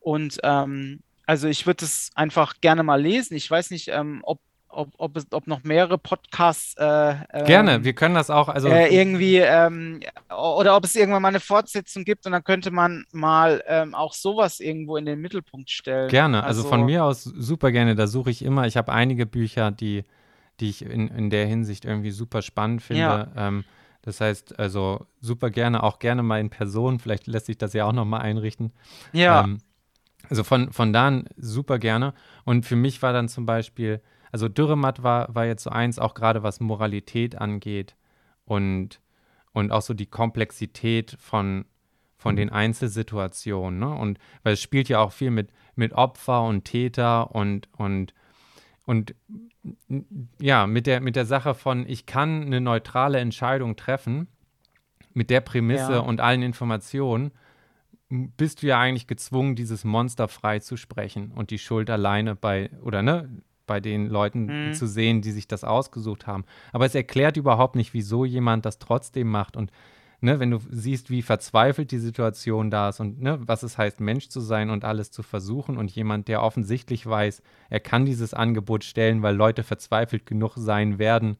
Und ähm, also ich würde es einfach gerne mal lesen. Ich weiß nicht, ähm, ob ob, ob, es, ob noch mehrere Podcasts. Äh, Gerne, ähm, wir können das auch. Also äh, irgendwie, ähm, oder ob es irgendwann mal eine Fortsetzung gibt und dann könnte man mal ähm, auch sowas irgendwo in den Mittelpunkt stellen. Gerne, also, also von mir aus super gerne. Da suche ich immer. Ich habe einige Bücher, die, die ich in, in der Hinsicht irgendwie super spannend finde. Ja. Ähm, das heißt, also super gerne, auch gerne mal in Person. Vielleicht lässt sich das ja auch nochmal einrichten. Ja. Ähm, also von, von da an super gerne. Und für mich war dann zum Beispiel also Dürrematt war, war jetzt so eins, auch gerade was Moralität angeht und, und auch so die Komplexität von, von den Einzelsituationen. Ne? Und weil es spielt ja auch viel mit, mit Opfer und Täter und, und, und ja, mit der, mit der Sache von, ich kann eine neutrale Entscheidung treffen, mit der Prämisse ja. und allen Informationen, bist du ja eigentlich gezwungen, dieses Monster frei zu sprechen und die Schuld alleine bei, oder ne, bei den Leuten mhm. zu sehen, die sich das ausgesucht haben. Aber es erklärt überhaupt nicht, wieso jemand das trotzdem macht. Und ne, wenn du siehst, wie verzweifelt die Situation da ist und ne, was es heißt, Mensch zu sein und alles zu versuchen und jemand, der offensichtlich weiß, er kann dieses Angebot stellen, weil Leute verzweifelt genug sein werden,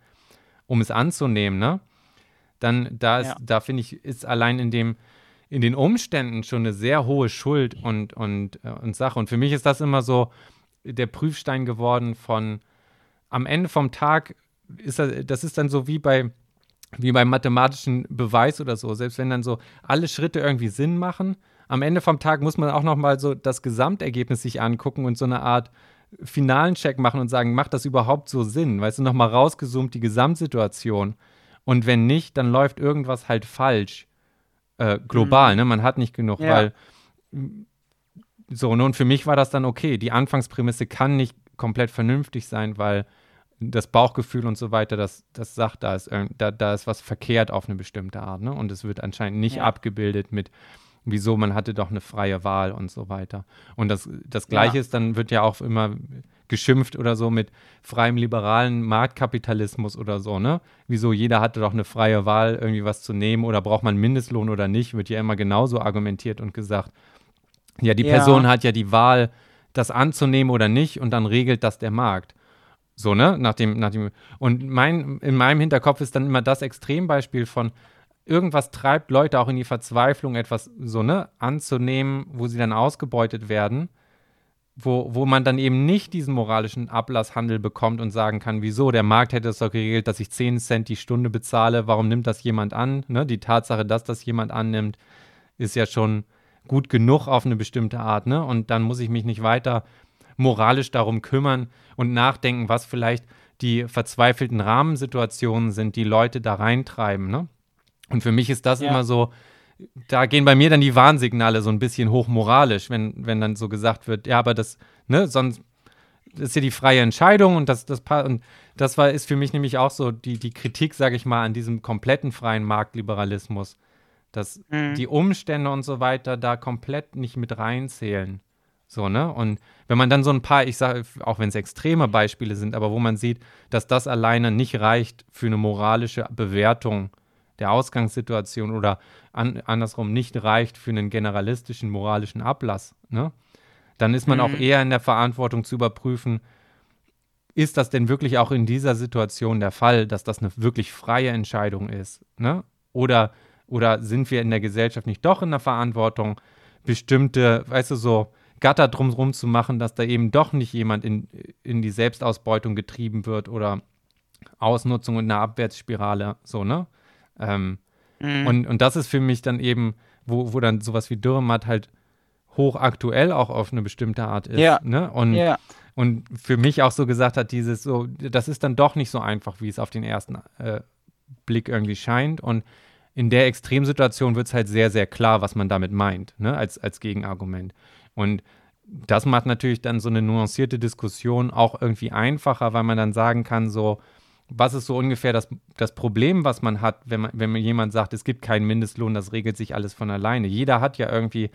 um es anzunehmen, ne? Dann da ist, ja. da finde ich, ist allein in dem, in den Umständen schon eine sehr hohe Schuld und, und, äh, und Sache. Und für mich ist das immer so, der Prüfstein geworden von am Ende vom Tag ist das, das ist dann so wie bei wie beim mathematischen Beweis oder so, selbst wenn dann so alle Schritte irgendwie Sinn machen, am Ende vom Tag muss man auch noch mal so das Gesamtergebnis sich angucken und so eine Art finalen Check machen und sagen, macht das überhaupt so Sinn? Weißt du, noch mal rausgezoomt die Gesamtsituation und wenn nicht, dann läuft irgendwas halt falsch äh, global, mhm. ne? Man hat nicht genug, ja. weil so, und für mich war das dann okay. Die Anfangsprämisse kann nicht komplett vernünftig sein, weil das Bauchgefühl und so weiter, das, das sagt, da ist, da, da ist was verkehrt auf eine bestimmte Art. Ne? Und es wird anscheinend nicht ja. abgebildet mit, wieso man hatte doch eine freie Wahl und so weiter. Und das, das Gleiche ja. ist, dann wird ja auch immer geschimpft oder so mit freiem liberalen Marktkapitalismus oder so, ne? Wieso jeder hatte doch eine freie Wahl, irgendwie was zu nehmen oder braucht man Mindestlohn oder nicht, wird ja immer genauso argumentiert und gesagt. Ja, die ja. Person hat ja die Wahl, das anzunehmen oder nicht und dann regelt das der Markt. So, ne? Nach dem, nach dem, und mein, in meinem Hinterkopf ist dann immer das Extrembeispiel von irgendwas treibt Leute auch in die Verzweiflung, etwas so, ne, anzunehmen, wo sie dann ausgebeutet werden, wo, wo man dann eben nicht diesen moralischen Ablasshandel bekommt und sagen kann, wieso, der Markt hätte es doch geregelt, dass ich 10 Cent die Stunde bezahle, warum nimmt das jemand an? Ne? Die Tatsache, dass das jemand annimmt, ist ja schon gut genug auf eine bestimmte Art, ne? Und dann muss ich mich nicht weiter moralisch darum kümmern und nachdenken, was vielleicht die verzweifelten Rahmensituationen sind, die Leute da reintreiben, ne? Und für mich ist das ja. immer so, da gehen bei mir dann die Warnsignale so ein bisschen hochmoralisch, wenn, wenn dann so gesagt wird, ja, aber das, ne, sonst ist ja die freie Entscheidung und das, das, und das war, ist für mich nämlich auch so die, die Kritik, sage ich mal, an diesem kompletten freien Marktliberalismus dass mhm. die Umstände und so weiter da komplett nicht mit reinzählen. So, ne? Und wenn man dann so ein paar, ich sage, auch wenn es extreme Beispiele sind, aber wo man sieht, dass das alleine nicht reicht für eine moralische Bewertung der Ausgangssituation oder an, andersrum nicht reicht für einen generalistischen moralischen Ablass, ne? Dann ist man mhm. auch eher in der Verantwortung zu überprüfen, ist das denn wirklich auch in dieser Situation der Fall, dass das eine wirklich freie Entscheidung ist, ne? Oder oder sind wir in der Gesellschaft nicht doch in der Verantwortung, bestimmte, weißt du, so Gatter drumherum zu machen, dass da eben doch nicht jemand in, in die Selbstausbeutung getrieben wird oder Ausnutzung und eine Abwärtsspirale, so, ne? Ähm, mhm. und, und das ist für mich dann eben, wo, wo dann sowas wie Dürrematt halt hochaktuell auch auf eine bestimmte Art ist. Ja. Ne? Und, ja. und für mich auch so gesagt hat, dieses so, das ist dann doch nicht so einfach, wie es auf den ersten äh, Blick irgendwie scheint. Und in der Extremsituation wird es halt sehr, sehr klar, was man damit meint, ne, als, als Gegenargument. Und das macht natürlich dann so eine nuancierte Diskussion auch irgendwie einfacher, weil man dann sagen kann, so, was ist so ungefähr das, das Problem, was man hat, wenn man, wenn man jemand sagt, es gibt keinen Mindestlohn, das regelt sich alles von alleine. Jeder hat ja irgendwie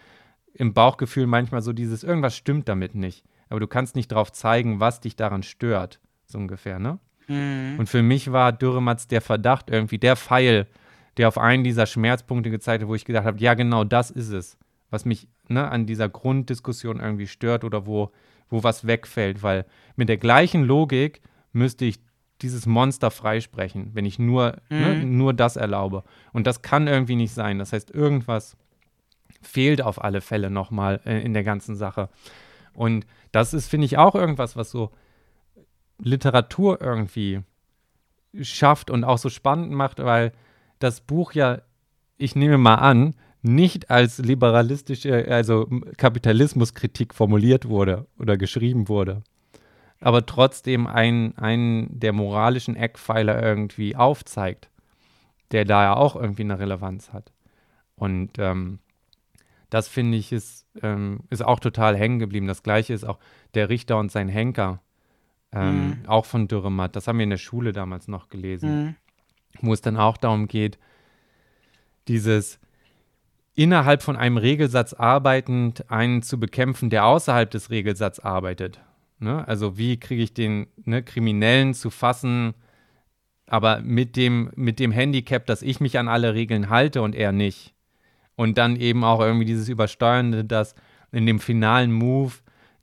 im Bauchgefühl manchmal so dieses, irgendwas stimmt damit nicht. Aber du kannst nicht darauf zeigen, was dich daran stört, so ungefähr, ne? Mhm. Und für mich war Dürrematz der Verdacht irgendwie, der Pfeil, der auf einen dieser Schmerzpunkte gezeigt hat, wo ich gedacht habe, ja, genau das ist es. was mich ne, an dieser Grunddiskussion irgendwie stört oder wo, wo was wegfällt, weil mit der gleichen Logik müsste ich dieses Monster freisprechen, wenn ich nur, ne, mhm. ne, nur das erlaube. Und das kann irgendwie nicht sein. Das heißt, irgendwas fehlt auf alle Fälle nochmal äh, in der ganzen Sache. Und das ist, finde ich, auch irgendwas, was so Literatur irgendwie schafft und auch so spannend macht, weil das Buch ja, ich nehme mal an, nicht als liberalistische, also Kapitalismuskritik formuliert wurde oder geschrieben wurde, aber trotzdem einen, einen der moralischen Eckpfeiler irgendwie aufzeigt, der da ja auch irgendwie eine Relevanz hat. Und ähm, das finde ich ist, ähm, ist auch total hängen geblieben. Das gleiche ist auch der Richter und sein Henker, ähm, mhm. auch von Dürrematt. Das haben wir in der Schule damals noch gelesen, mhm. Wo es dann auch darum geht, dieses innerhalb von einem Regelsatz arbeitend einen zu bekämpfen, der außerhalb des Regelsatzes arbeitet. Ne? Also wie kriege ich den ne, Kriminellen zu fassen, aber mit dem, mit dem Handicap, dass ich mich an alle Regeln halte und er nicht. Und dann eben auch irgendwie dieses Übersteuernde, dass in dem finalen Move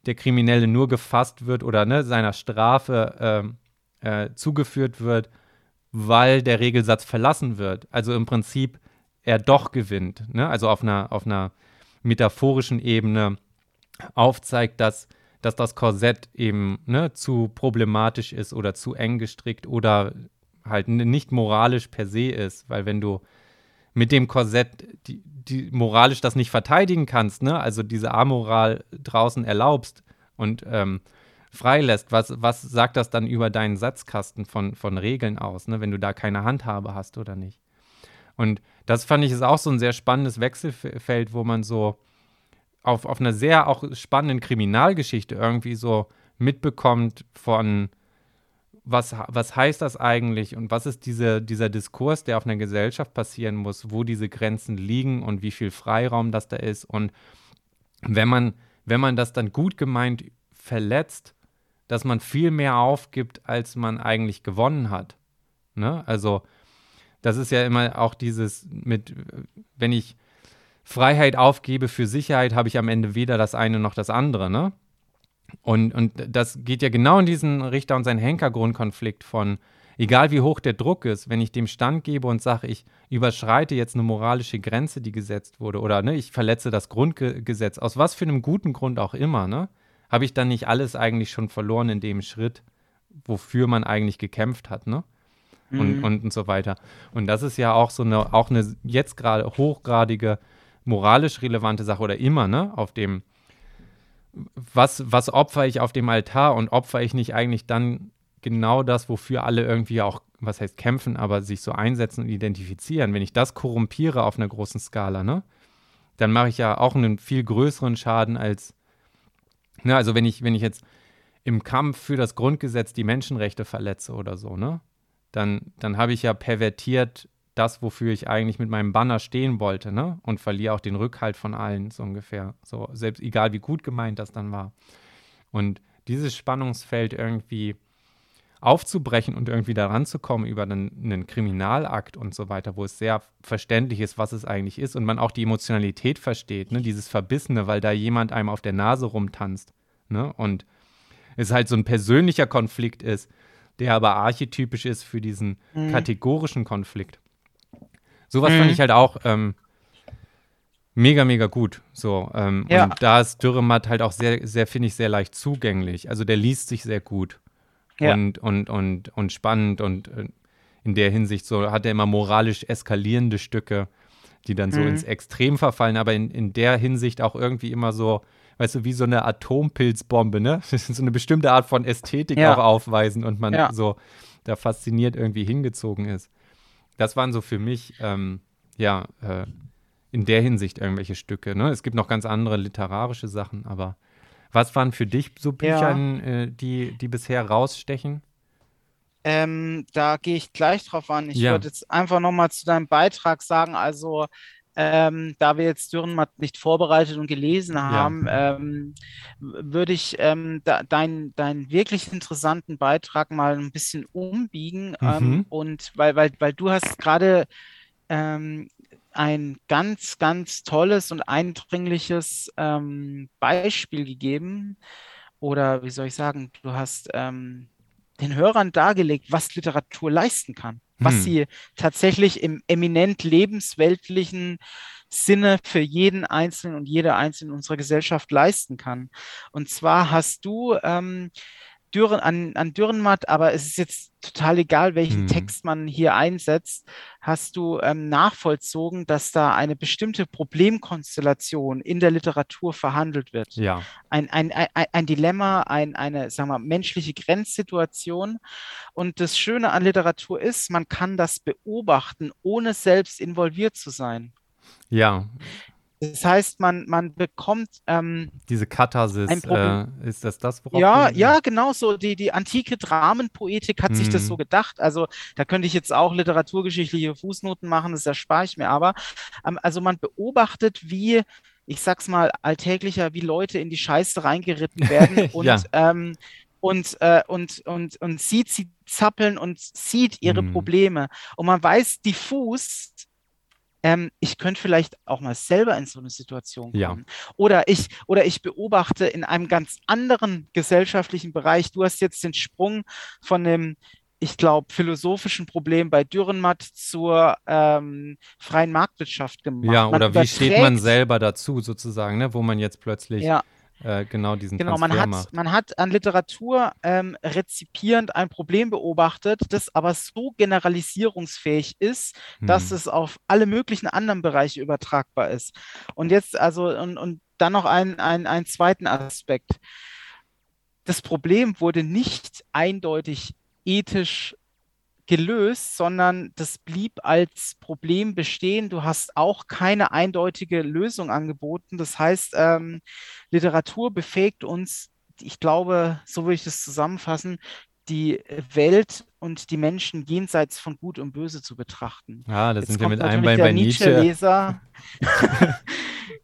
der Kriminelle nur gefasst wird oder ne, seiner Strafe äh, äh, zugeführt wird, weil der Regelsatz verlassen wird. Also im Prinzip er doch gewinnt. Ne? Also auf einer, auf einer metaphorischen Ebene aufzeigt, dass, dass das Korsett eben ne, zu problematisch ist oder zu eng gestrickt oder halt nicht moralisch per se ist. Weil wenn du mit dem Korsett die, die moralisch das nicht verteidigen kannst, ne? also diese Amoral draußen erlaubst und ähm, freilässt, was, was sagt das dann über deinen Satzkasten von, von Regeln aus, ne? wenn du da keine Handhabe hast oder nicht? Und das fand ich ist auch so ein sehr spannendes Wechselfeld, wo man so auf, auf einer sehr auch spannenden Kriminalgeschichte irgendwie so mitbekommt von, was, was heißt das eigentlich und was ist diese, dieser Diskurs, der auf einer Gesellschaft passieren muss, wo diese Grenzen liegen und wie viel Freiraum das da ist. Und wenn man, wenn man das dann gut gemeint verletzt, dass man viel mehr aufgibt, als man eigentlich gewonnen hat. Ne? Also das ist ja immer auch dieses mit, wenn ich Freiheit aufgebe für Sicherheit, habe ich am Ende weder das eine noch das andere, ne? Und, und das geht ja genau in diesen Richter- und seinen Henker-Grundkonflikt von, egal wie hoch der Druck ist, wenn ich dem Stand gebe und sage, ich überschreite jetzt eine moralische Grenze, die gesetzt wurde, oder ne, ich verletze das Grundgesetz, aus was für einem guten Grund auch immer, ne, habe ich dann nicht alles eigentlich schon verloren in dem Schritt, wofür man eigentlich gekämpft hat, ne? und, mhm. und, und so weiter. Und das ist ja auch so eine, auch eine jetzt gerade hochgradige moralisch relevante Sache oder immer, ne, auf dem, was, was opfer ich auf dem Altar und opfer ich nicht eigentlich dann genau das, wofür alle irgendwie auch, was heißt kämpfen, aber sich so einsetzen und identifizieren. Wenn ich das korrumpiere auf einer großen Skala, ne, dann mache ich ja auch einen viel größeren Schaden als, ne, also wenn ich, wenn ich jetzt im Kampf für das Grundgesetz die Menschenrechte verletze oder so, ne, dann, dann habe ich ja pervertiert das, wofür ich eigentlich mit meinem Banner stehen wollte, ne? Und verliere auch den Rückhalt von allen, so ungefähr. So, selbst egal wie gut gemeint das dann war. Und dieses Spannungsfeld irgendwie aufzubrechen und irgendwie daran zu kommen über einen, einen, Kriminalakt und so weiter, wo es sehr verständlich ist, was es eigentlich ist und man auch die Emotionalität versteht, ne? dieses Verbissene, weil da jemand einem auf der Nase rumtanzt. Ne? Und es halt so ein persönlicher Konflikt ist, der aber archetypisch ist für diesen mhm. kategorischen Konflikt. Sowas mhm. fand ich halt auch ähm, mega, mega gut. So, ähm, ja. Und da ist Dürrematt halt auch sehr, sehr, finde ich, sehr leicht zugänglich. Also der liest sich sehr gut ja. und, und, und, und spannend und äh, in der Hinsicht so hat er immer moralisch eskalierende Stücke, die dann so mhm. ins Extrem verfallen, aber in, in der Hinsicht auch irgendwie immer so weißt du, wie so eine Atompilzbombe, ne? so eine bestimmte Art von Ästhetik ja. auch aufweisen und man ja. so da fasziniert irgendwie hingezogen ist. Das waren so für mich, ähm, ja, äh, in der Hinsicht irgendwelche Stücke. Ne? Es gibt noch ganz andere literarische Sachen, aber was waren für dich so Bücher, ja. äh, die, die bisher rausstechen? Ähm, da gehe ich gleich drauf an. Ich ja. würde jetzt einfach nochmal zu deinem Beitrag sagen, also ähm, da wir jetzt Dürrenmatt nicht vorbereitet und gelesen haben, ja. ähm, würde ich ähm, da, deinen dein wirklich interessanten Beitrag mal ein bisschen umbiegen. Ähm, mhm. und weil, weil, weil du hast gerade ähm, ein ganz, ganz tolles und eindringliches ähm, Beispiel gegeben. Oder wie soll ich sagen, du hast ähm, den Hörern dargelegt, was Literatur leisten kann, was Hm. sie tatsächlich im eminent lebensweltlichen Sinne für jeden Einzelnen und jede Einzelne in unserer Gesellschaft leisten kann. Und zwar hast du ähm, Dürren, an, an Dürrenmatt, aber es ist jetzt total egal, welchen Hm. Text man hier einsetzt, hast du ähm, nachvollzogen, dass da eine bestimmte Problemkonstellation in der Literatur verhandelt wird Ja, ein, ein, ein, ein Dilemma, ein, eine, sagen wir, menschliche Grenzsituation. Und das Schöne an Literatur ist, man kann das beobachten, ohne selbst involviert zu sein. ja. Das heißt, man, man bekommt, ähm, Diese Katharsis, äh, ist das das, worauf ja, du- ja, genau so. Die, die antike Dramenpoetik hat sich das Mhm. so gedacht. Also da könnte ich jetzt auch literaturgeschichtliche Fußnoten machen, das erspare ich mir aber. Ähm, also man beobachtet, wie, ich sag's mal, alltäglicher, wie Leute in die Scheiße reingeritten werden und, Ja. ähm, und, äh, und, und, und sieht sie zappeln und sieht ihre Mhm. Probleme. Und man weiß diffus, ähm, ich könnte vielleicht auch mal selber in so eine Situation Ja. kommen. Oder ich, oder ich beobachte in einem ganz anderen gesellschaftlichen Bereich. Du hast jetzt den Sprung von dem, ich glaube, philosophischen Problem bei Dürrenmatt zur ähm, freien Marktwirtschaft gemacht. Ja, oder wie steht man selber dazu sozusagen, ne? wo man jetzt plötzlich Ja, äh, genau diesen genau. Transfer Man hat, macht. man hat an Literatur ähm, rezipierend ein Problem beobachtet, das aber so generalisierungsfähig ist, dass Hm. es auf alle möglichen anderen Bereiche übertragbar ist. Und jetzt also, und, und dann noch ein, ein, einen zweiten Aspekt. Das Problem wurde nicht eindeutig ethisch gelöst, sondern das blieb als Problem bestehen. Du hast auch keine eindeutige Lösung angeboten. Das heißt, ähm, Literatur befähigt uns, ich glaube, so würde ich das zusammenfassen, die Welt und die Menschen jenseits von Gut und Böse zu betrachten. Ja, da Jetzt sind wir mit einem Bein bei Nietzsche. Nietzsche-Leser.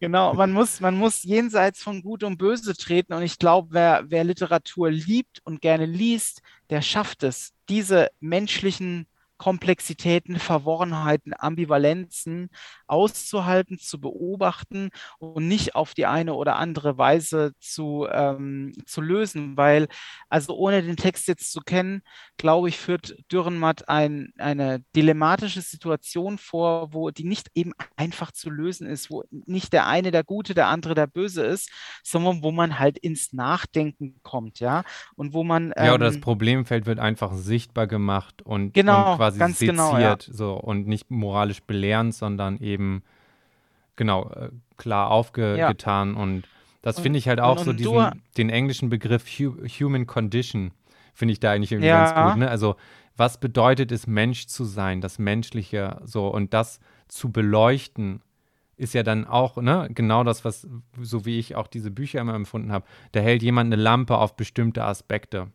Genau, man muss, man muss jenseits von Gut und Böse treten. Und ich glaube, wer, wer Literatur liebt und gerne liest, der schafft es, diese menschlichen Komplexitäten, Verworrenheiten, Ambivalenzen auszuhalten, zu beobachten und nicht auf die eine oder andere Weise zu, ähm, zu lösen. Weil, also ohne den Text jetzt zu kennen, glaube ich, führt Dürrenmatt ein, eine dilemmatische Situation vor, wo die nicht eben einfach zu lösen ist, wo nicht der eine der Gute, der andere der Böse ist, sondern wo man halt ins Nachdenken kommt, ja. Und wo man Ja, oder das ähm, Problemfeld wird einfach sichtbar gemacht und, Genau, und quasi ganz seziert, genau, ja. so und nicht moralisch belehrend, sondern eben genau äh, klar aufgetan und das finde ich halt auch und- so und diesen den englischen Begriff hu Human Condition finde ich da eigentlich irgendwie Ja. ganz gut, ne? Also was bedeutet es Mensch zu sein, das Menschliche so und das zu beleuchten ist ja dann auch ne, genau das, was, so wie ich auch diese Bücher immer empfunden habe. Da hält jemand eine Lampe auf bestimmte Aspekte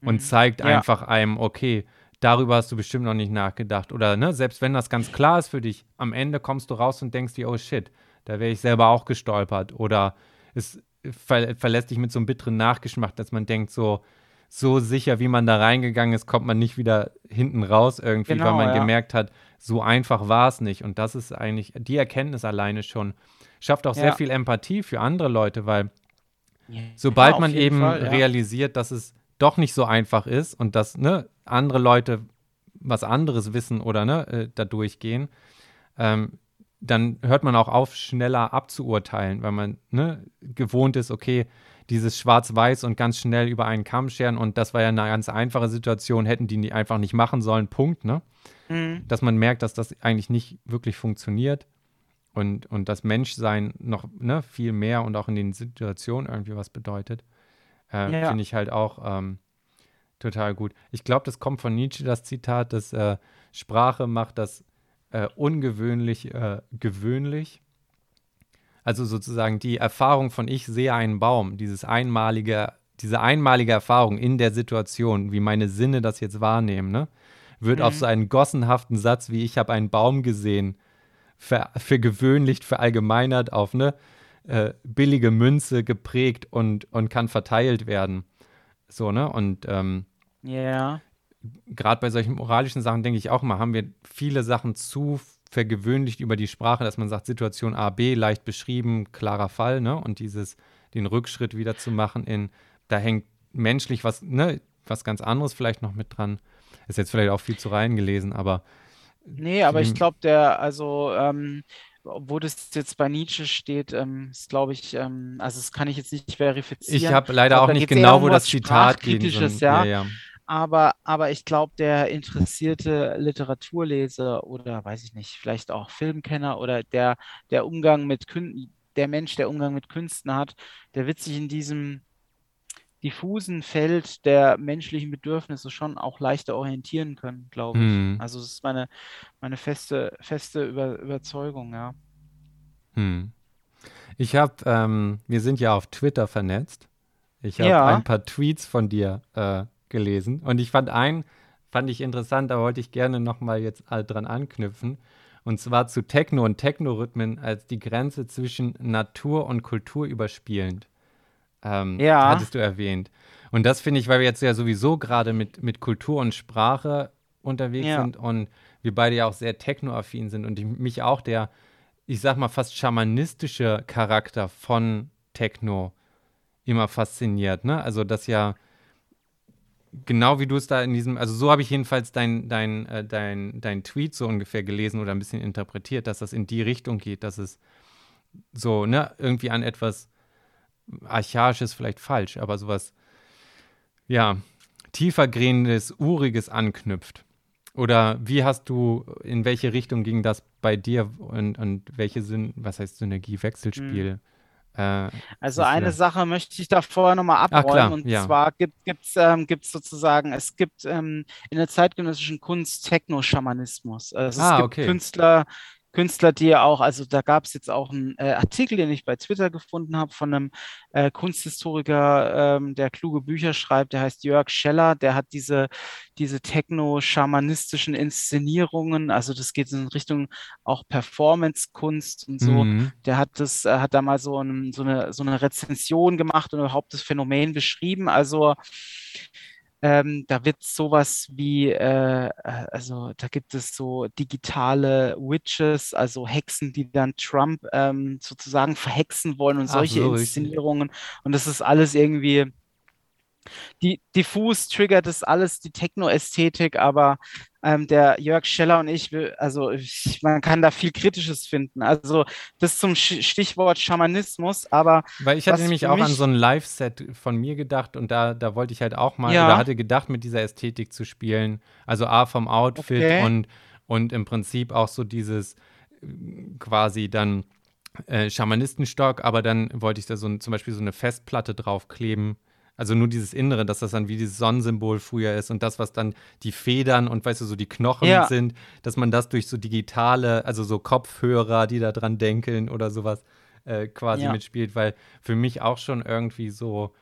und zeigt Mhm. Ja. einfach einem, okay, darüber hast du bestimmt noch nicht nachgedacht. Oder ne, selbst wenn das ganz klar ist für dich, am Ende kommst du raus und denkst dir, oh shit, da wäre ich selber auch gestolpert. Oder es ver verlässt dich mit so einem bitteren Nachgeschmack, dass man denkt, so, so sicher, wie man da reingegangen ist, kommt man nicht wieder hinten raus irgendwie, weil Genau, man ja. gemerkt hat, so einfach war es nicht. Und das ist eigentlich, die Erkenntnis alleine schon, schafft auch sehr Ja. viel Empathie für andere Leute, weil Ja, sobald man eben Fall, realisiert, dass es doch nicht so einfach ist und dass ne, andere Leute was anderes wissen oder ne, äh, da durchgehen, ähm, dann hört man auch auf, schneller abzuurteilen, weil man ne, gewohnt ist, okay, dieses Schwarz-Weiß und ganz schnell über einen Kamm scheren und das war ja eine ganz einfache Situation, hätten die einfach nicht machen sollen, Punkt, ne? Mhm. Dass man merkt, dass das eigentlich nicht wirklich funktioniert und, und das Menschsein noch ne, viel mehr und auch in den Situationen irgendwie was bedeutet, äh, Ja. finde ich halt auch ähm, total gut. Ich glaube, das kommt von Nietzsche, das Zitat, dass äh, Sprache macht das äh, ungewöhnlich äh, gewöhnlich. Also sozusagen die Erfahrung von ich sehe einen Baum, dieses einmalige, diese einmalige Erfahrung in der Situation, wie meine Sinne das jetzt wahrnehmen, ne, wird auf Mhm. so einen gossenhaften Satz wie ich habe einen Baum gesehen, ver, vergewöhnlicht, verallgemeinert auf eine äh, billige Münze geprägt und, und kann verteilt werden. So, ne? Und ähm, Ja, gerade bei solchen moralischen Sachen denke ich auch mal, haben wir viele Sachen zu vergewöhnlicht über die Sprache, dass man sagt, Situation A, B, leicht beschrieben, klarer Fall, ne? Und dieses, den Rückschritt wieder zu machen in, da hängt menschlich was, ne, was ganz anderes vielleicht noch mit dran. Ist jetzt vielleicht auch viel zu reingelesen, aber. Nee, aber ich glaube, der, also, ähm, wo das jetzt bei Nietzsche steht, ähm, ist, glaube ich, ähm, also das kann ich jetzt nicht verifizieren. Ich habe leider glaub, auch nicht genau, wo das Zitat. So ja. ja, ja. Aber, aber ich glaube, der interessierte Literaturleser oder weiß ich nicht, vielleicht auch Filmkenner oder der, der Umgang mit Kün der Mensch, der Umgang mit Künsten hat, der wird sich in diesem diffusen Feld der menschlichen Bedürfnisse schon auch leichter orientieren können, glaube ich. Hm. Also das ist meine, meine feste, feste Über Überzeugung, ja. Hm. Ich habe, ähm, wir sind ja auf Twitter vernetzt. Ich habe ja. ein paar Tweets von dir äh, gelesen und ich fand einen, fand ich interessant, da wollte ich gerne nochmal jetzt dran anknüpfen. Und zwar zu Techno und Technorhythmen als die Grenze zwischen Natur und Kultur überspielend ähm, ja. hattest du erwähnt. Und das finde ich, weil wir jetzt ja sowieso gerade mit, mit Kultur und Sprache unterwegs ja. sind und wir beide ja auch sehr technoaffin sind und ich, mich auch der, ich sag mal, fast schamanistische Charakter von Techno immer fasziniert. Ne? Also, das ja genau wie du es da in diesem, also so habe ich jedenfalls dein, dein, äh, dein, dein Tweet so ungefähr gelesen oder ein bisschen interpretiert, dass das in die Richtung geht, dass es so, ne, irgendwie an etwas archaisch ist vielleicht falsch, aber sowas, ja, tiefergehendes, uriges anknüpft. Oder wie hast du, in welche Richtung ging das bei dir und, und welche Syn was heißt Synergie, Wechselspiel? Mhm. Äh, also eine Sache möchte ich da vorher nochmal abräumen. Klar, und ja. zwar gibt es ähm, sozusagen, es gibt ähm, in der zeitgenössischen Kunst Techno-Schamanismus. Also ah, es gibt okay. Künstler, Künstler, die ja auch, also da gab es jetzt auch einen äh, Artikel, den ich bei Twitter gefunden habe, von einem äh, Kunsthistoriker, ähm, der kluge Bücher schreibt, der heißt Jörg Scheller, der hat diese, diese techno-schamanistischen Inszenierungen, also das geht in Richtung auch Performance-Kunst und so. Mhm. Der hat das, äh, hat da mal so, ein, so, eine, so eine Rezension gemacht und überhaupt das Phänomen beschrieben. Also ähm, da wird sowas wie, äh, äh, also da gibt es so digitale Witches, also Hexen, die dann Trump ähm, sozusagen verhexen wollen und solche so, Inszenierungen. Und das ist alles irgendwie die, diffus triggert das alles die Techno-Ästhetik, aber ähm, der Jörg Scheller und ich, also ich, man kann da viel Kritisches finden. Also das zum Stichwort Schamanismus, aber. Weil ich hatte nämlich auch an so ein Live-Set von mir gedacht und da, da wollte ich halt auch mal, ja. oder hatte gedacht, mit dieser Ästhetik zu spielen. Also A vom Outfit okay. und, und im Prinzip auch so dieses äh, quasi dann äh, Schamanistenstock, aber dann wollte ich da so zum Beispiel so eine Festplatte draufkleben also nur dieses Innere, dass das dann wie dieses Sonnensymbol früher ist und das, was dann die Federn und weißt du, so die Knochen ja. sind, dass man das durch so digitale, also so Kopfhörer, die da dran denkeln oder sowas äh, quasi ja. mitspielt, weil für mich auch schon irgendwie so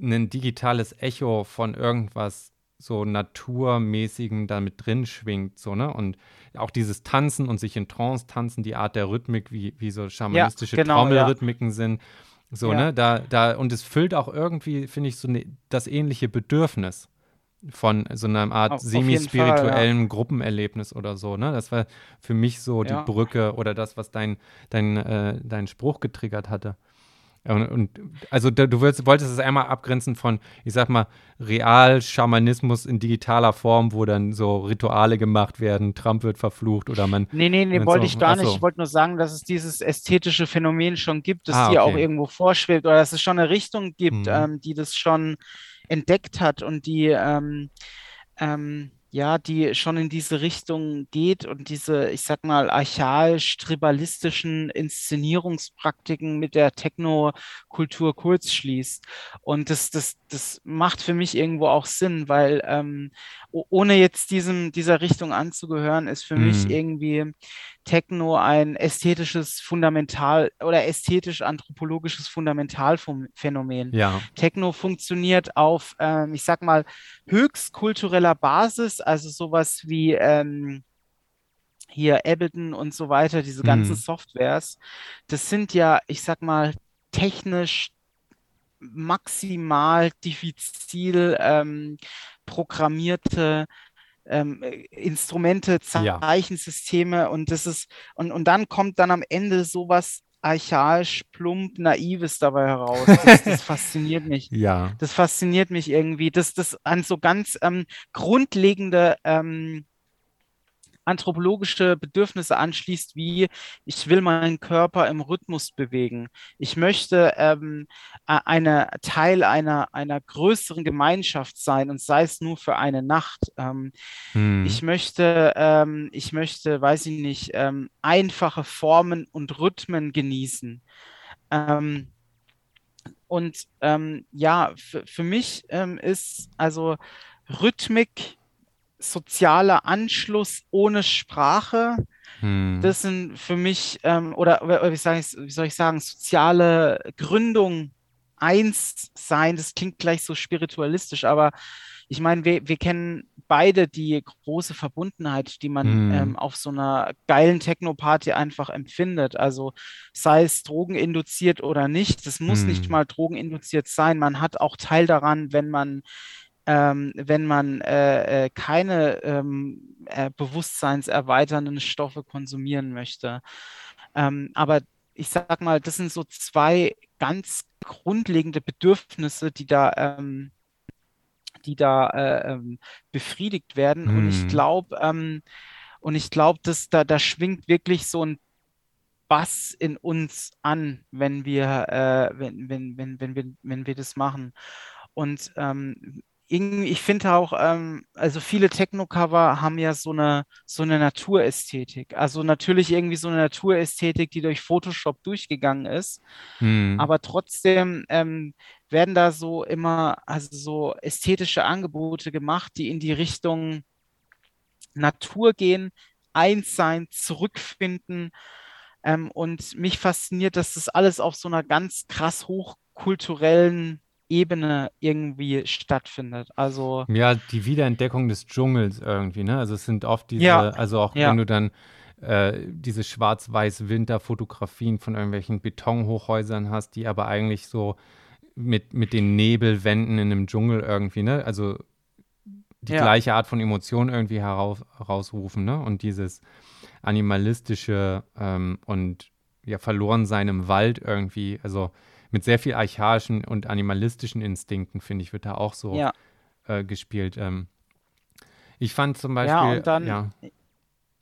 ein digitales Echo von irgendwas so naturmäßigen da mit drin schwingt, so, ne? Und auch dieses Tanzen und sich in Trance tanzen, die Art der Rhythmik, wie, wie so schamanistische ja, genau, Trommelrhythmiken sind so, ja. ne? Da, da, und es füllt auch irgendwie, finde ich, so ne, das ähnliche Bedürfnis von so einer Art semi-spirituellen ja. Gruppenerlebnis oder so, ne? Das war für mich so die ja. Brücke oder das, was dein, dein, äh, dein Spruch getriggert hatte. Und, und also du willst, wolltest es einmal abgrenzen von, ich sag mal, Real-Schamanismus in digitaler Form, wo dann so Rituale gemacht werden, Trump wird verflucht oder man. Nee, nee, nee, wollte so, ich gar nicht. Ich wollte nur sagen, dass es dieses ästhetische Phänomen schon gibt, das ah, okay. dir auch irgendwo vorschwebt oder dass es schon eine Richtung gibt, mhm. ähm, die das schon entdeckt hat und die ähm, ähm, ja, die schon in diese Richtung geht und diese, ich sag mal, archaisch-tribalistischen Inszenierungspraktiken mit der Techno-Kultur kurz schließt. Und das, das, das macht für mich irgendwo auch Sinn, weil ähm, ohne jetzt diesem, dieser Richtung anzugehören, ist für mhm. mich irgendwie Techno ein ästhetisches Fundamental oder ästhetisch-anthropologisches Fundamentalphänomen. Ja. Techno funktioniert auf, ähm, ich sag mal, höchst kultureller Basis, also sowas wie ähm, hier Ableton und so weiter, diese ganzen mhm. Softwares. Das sind ja, ich sag mal, technisch maximal diffizil ähm, programmierte ähm, Instrumente, Ja. Zeichensysteme und das ist, und, und dann kommt dann am Ende sowas archaisch, plump, naives dabei heraus. Das, das fasziniert mich. Ja. Das fasziniert mich irgendwie, dass das an so ganz ähm, grundlegende ähm, anthropologische Bedürfnisse anschließt, wie ich will meinen Körper im Rhythmus bewegen. Ich möchte ähm, eine Teil einer, einer größeren Gemeinschaft sein und sei es nur für eine Nacht. Ähm, Hm. ich möchte, ähm, ich möchte, weiß ich nicht, ähm, einfache Formen und Rhythmen genießen. Ähm, und ähm, ja, für, mich ist also Rhythmik, sozialer Anschluss ohne Sprache, Hm. das sind für mich, ähm, oder, oder wie, sag ich, wie soll ich sagen, soziale Gründung, eins sein, das klingt gleich so spiritualistisch, aber ich meine, wir, wir kennen beide die große Verbundenheit, die man Hm. ähm, auf so einer geilen Techno-Party einfach empfindet. Also sei es drogeninduziert oder nicht, das muss nicht Hm. mal drogeninduziert sein. Man hat auch Teil daran, wenn man ähm, wenn man äh, äh, keine ähm, äh, bewusstseinserweiternden Stoffe konsumieren möchte. Ähm, aber ich sag mal, das sind so zwei ganz grundlegende Bedürfnisse, die da, ähm, die da äh, ähm, befriedigt werden. Und ich Hm. glaube, ähm, und ich glaube, dass da, da schwingt wirklich so ein Bass in uns an, wenn wir, äh, wenn, wenn, wenn, wenn wir, wenn wir das machen. Und ähm, irgendwie, ich finde auch, ähm, also viele Techno-Cover haben ja so eine, so eine Naturästhetik. Also natürlich irgendwie so eine Naturästhetik, die durch Photoshop durchgegangen ist. Hm. Aber trotzdem ähm, werden da so immer, also so ästhetische Angebote gemacht, die in die Richtung Natur gehen, eins sein, zurückfinden. Ähm, und mich fasziniert, dass das alles auf so einer ganz krass hochkulturellen Ebene irgendwie stattfindet. Also, Ja, die Wiederentdeckung des Dschungels irgendwie, ne? Also es sind oft diese, Ja, also auch ja. wenn du dann äh, diese schwarz-weiß Winterfotografien von irgendwelchen Betonhochhäusern hast, die aber eigentlich so mit, mit den Nebelwänden in einem Dschungel irgendwie, ne? Also die Ja. gleiche Art von Emotion irgendwie heraus, herausrufen, ne? Und dieses animalistische ähm, und ja, verloren sein im Wald irgendwie, also mit sehr viel archaischen und animalistischen Instinkten, finde ich, wird da auch so ja. äh, gespielt. Ähm, ich fand zum Ja, Beispiel, und dann- ja,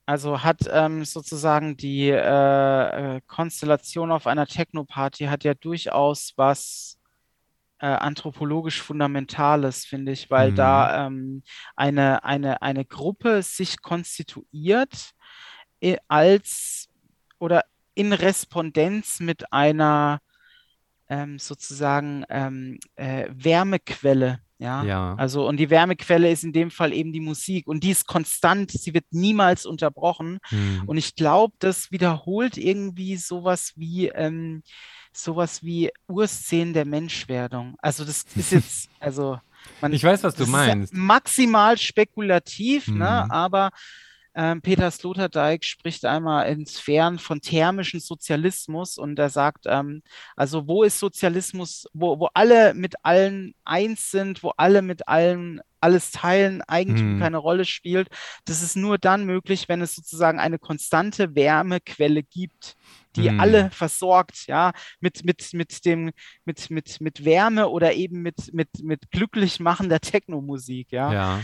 Also hat ähm, sozusagen die äh, äh, Konstellation auf einer Techno-Party hat ja durchaus was äh, anthropologisch Fundamentales, finde ich, weil Mhm. da ähm, eine, eine, eine Gruppe sich konstituiert äh, als oder in Respondenz mit einer ähm, sozusagen ähm, äh, Wärmequelle. Ja, Ja. also und die Wärmequelle ist in dem Fall eben die Musik und die ist konstant, sie wird niemals unterbrochen. hm, Und ich glaube, das wiederholt irgendwie sowas wie ähm, sowas wie Urszenen der Menschwerdung. Also das ist jetzt, also man, ich weiß, was du meinst. maximal spekulativ, ne? Mhm. Aber Peter Sloterdijk spricht einmal in Sphären von thermischen Sozialismus und er sagt, ähm, also wo ist Sozialismus, wo, wo alle mit allen eins sind, wo alle mit allen alles teilen, Eigentum Mhm. keine Rolle spielt, das ist nur dann möglich, wenn es sozusagen eine konstante Wärmequelle gibt, die Mhm. alle versorgt, ja, mit, mit, mit dem, mit, mit, mit Wärme oder eben mit, mit, mit glücklich machender Technomusik, ja. Ja.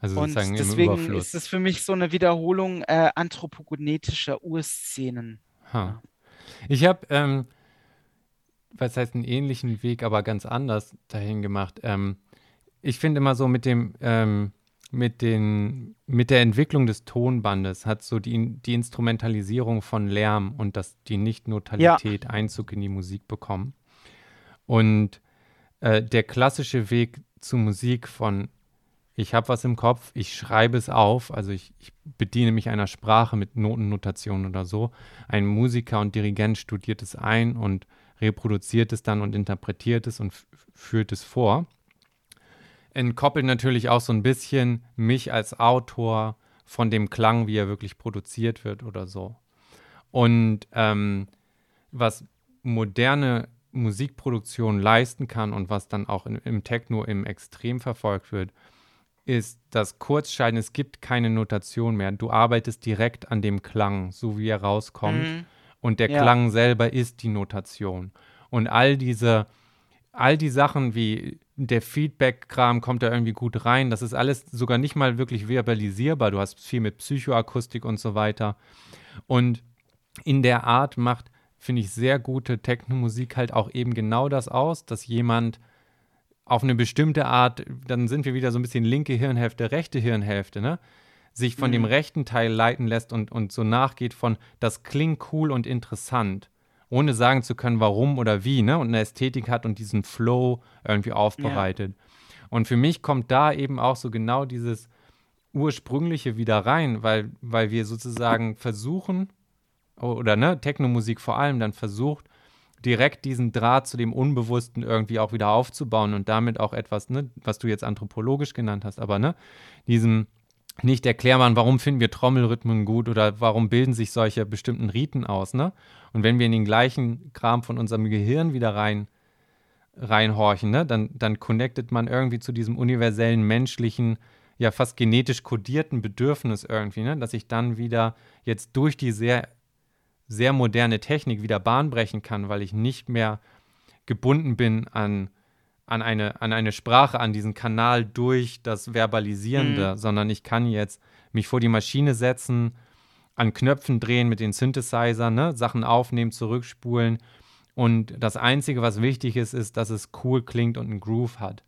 Also Und deswegen ist es für mich so eine Wiederholung äh, anthropogenetischer Urszenen. Ha. Ich habe, ähm, was heißt einen ähnlichen Weg, aber ganz anders dahin gemacht. Ähm, ich finde immer so mit dem, ähm, mit den, mit der Entwicklung des Tonbandes hat so die, die Instrumentalisierung von Lärm und dass die Nicht-Notalität Einzug in die Musik bekommen. Und äh, der klassische Weg zu Musik von ich habe was im Kopf, ich schreibe es auf, also ich, ich bediene mich einer Sprache mit Notennotation oder so. Ein Musiker und Dirigent studiert es ein und reproduziert es dann und interpretiert es und führt es vor. Entkoppelt natürlich auch so ein bisschen mich als Autor von dem Klang, wie er wirklich produziert wird oder so. Und ähm, was moderne Musikproduktion leisten kann und was dann auch im Techno im Extrem verfolgt wird, ist das Kurzscheiden, es gibt keine Notation mehr. Du arbeitest direkt an dem Klang, so wie er rauskommt. Mhm. Und der ja. Klang selber ist die Notation. Und all diese, all die Sachen wie der Feedback-Kram kommt da irgendwie gut rein. Das ist alles sogar nicht mal wirklich verbalisierbar. Du hast viel mit Psychoakustik und so weiter. Und in der Art macht, finde ich, sehr gute Techno-Musik halt auch eben genau das aus, dass jemand auf eine bestimmte Art, dann sind wir wieder so ein bisschen linke Hirnhälfte, rechte Hirnhälfte, ne? Sich von mhm. dem rechten Teil leiten lässt und, und so nachgeht von, das klingt cool und interessant, ohne sagen zu können, warum oder wie, ne? Und eine Ästhetik hat und diesen Flow irgendwie aufbereitet. Ja. Und für mich kommt da eben auch so genau dieses Ursprüngliche wieder rein, weil, weil wir sozusagen versuchen, oder ne, Technomusik vor allem dann versucht, direkt diesen Draht zu dem Unbewussten irgendwie auch wieder aufzubauen und damit auch etwas, ne, was du jetzt anthropologisch genannt hast, aber ne, diesem nicht erklären, warum finden wir Trommelrhythmen gut oder warum bilden sich solche bestimmten Riten aus, ne? Und wenn wir in den gleichen Kram von unserem Gehirn wieder rein reinhorchen, ne, dann, dann connectet man irgendwie zu diesem universellen menschlichen, ja fast genetisch kodierten Bedürfnis irgendwie, ne, dass ich dann wieder jetzt durch die sehr sehr moderne Technik wieder Bahn brechen kann, weil ich nicht mehr gebunden bin an, an, eine, an eine Sprache, an diesen Kanal durch das Verbalisierende, mhm. sondern ich kann jetzt mich vor die Maschine setzen, an Knöpfen drehen mit den Synthesizern, ne? Sachen aufnehmen, zurückspulen. Und das Einzige, was wichtig ist, ist, dass es cool klingt und einen Groove hat.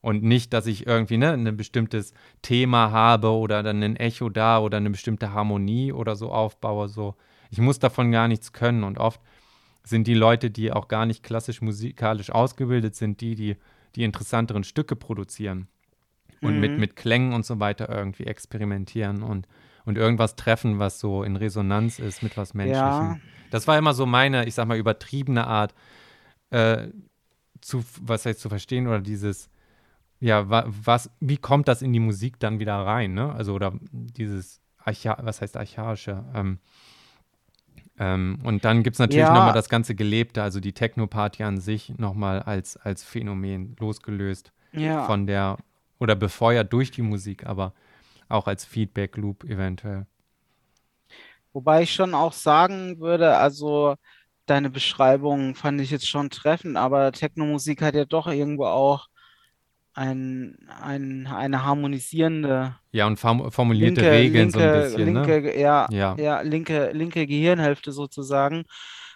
Und nicht, dass ich irgendwie ne, ein bestimmtes Thema habe oder dann ein Echo da oder eine bestimmte Harmonie oder so aufbaue. So ich muss davon gar nichts können. Und oft sind die Leute, die auch gar nicht klassisch musikalisch ausgebildet sind, die, die die interessanteren Stücke produzieren und mhm. mit, mit Klängen und so weiter irgendwie experimentieren und, und irgendwas treffen, was so in Resonanz ist mit was Menschlichem. Ja. Das war immer so meine, ich sag mal, übertriebene Art, äh, zu, was heißt zu verstehen oder dieses, ja, wa, was, wie kommt das in die Musik dann wieder rein, ne? Also, oder dieses, Archa was heißt archaische, ähm, ähm, und dann gibt es natürlich ja. nochmal das ganze Gelebte, also die Techno-Party an sich nochmal als, als Phänomen losgelöst ja. von der, oder befeuert durch die Musik, aber auch als Feedback-Loop eventuell. Wobei ich schon auch sagen würde, also deine Beschreibung fand ich jetzt schon treffend, aber Techno-Musik hat ja doch irgendwo auch ein, ein, eine harmonisierende. Ja, und formulierte linke, Regeln linke, so ein bisschen. Ne? Linke, ne? ja, ja. ja, linke, linke Gehirnhälfte sozusagen.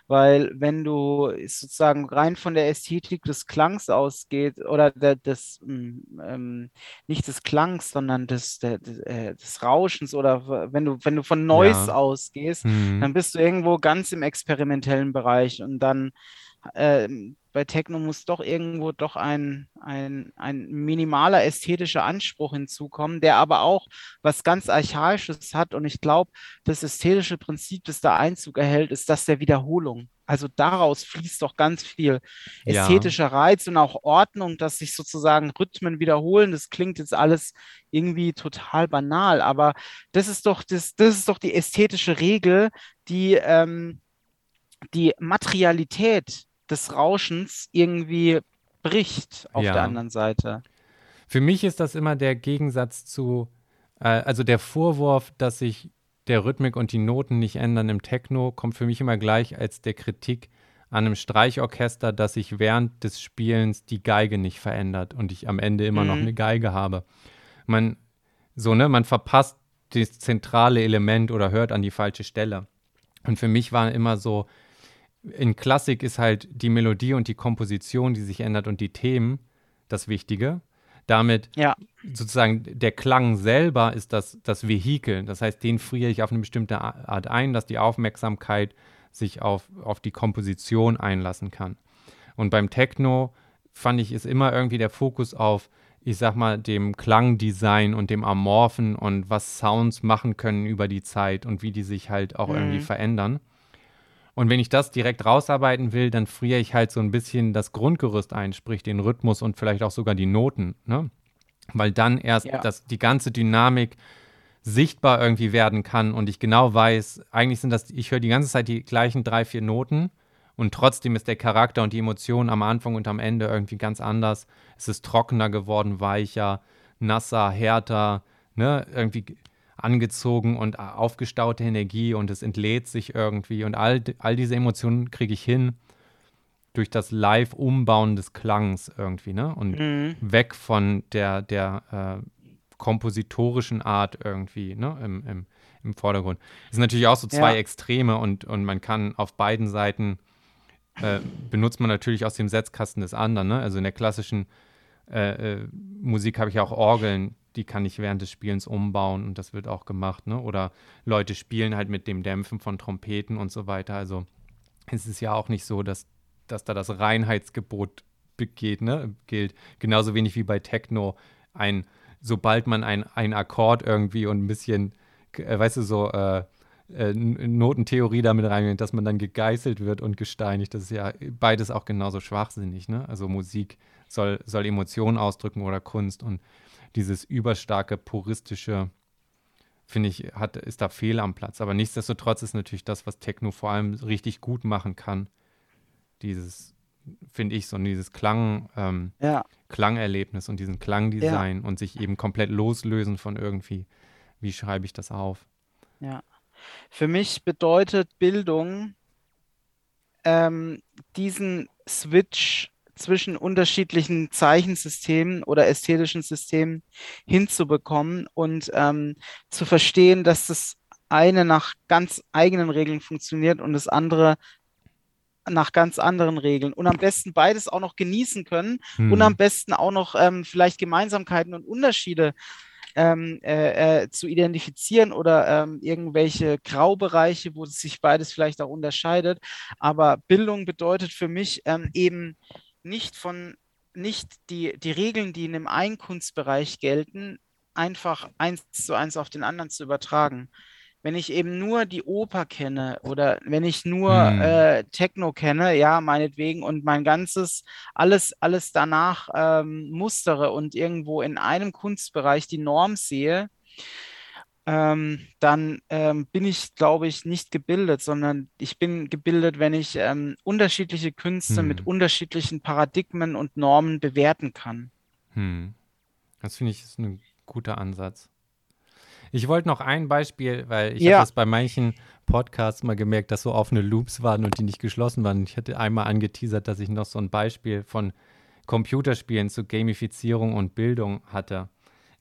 Weil wenn du sozusagen rein von der Ästhetik des Klangs ausgeht, oder der, des, hm, ähm, nicht des Klangs, sondern des, der, äh, des Rauschens, oder wenn du, wenn du von Noise ja. ausgehst, mhm. dann bist du irgendwo ganz im experimentellen Bereich und dann äh, bei Techno muss doch irgendwo doch ein, ein, ein minimaler ästhetischer Anspruch hinzukommen, der aber auch was ganz Archaisches hat. Und ich glaube, das ästhetische Prinzip, das da Einzug erhält, ist das der Wiederholung. Also daraus fließt doch ganz viel ästhetischer ja. Reiz und auch Ordnung, dass sich sozusagen Rhythmen wiederholen. Das klingt jetzt alles irgendwie total banal, aber das ist doch, das, das ist doch die ästhetische Regel, die ähm, die Materialität des Rauschens irgendwie bricht auf ja. der anderen Seite. Für mich ist das immer der Gegensatz zu, äh, also der Vorwurf, dass sich der Rhythmik und die Noten nicht ändern im Techno, kommt für mich immer gleich als der Kritik an einem Streichorchester, dass sich während des Spielens die Geige nicht verändert und ich am Ende immer mhm. noch eine Geige habe. Man, so, ne, man verpasst das zentrale Element oder hört an die falsche Stelle. Und für mich war immer so, in Klassik ist halt die Melodie und die Komposition, die sich ändert und die Themen das Wichtige. Damit ja. sozusagen der Klang selber ist das, das Vehikel. Das heißt, den friere ich auf eine bestimmte Art ein, dass die Aufmerksamkeit sich auf, auf die Komposition einlassen kann. Und beim Techno fand ich, ist immer irgendwie der Fokus auf, ich sag mal, dem Klangdesign und dem Amorphen und was Sounds machen können über die Zeit und wie die sich halt auch mhm. irgendwie verändern. Und wenn ich das direkt rausarbeiten will, dann friere ich halt so ein bisschen das Grundgerüst ein, sprich den Rhythmus und vielleicht auch sogar die Noten, ne? Weil dann erst ja. das, die ganze Dynamik sichtbar irgendwie werden kann und ich genau weiß, eigentlich sind das, ich höre die ganze Zeit die gleichen drei, vier Noten und trotzdem ist der Charakter und die Emotion am Anfang und am Ende irgendwie ganz anders. Es ist trockener geworden, weicher, nasser, härter, ne, irgendwie angezogen und aufgestaute Energie und es entlädt sich irgendwie und all, all diese Emotionen kriege ich hin durch das Live-Umbauen des Klangs irgendwie, ne? Und mhm. weg von der, der äh, kompositorischen Art irgendwie, ne? Im, im, im Vordergrund. Das sind natürlich auch so zwei ja. Extreme und, und man kann auf beiden Seiten äh, benutzt man natürlich aus dem Setzkasten des anderen, ne? Also in der klassischen äh, äh Musik habe ich auch Orgeln, die kann ich während des Spielens umbauen und das wird auch gemacht, ne? Oder Leute spielen halt mit dem Dämpfen von Trompeten und so weiter. Also es ist ja auch nicht so, dass, dass da das Reinheitsgebot geht, ne? gilt. Genauso wenig wie bei Techno ein, sobald man ein, Akkord irgendwie und ein bisschen, äh, weißt du, so äh, äh, Notentheorie damit reingeht, dass man dann gegeißelt wird und gesteinigt. Das ist ja beides auch genauso schwachsinnig, ne? Also Musik soll, soll Emotionen ausdrücken oder Kunst und dieses überstarke, puristische, finde ich, hat, ist da fehl am Platz. Aber nichtsdestotrotz ist natürlich das, was Techno vor allem richtig gut machen kann, dieses, finde ich, so dieses Klang, ähm, ja. Klangerlebnis und diesen Klangdesign ja. und sich eben komplett loslösen von irgendwie, wie schreibe ich das auf? Ja. Für mich bedeutet Bildung, ähm, diesen Switch zwischen unterschiedlichen Zeichensystemen oder ästhetischen Systemen hinzubekommen und ähm, zu verstehen, dass das eine nach ganz eigenen Regeln funktioniert und das andere nach ganz anderen Regeln und am besten beides auch noch genießen können hm. und am besten auch noch ähm, vielleicht Gemeinsamkeiten und Unterschiede ähm, äh, äh, zu identifizieren oder ähm, irgendwelche Graubereiche, wo sich beides vielleicht auch unterscheidet. Aber Bildung bedeutet für mich ähm, eben nicht von, nicht die, die Regeln, die in dem einen Kunstbereich gelten, einfach eins zu eins auf den anderen zu übertragen. Wenn ich eben nur die Oper kenne oder wenn ich nur hm. äh, Techno kenne, ja, meinetwegen, und mein ganzes, alles, alles danach ähm, mustere und irgendwo in einem Kunstbereich die Norm sehe, ähm, dann ähm, bin ich, glaube ich, nicht gebildet, sondern ich bin gebildet, wenn ich ähm, unterschiedliche Künste hm. mit unterschiedlichen Paradigmen und Normen bewerten kann. Hm. Das finde ich ist ein guter Ansatz. Ich wollte noch ein Beispiel, weil ich ja. habe das bei manchen Podcasts mal gemerkt, dass so offene Loops waren und die nicht geschlossen waren. Ich hatte einmal angeteasert, dass ich noch so ein Beispiel von Computerspielen zu Gamifizierung und Bildung hatte,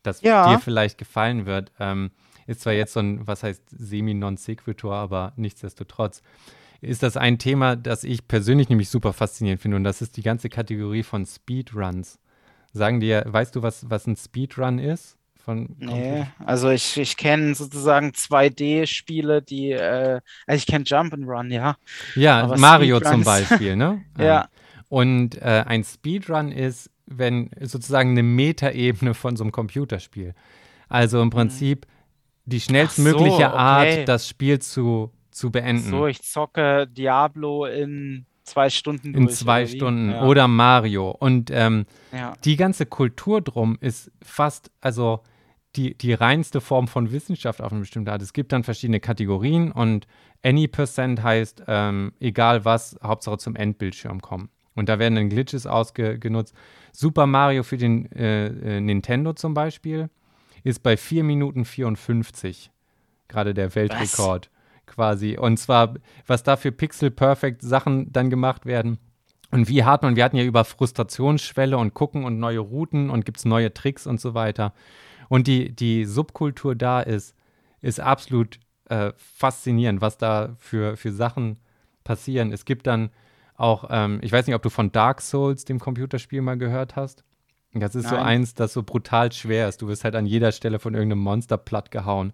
das ja. dir vielleicht gefallen wird. Ähm, ist zwar jetzt so ein, was heißt semi-non sequitur, aber nichtsdestotrotz ist das ein Thema, das ich persönlich nämlich super faszinierend finde und das ist die ganze Kategorie von Speedruns. Sagen dir, weißt du, was, was ein Speedrun ist? Von nee, also ich, ich kenne sozusagen 2D-Spiele, die, äh, also ich kenne Jump'n'Run, ja. Ja, Aber Mario zum Beispiel, ne? ja. Und äh, ein Speedrun ist, wenn sozusagen eine Metaebene von so einem Computerspiel. Also im mhm. Prinzip mhm die schnellstmögliche so, okay. Art, das Spiel zu, zu beenden. So, ich zocke Diablo in zwei Stunden In zwei oder Stunden ja. oder Mario. Und ähm, ja. die ganze Kultur drum ist fast, also die, die reinste Form von Wissenschaft auf eine bestimmte Art. Es gibt dann verschiedene Kategorien und any percent heißt, ähm, egal was, Hauptsache zum Endbildschirm kommen. Und da werden dann Glitches ausgenutzt. Super Mario für den äh, äh, Nintendo zum Beispiel ist bei 4 Minuten 54 gerade der Weltrekord was? quasi. Und zwar, was da für Pixel-Perfect Sachen dann gemacht werden. Und wie hart man, wir hatten ja über Frustrationsschwelle und gucken und neue Routen und gibt es neue Tricks und so weiter. Und die, die Subkultur da ist, ist absolut äh, faszinierend, was da für, für Sachen passieren. Es gibt dann auch, ähm, ich weiß nicht, ob du von Dark Souls, dem Computerspiel, mal gehört hast. Das ist Nein. so eins, das so brutal schwer ist. Du wirst halt an jeder Stelle von irgendeinem Monster platt gehauen.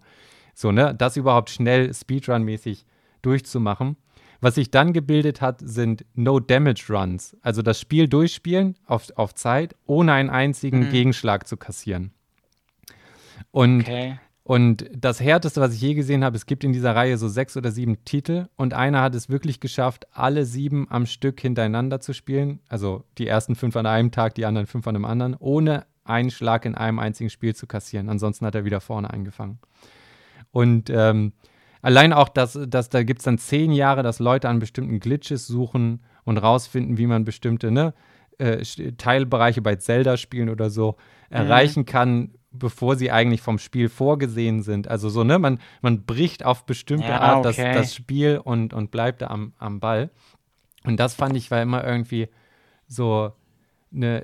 So, ne? Das überhaupt schnell Speedrun-mäßig durchzumachen. Was sich dann gebildet hat, sind No-Damage-Runs. Also das Spiel durchspielen auf, auf Zeit, ohne einen einzigen mhm. Gegenschlag zu kassieren. Und okay. Und das Härteste, was ich je gesehen habe, es gibt in dieser Reihe so sechs oder sieben Titel und einer hat es wirklich geschafft, alle sieben am Stück hintereinander zu spielen. Also die ersten fünf an einem Tag, die anderen fünf an einem anderen, ohne einen Schlag in einem einzigen Spiel zu kassieren. Ansonsten hat er wieder vorne eingefangen. Und ähm, allein auch, dass, dass da gibt es dann zehn Jahre, dass Leute an bestimmten Glitches suchen und rausfinden, wie man bestimmte ne, äh, Teilbereiche bei Zelda-Spielen oder so mhm. erreichen kann, bevor sie eigentlich vom Spiel vorgesehen sind. Also so, ne, man, man bricht auf bestimmte Ja, Art das, okay. das Spiel und, und bleibt da am, am Ball. Und das fand ich war immer irgendwie so eine,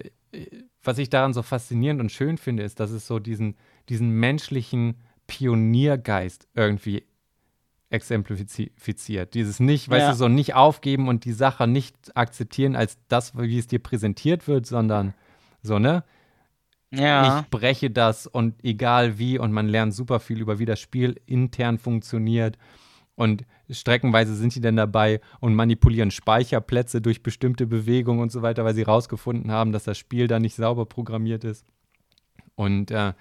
was ich daran so faszinierend und schön finde, ist, dass es so diesen, diesen menschlichen Pioniergeist irgendwie exemplifiziert. Dieses nicht, weißt Ja. du, so nicht aufgeben und die Sache nicht akzeptieren als das, wie es dir präsentiert wird, sondern so, ne? Ja. Ich breche das und egal wie und man lernt super viel über wie das Spiel intern funktioniert und streckenweise sind die dann dabei und manipulieren Speicherplätze durch bestimmte Bewegungen und so weiter, weil sie rausgefunden haben, dass das Spiel da nicht sauber programmiert ist. Und äh,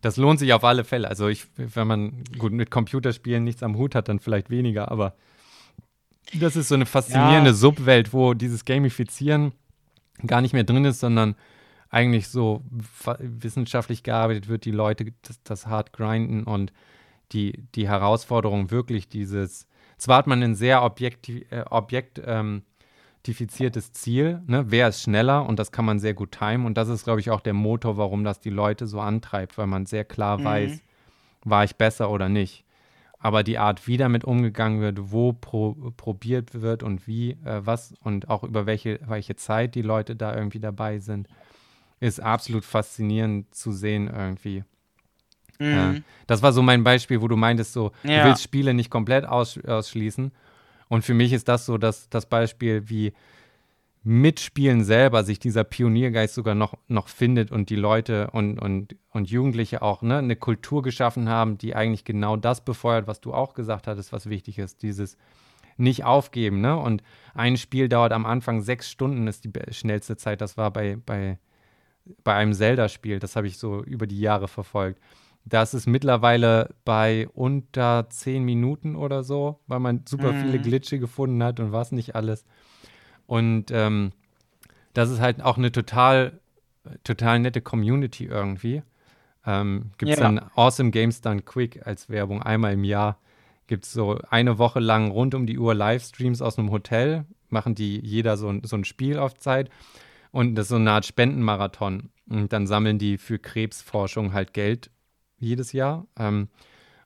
das lohnt sich auf alle Fälle. Also ich, wenn man gut mit Computerspielen nichts am Hut hat, dann vielleicht weniger, aber das ist so eine faszinierende Ja. Subwelt, wo dieses Gamifizieren gar nicht mehr drin ist, sondern eigentlich so wissenschaftlich gearbeitet wird, die Leute das, das hart grinden und die, die Herausforderung wirklich dieses, zwar hat man ein sehr objekti äh, objekt, ähm, Ziel, ne? wer ist schneller und das kann man sehr gut timen und das ist, glaube ich, auch der Motor, warum das die Leute so antreibt, weil man sehr klar Mhm. weiß, war ich besser oder nicht. Aber die Art, wie damit umgegangen wird, wo pro, probiert wird und wie, äh, was und auch über welche, welche Zeit die Leute da irgendwie dabei sind, ist absolut faszinierend zu sehen irgendwie. Mhm. Äh, das war so mein Beispiel, wo du meintest, so, Ja. du willst Spiele nicht komplett aus, ausschließen. Und für mich ist das so das, das Beispiel, wie Mitspielen selber sich dieser Pioniergeist sogar noch, noch findet und die Leute und, und, und Jugendliche auch ne, eine Kultur geschaffen haben, die eigentlich genau das befeuert, was du auch gesagt hattest, was wichtig ist. Dieses nicht aufgeben. Ne? Und ein Spiel dauert am Anfang sechs Stunden, ist die schnellste Zeit. Das war bei, bei, bei einem Zelda-Spiel. Das habe ich so über die Jahre verfolgt. Das ist mittlerweile bei unter zehn Minuten oder so, weil man super Mhm. viele Glitche gefunden hat und was nicht alles. Und ähm, das ist halt auch eine total, total nette Community irgendwie. Ähm, Gibt es Ja. dann Awesome Games Done Quick als Werbung einmal im Jahr. Gibt es so eine Woche lang rund um die Uhr Livestreams aus einem Hotel, machen die jeder so ein, so ein Spiel auf Zeit. Und das ist so eine Art Spendenmarathon. Und dann sammeln die für Krebsforschung halt Geld jedes Jahr. Ähm,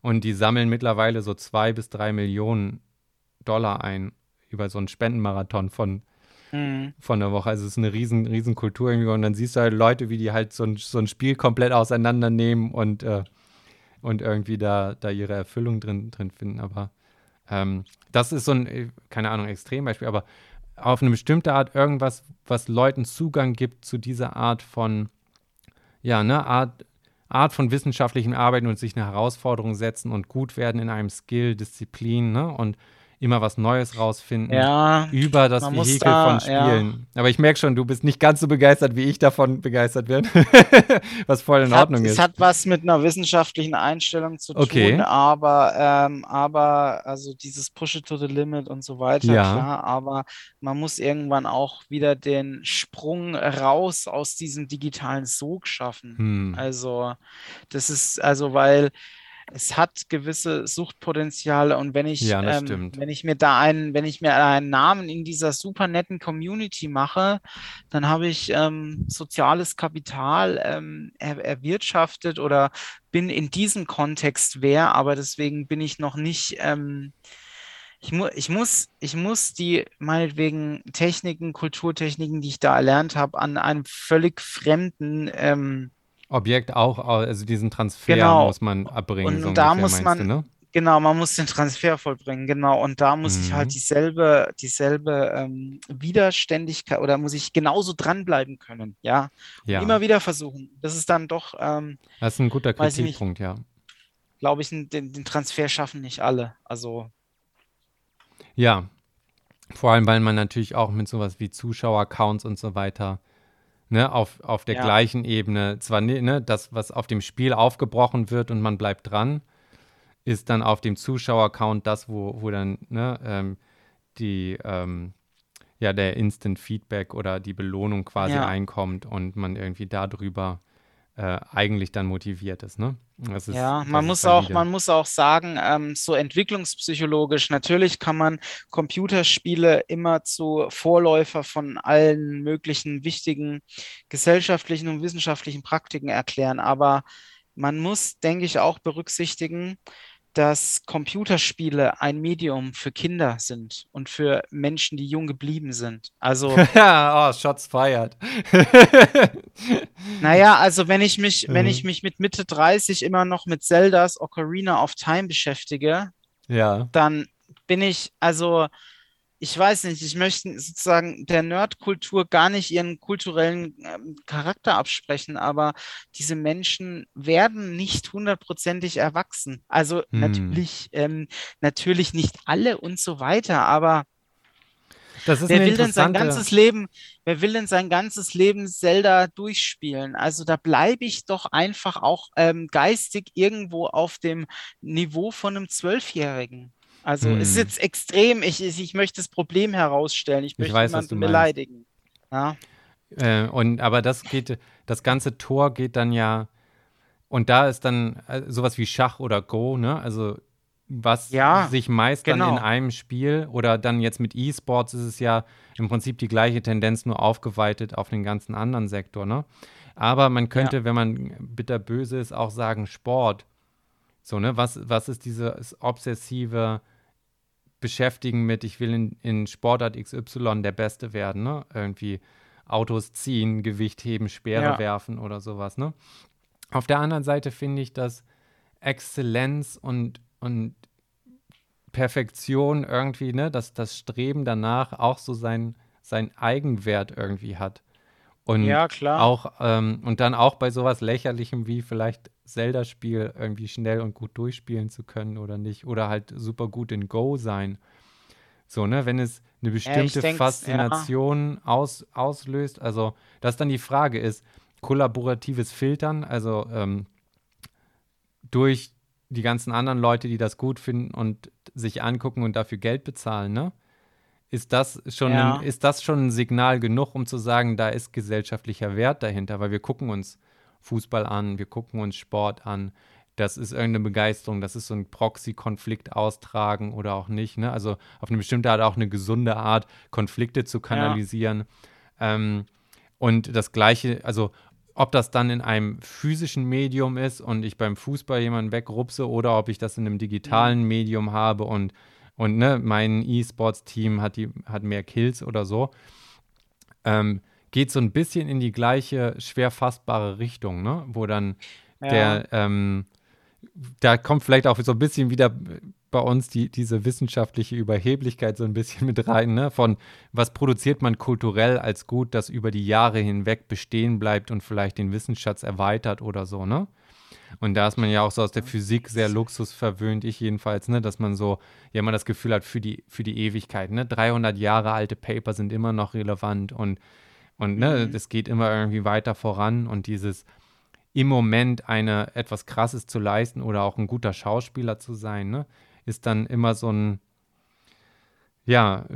und die sammeln mittlerweile so zwei bis drei Millionen Dollar ein über so einen Spendenmarathon von, Mhm. von der Woche. Also es ist eine riesen, riesen Kultur irgendwie. Und dann siehst du halt Leute, wie die halt so ein, so ein Spiel komplett auseinandernehmen und, äh, und irgendwie da, da ihre Erfüllung drin, drin finden. Aber ähm, das ist so ein, äh, keine Ahnung, Extrembeispiel, aber auf eine bestimmte Art irgendwas, was Leuten Zugang gibt zu dieser Art von, ja, ne, Art, Art von wissenschaftlichem Arbeiten und sich eine Herausforderung setzen und gut werden in einem Skill, Disziplin, ne, und immer was Neues rausfinden Ja, über das Vehikel da- von Spielen. Aber ich merke schon, du bist nicht ganz so begeistert, wie ich davon begeistert bin, was voll in es hat, Ordnung es ist. hat was mit einer wissenschaftlichen Einstellung zu Okay. tun, aber, ähm, aber also dieses Push it to the limit und so weiter, Ja. klar, aber man muss irgendwann auch wieder den Sprung raus aus diesem digitalen Sog schaffen. Hm. Also, das ist, also, weil es hat gewisse Suchtpotenziale und wenn ich, Ja, ähm, wenn ich mir da einen, wenn ich mir einen Namen in dieser super netten Community mache, dann habe ich ähm, soziales Kapital ähm, er, erwirtschaftet oder bin in diesem Kontext wer, aber deswegen bin ich noch nicht, ähm, ich, mu ich muss, ich muss die meinetwegen Techniken, Kulturtechniken, die ich da erlernt habe, an einem völlig fremden ähm, Objekt auch, also diesen Transfer Genau. muss man abbringen, Und so da ungefähr, muss man- du, ne? Genau, man muss den Transfer vollbringen, genau. Und da muss ich Mhm. halt dieselbe, dieselbe ähm, Widerständigkeit oder muss ich genauso dranbleiben können, ja. Ja, immer wieder versuchen. Das ist dann doch, ähm, das ist ein guter ich. Kritikpunkt, ja. glaube ich, den, den Transfer schaffen nicht alle. Also, Ja, vor allem, weil man natürlich auch mit sowas wie Zuschauercounts und so weiter ne, auf, auf der Ja. gleichen Ebene, zwar ne, das, was auf dem Spiel aufgebrochen wird und man bleibt dran, ist dann auf dem Zuschauercount das, wo, wo dann ne, ähm, die, ähm, ja, der Instant Feedback oder die Belohnung quasi Ja. einkommt und man irgendwie darüber äh, eigentlich dann motiviert ist. Ne? Ist, ja, man muss auch, man muss auch sagen, ähm, so entwicklungspsychologisch, natürlich kann man Computerspiele immer zu Vorläufer von allen möglichen wichtigen gesellschaftlichen und wissenschaftlichen Praktiken erklären, aber man muss, denke ich, auch berücksichtigen, dass Computerspiele ein Medium für Kinder sind und für Menschen, die jung geblieben sind. Also. oh, Shots fired. naja, also wenn ich mich, mhm. wenn ich mich mit Mitte 30 immer noch mit Zeldas Ocarina of Time beschäftige, ja. dann bin ich, also ich weiß nicht, ich möchte sozusagen der Nerdkultur gar nicht ihren kulturellen ähm, Charakter absprechen, aber diese Menschen werden nicht hundertprozentig erwachsen. Also hm. natürlich, ähm, natürlich nicht alle und so weiter, aber wer will denn sein ganzes Leben, wer will denn sein ganzes Leben Zelda durchspielen? Also da bleibe ich doch einfach auch ähm, geistig irgendwo auf dem Niveau von einem Zwölfjährigen. Also hm. es ist hm. jetzt extrem, ich, ich möchte das Problem herausstellen, ich möchte ich weiß, jemanden beleidigen. Ja. Äh, und aber das geht, das ganze Tor geht dann ja, und da ist dann äh, sowas wie Schach oder Go, ne? Also was ja, sich meist genau. dann in einem Spiel oder dann jetzt mit E-Sports ist es ja im Prinzip die gleiche Tendenz, nur aufgeweitet auf den ganzen anderen Sektor, ne? Aber man könnte, ja. wenn man bitterböse ist, auch sagen Sport. So, ne? Was, was ist dieses obsessive beschäftigen mit, ich will in, in Sportart XY der Beste werden, ne? Irgendwie Autos ziehen, Gewicht heben, Speere ja. werfen oder sowas, ne? Auf der anderen Seite finde ich, dass Exzellenz und, und Perfektion irgendwie, ne, dass das Streben danach auch so sein, sein Eigenwert irgendwie hat. Und ja, klar. Auch, ähm, und dann auch bei sowas Lächerlichem wie vielleicht Zelda-Spiel irgendwie schnell und gut durchspielen zu können oder nicht. Oder halt super gut in Go sein. So, ne, wenn es eine bestimmte ja, Faszination ja. aus, auslöst. Also, dass dann die Frage ist, kollaboratives Filtern, also ähm, durch die ganzen anderen Leute, die das gut finden und sich angucken und dafür Geld bezahlen, ne? Ist das schon, ja. ein, ist das schon ein Signal genug, um zu sagen, da ist gesellschaftlicher Wert dahinter, weil wir gucken uns Fußball an, wir gucken uns Sport an. Das ist irgendeine Begeisterung, das ist so ein Proxy-Konflikt austragen oder auch nicht. Ne? Also auf eine bestimmte Art auch eine gesunde Art, Konflikte zu kanalisieren. Ja. Ähm, und das Gleiche, also ob das dann in einem physischen Medium ist und ich beim Fußball jemanden wegrupse oder ob ich das in einem digitalen mhm. Medium habe und und ne, mein E-Sports-Team hat, hat mehr Kills oder so, ähm, geht so ein bisschen in die gleiche schwer fassbare Richtung, ne? Wo dann ja. der, ähm, da kommt vielleicht auch so ein bisschen wieder bei uns die, diese wissenschaftliche Überheblichkeit so ein bisschen mit rein, ne? Von was produziert man kulturell als gut, das über die Jahre hinweg bestehen bleibt und vielleicht den Wissensschatz erweitert oder so, ne? Und da ist man ja auch so aus der Physik sehr luxusverwöhnt, ich jedenfalls, ne, dass man so ja immer das Gefühl hat für die, für die Ewigkeit. Ne? 300 Jahre alte Paper sind immer noch relevant und, und ne, mhm. geht immer irgendwie weiter voran und dieses im Moment eine etwas Krasses zu leisten oder auch ein guter Schauspieler zu sein, ne, ist dann immer so ein ja,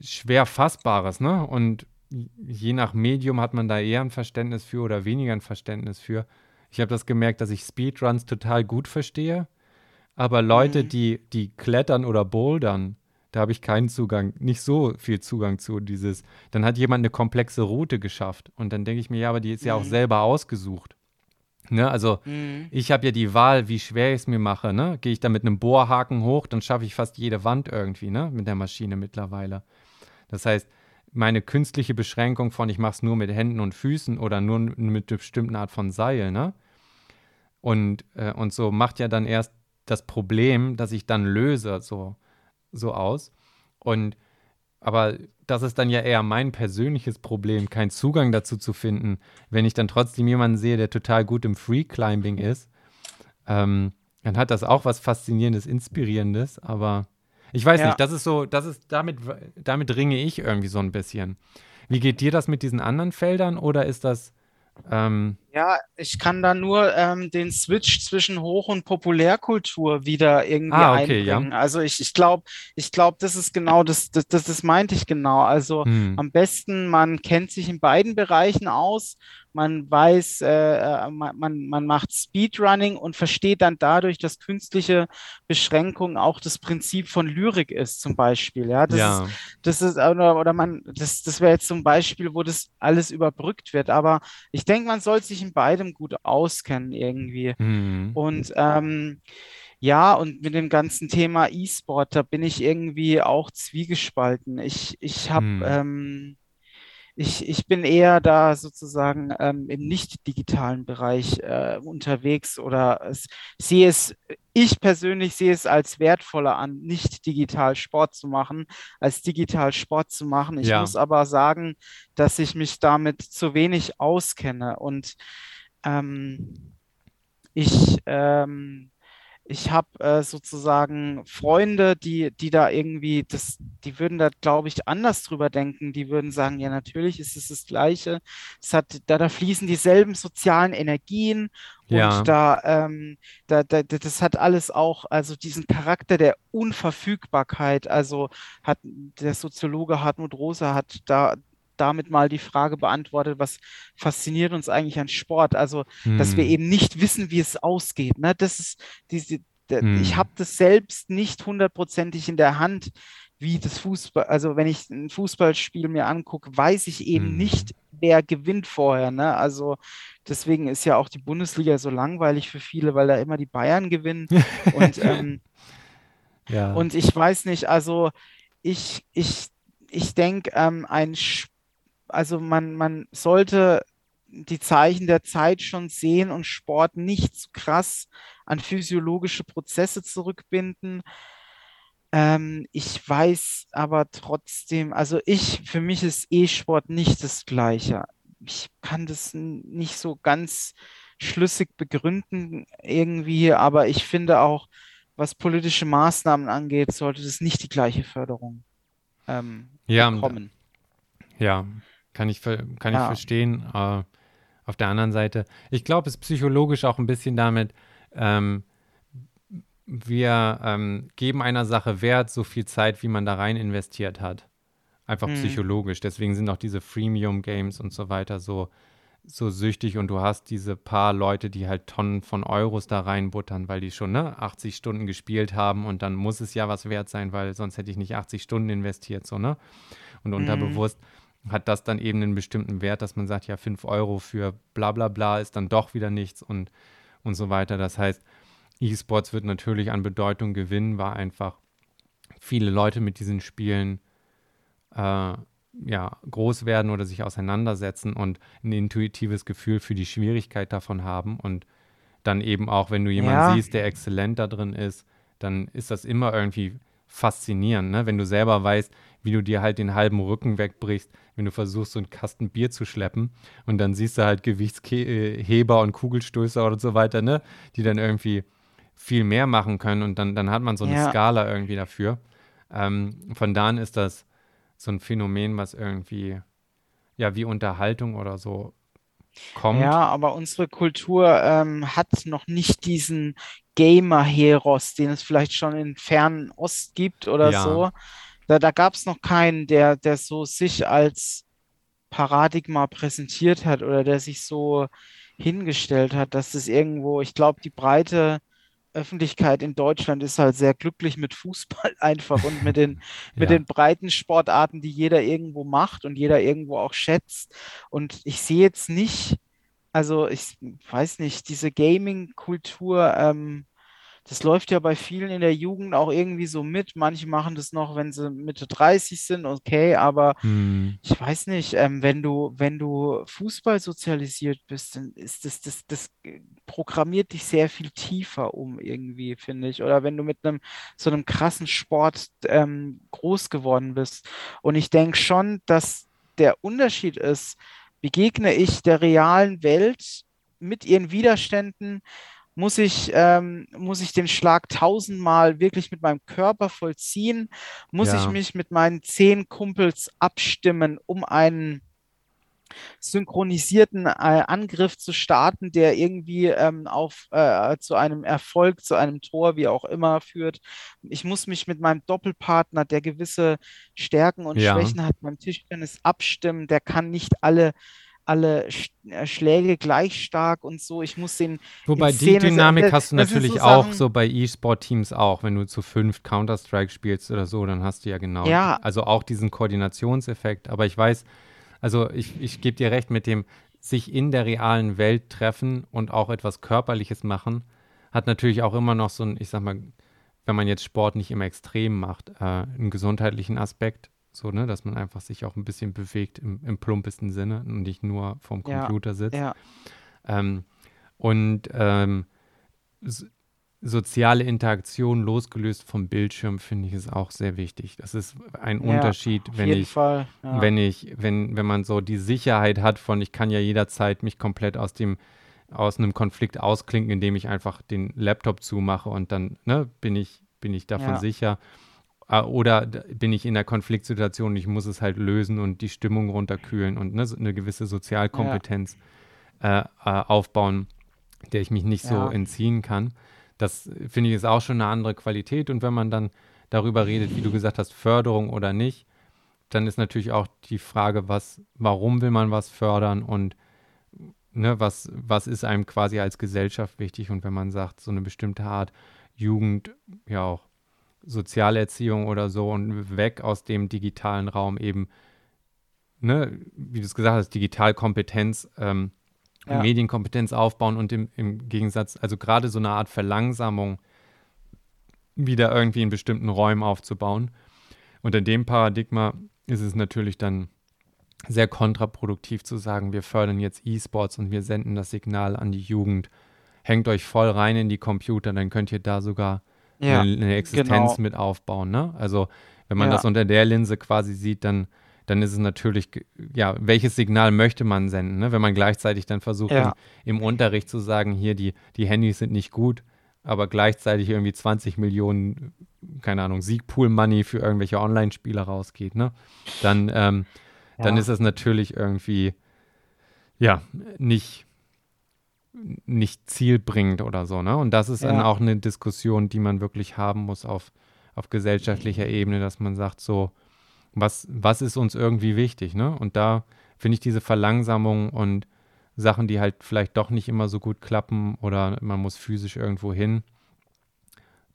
schwer fassbares, ne? Und je nach Medium hat man da eher ein Verständnis für oder weniger ein Verständnis für. Ich habe das gemerkt, dass ich Speedruns total gut verstehe, aber Leute, mhm. die, die klettern oder bouldern, da habe ich keinen Zugang, nicht so viel Zugang zu dieses. Dann hat jemand eine komplexe Route geschafft und dann denke ich mir, ja, aber die ist ja auch mhm. selber ausgesucht. Ne, also mhm. ich habe ja die Wahl, wie schwer ich es mir mache. Ne? Gehe ich da mit einem Bohrhaken hoch, dann schaffe ich fast jede Wand irgendwie, ne? Mit der Maschine mittlerweile. Das heißt, meine künstliche Beschränkung von ich mache es nur mit Händen und Füßen oder nur mit einer bestimmten Art von Seil, ne? Und, äh, und so macht ja dann erst das Problem, das ich dann löse, so, so aus. Und aber das ist dann ja eher mein persönliches Problem, keinen Zugang dazu zu finden, wenn ich dann trotzdem jemanden sehe, der total gut im Free Climbing ist. Ähm, dann hat das auch was Faszinierendes, Inspirierendes, aber ich weiß ja. nicht, das ist so, das ist, damit, damit ringe ich irgendwie so ein bisschen. Wie geht dir das mit diesen anderen Feldern oder ist das, ähm, Ja, ich kann da nur ähm, den Switch zwischen Hoch- und Populärkultur wieder irgendwie Ah, okay, ja. einbringen. Also ich, ich glaube, ich glaube, das ist genau das, das, das, das meinte ich genau. Also Hm. am besten, man kennt sich in beiden Bereichen aus, man weiß, äh, äh, man, man, man macht Speedrunning und versteht dann dadurch, dass künstliche Beschränkung auch das Prinzip von Lyrik ist, zum Beispiel. Ja, das ist, Ja. das ist, oder, oder man, das, das wäre jetzt zum Beispiel, wo das alles überbrückt wird. Aber ich denke, man soll sich in beidem gut auskennen irgendwie. Hm. Und ähm, ja, und mit dem ganzen Thema E-Sport, da bin ich irgendwie auch zwiegespalten. Ich, ich habe, Hm. ähm, ich, ich bin eher da sozusagen ähm, im nicht-digitalen Bereich äh, unterwegs oder es, sehe es, ich persönlich sehe es als wertvoller an, nicht digital Sport zu machen, als digital Sport zu machen. Ich Ja. muss aber sagen, dass ich mich damit zu wenig auskenne und ähm, ich, ähm, ich habe äh, sozusagen Freunde, die, die da irgendwie, das, die würden da, glaube ich, anders drüber denken. Die würden sagen, ja, natürlich ist es das Gleiche. Es hat, da, da fließen dieselben sozialen Energien und Ja. da, ähm, da, da, da- das hat alles auch, also diesen Charakter der Unverfügbarkeit. Also hat der Soziologe Hartmut Rosa hat da damit mal die Frage beantwortet, was fasziniert uns eigentlich an Sport? Also dass wir Hm. eben nicht wissen, wie es ausgeht. Ne? Das ist diese, der, ich Hm. habe das selbst nicht hundertprozentig in der Hand, wie das Fußball, also wenn ich ein Fußballspiel mir angucke, weiß ich eben Hm. nicht, wer gewinnt vorher. Ne? Also deswegen ist ja auch die Bundesliga so langweilig für viele, weil da immer die Bayern gewinnen. Und, ähm, Ja. und ich weiß nicht, also ich, ich, ich denke, ähm, ein, Sch- also man, man sollte die Zeichen der Zeit schon sehen und Sport nicht zu krass an physiologische Prozesse zurückbinden. Ähm, ich weiß aber trotzdem, also ich, für mich ist E-Sport nicht das Gleiche. Ich kann das nicht so ganz schlüssig begründen irgendwie, aber ich finde auch, was politische Maßnahmen angeht, sollte das nicht die gleiche Förderung ähm, Ja, bekommen. Ja, kann ich, kann ich Ja. verstehen. Äh, auf der anderen Seite, ich glaube, es ist psychologisch auch ein bisschen damit, ähm, wir ähm, geben einer Sache Wert, so viel Zeit, wie man da rein investiert hat. Einfach Mhm. psychologisch. Deswegen sind auch diese Freemium-Games und so weiter so, so süchtig und du hast diese paar Leute, die halt Tonnen von Euros da reinbuttern, weil die schon ne, 80 Stunden gespielt haben und dann muss es ja was wert sein, weil sonst hätte ich nicht 80 Stunden investiert, so, ne? Und unterbewusst hat das dann eben einen bestimmten Wert, dass man sagt, ja, 5 Euro für bla bla bla ist dann doch wieder nichts und, und so weiter. Das heißt, E-Sports wird natürlich an Bedeutung gewinnen, weil einfach viele Leute mit diesen Spielen äh, ja, groß werden oder sich auseinandersetzen und ein intuitives Gefühl für die Schwierigkeit davon haben. Und dann eben auch, wenn du jemanden Ja. siehst, der exzellent da drin ist, dann ist das immer irgendwie faszinierend, ne? wenn du selber weißt, wie du dir halt den halben Rücken wegbrichst, wenn du versuchst, so einen Kasten Bier zu schleppen und dann siehst du halt Gewichtsheber und Kugelstößer oder so weiter, ne? die dann irgendwie viel mehr machen können und dann, dann hat man so eine Ja. Skala irgendwie dafür. Ähm, von da an ist das so ein Phänomen, was irgendwie, ja, wie Unterhaltung oder so kommt. Ja, aber unsere Kultur ähm, hat noch nicht diesen Gamer-Heros, den es vielleicht schon in fernen Ost gibt oder Ja. so. Da, da gab es noch keinen, der, der so sich als Paradigma präsentiert hat oder der sich so hingestellt hat, dass es irgendwo, ich glaube, die breite Öffentlichkeit in Deutschland ist halt sehr glücklich mit Fußball einfach und mit den, mit Ja. den breiten Sportarten, die jeder irgendwo macht und jeder irgendwo auch schätzt. Und ich sehe jetzt nicht, also ich weiß nicht, diese Gaming-Kultur, ähm, das läuft ja bei vielen in der Jugend auch irgendwie so mit. Manche machen das noch, wenn sie Mitte 30 sind, okay, aber Hm. ich weiß nicht, ähm, wenn du, wenn du Fußball sozialisiert bist, dann ist das, das, das programmiert dich sehr viel tiefer um irgendwie, finde ich. Oder wenn du mit einem so einem krassen Sport ähm, groß geworden bist. Und ich denke schon, dass der Unterschied ist, begegne ich der realen Welt mit ihren Widerständen, muss ich, ähm, muss ich den Schlag tausendmal wirklich mit meinem Körper vollziehen? Muss ich Ja. mich mit meinen zehn Kumpels abstimmen, um einen synchronisierten äh, Angriff zu starten, der irgendwie ähm, auf, äh, zu einem Erfolg, zu einem Tor, wie auch immer, führt. Ich muss mich mit meinem Doppelpartner, der gewisse Stärken und Ja. Schwächen hat, beim Tischtennis abstimmen. Der kann nicht alle alle äh, Schläge gleich stark und so. Ich muss den Wobei die Dynamik setzen. hast du natürlich so auch Sachen- so bei E-Sport-Teams auch. Wenn du zu fünf Counter-Strike spielst oder so, dann hast du ja genau. Ja. Also auch diesen Koordinationseffekt. Aber ich weiß, also ich, ich gebe dir recht mit dem sich in der realen Welt treffen und auch etwas Körperliches machen, hat natürlich auch immer noch so ein, ich sag mal, wenn man jetzt Sport nicht im Extrem macht, äh, einen gesundheitlichen Aspekt. So, ne, dass man einfach sich auch ein bisschen bewegt im, im plumpesten Sinne und nicht nur vorm Ja, Computer sitzt. ja, Ähm, und ähm, so, soziale Interaktion losgelöst vom Bildschirm finde ich ist auch sehr wichtig. Das ist ein Ja, Unterschied, wenn ich, Fall. Ja. wenn ich, wenn, wenn man so die Sicherheit hat von, ich kann ja jederzeit mich komplett aus dem, aus einem Konflikt ausklinken, indem ich einfach den Laptop zumache und dann ne, bin ich, bin ich davon Ja. sicher. Äh, Oder bin ich in der Konfliktsituation und ich muss es halt lösen und die Stimmung runterkühlen und ne, so eine gewisse Sozialkompetenz äh, äh, aufbauen, der ich mich nicht so Ja. entziehen kann. Das finde ich ist auch schon eine andere Qualität. Und wenn man dann darüber redet, wie du gesagt hast, Förderung oder nicht, dann ist natürlich auch die Frage, was, warum will man was fördern und ne, was, was ist einem quasi als Gesellschaft wichtig? Und wenn man sagt, so eine bestimmte Art Jugend, ja auch Sozialerziehung oder so und weg aus dem digitalen Raum eben, ne, wie du es gesagt hast, Digitalkompetenz, ähm, Ja. Medienkompetenz aufbauen und im, im Gegensatz, also gerade so eine Art Verlangsamung wieder irgendwie in bestimmten Räumen aufzubauen. Und in dem Paradigma ist es natürlich dann sehr kontraproduktiv zu sagen, wir fördern jetzt E-Sports und wir senden das Signal an die Jugend. Hängt euch voll rein in die Computer, dann könnt ihr da sogar ja, eine, eine Existenz genau. mit aufbauen. Ne? Also wenn man Ja. das unter der Linse quasi sieht, dann, dann ist es natürlich, ja, welches Signal möchte man senden? Ne? Wenn man gleichzeitig dann versucht, Ja. im, im Unterricht zu sagen, hier, die, die Handys sind nicht gut, aber gleichzeitig irgendwie 20 Millionen, keine Ahnung, Siegpool-Money für irgendwelche Online-Spieler rausgeht, ne? dann, ähm, dann Ja. ist das natürlich irgendwie, ja, nicht, nicht zielbringend oder so, ne? Und das ist dann Ja. auch eine Diskussion, die man wirklich haben muss auf, auf gesellschaftlicher Ebene, dass man sagt, so, was, was ist uns irgendwie wichtig, ne? Und da finde ich diese Verlangsamung und Sachen, die halt vielleicht doch nicht immer so gut klappen oder man muss physisch irgendwo hin,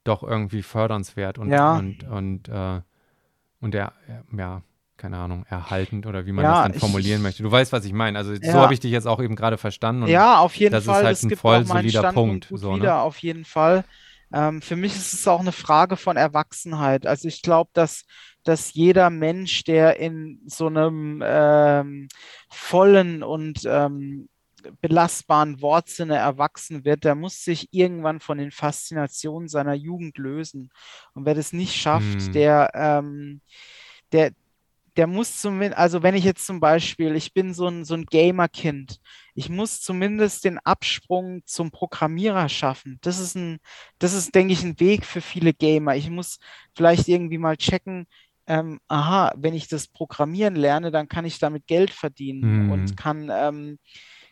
doch irgendwie fördernswert und, Ja. und, und, äh, und er, ja, keine Ahnung, erhaltend oder wie man Ja, das dann ich- formulieren möchte. Du weißt, was ich meine. Also so Ja. habe ich dich jetzt auch eben gerade verstanden. Ja, auf jeden das ist Fall. halt das ein gibt voll auch meinen solider Standpunkt Punkt, gut so, ne? wieder, auf jeden Fall. Ähm, für mich ist es auch eine Frage von Erwachsenheit. Also ich glaube, dass, dass jeder Mensch, der in so einem ähm, vollen und ähm, belastbaren Wortsinne erwachsen wird, der muss sich irgendwann von den Faszinationen seiner Jugend lösen. Und wer das nicht schafft, Hm. der, ähm, der, der muss zumindest, also wenn ich jetzt zum Beispiel, ich bin so ein, so ein Gamer-Kind, ich muss zumindest den Absprung zum Programmierer schaffen. Das ist ein, das ist, denke ich, ein Weg für viele Gamer. Ich muss vielleicht irgendwie mal checken, ähm, aha, wenn ich das Programmieren lerne, dann kann ich damit Geld verdienen Mhm. und kann, ähm,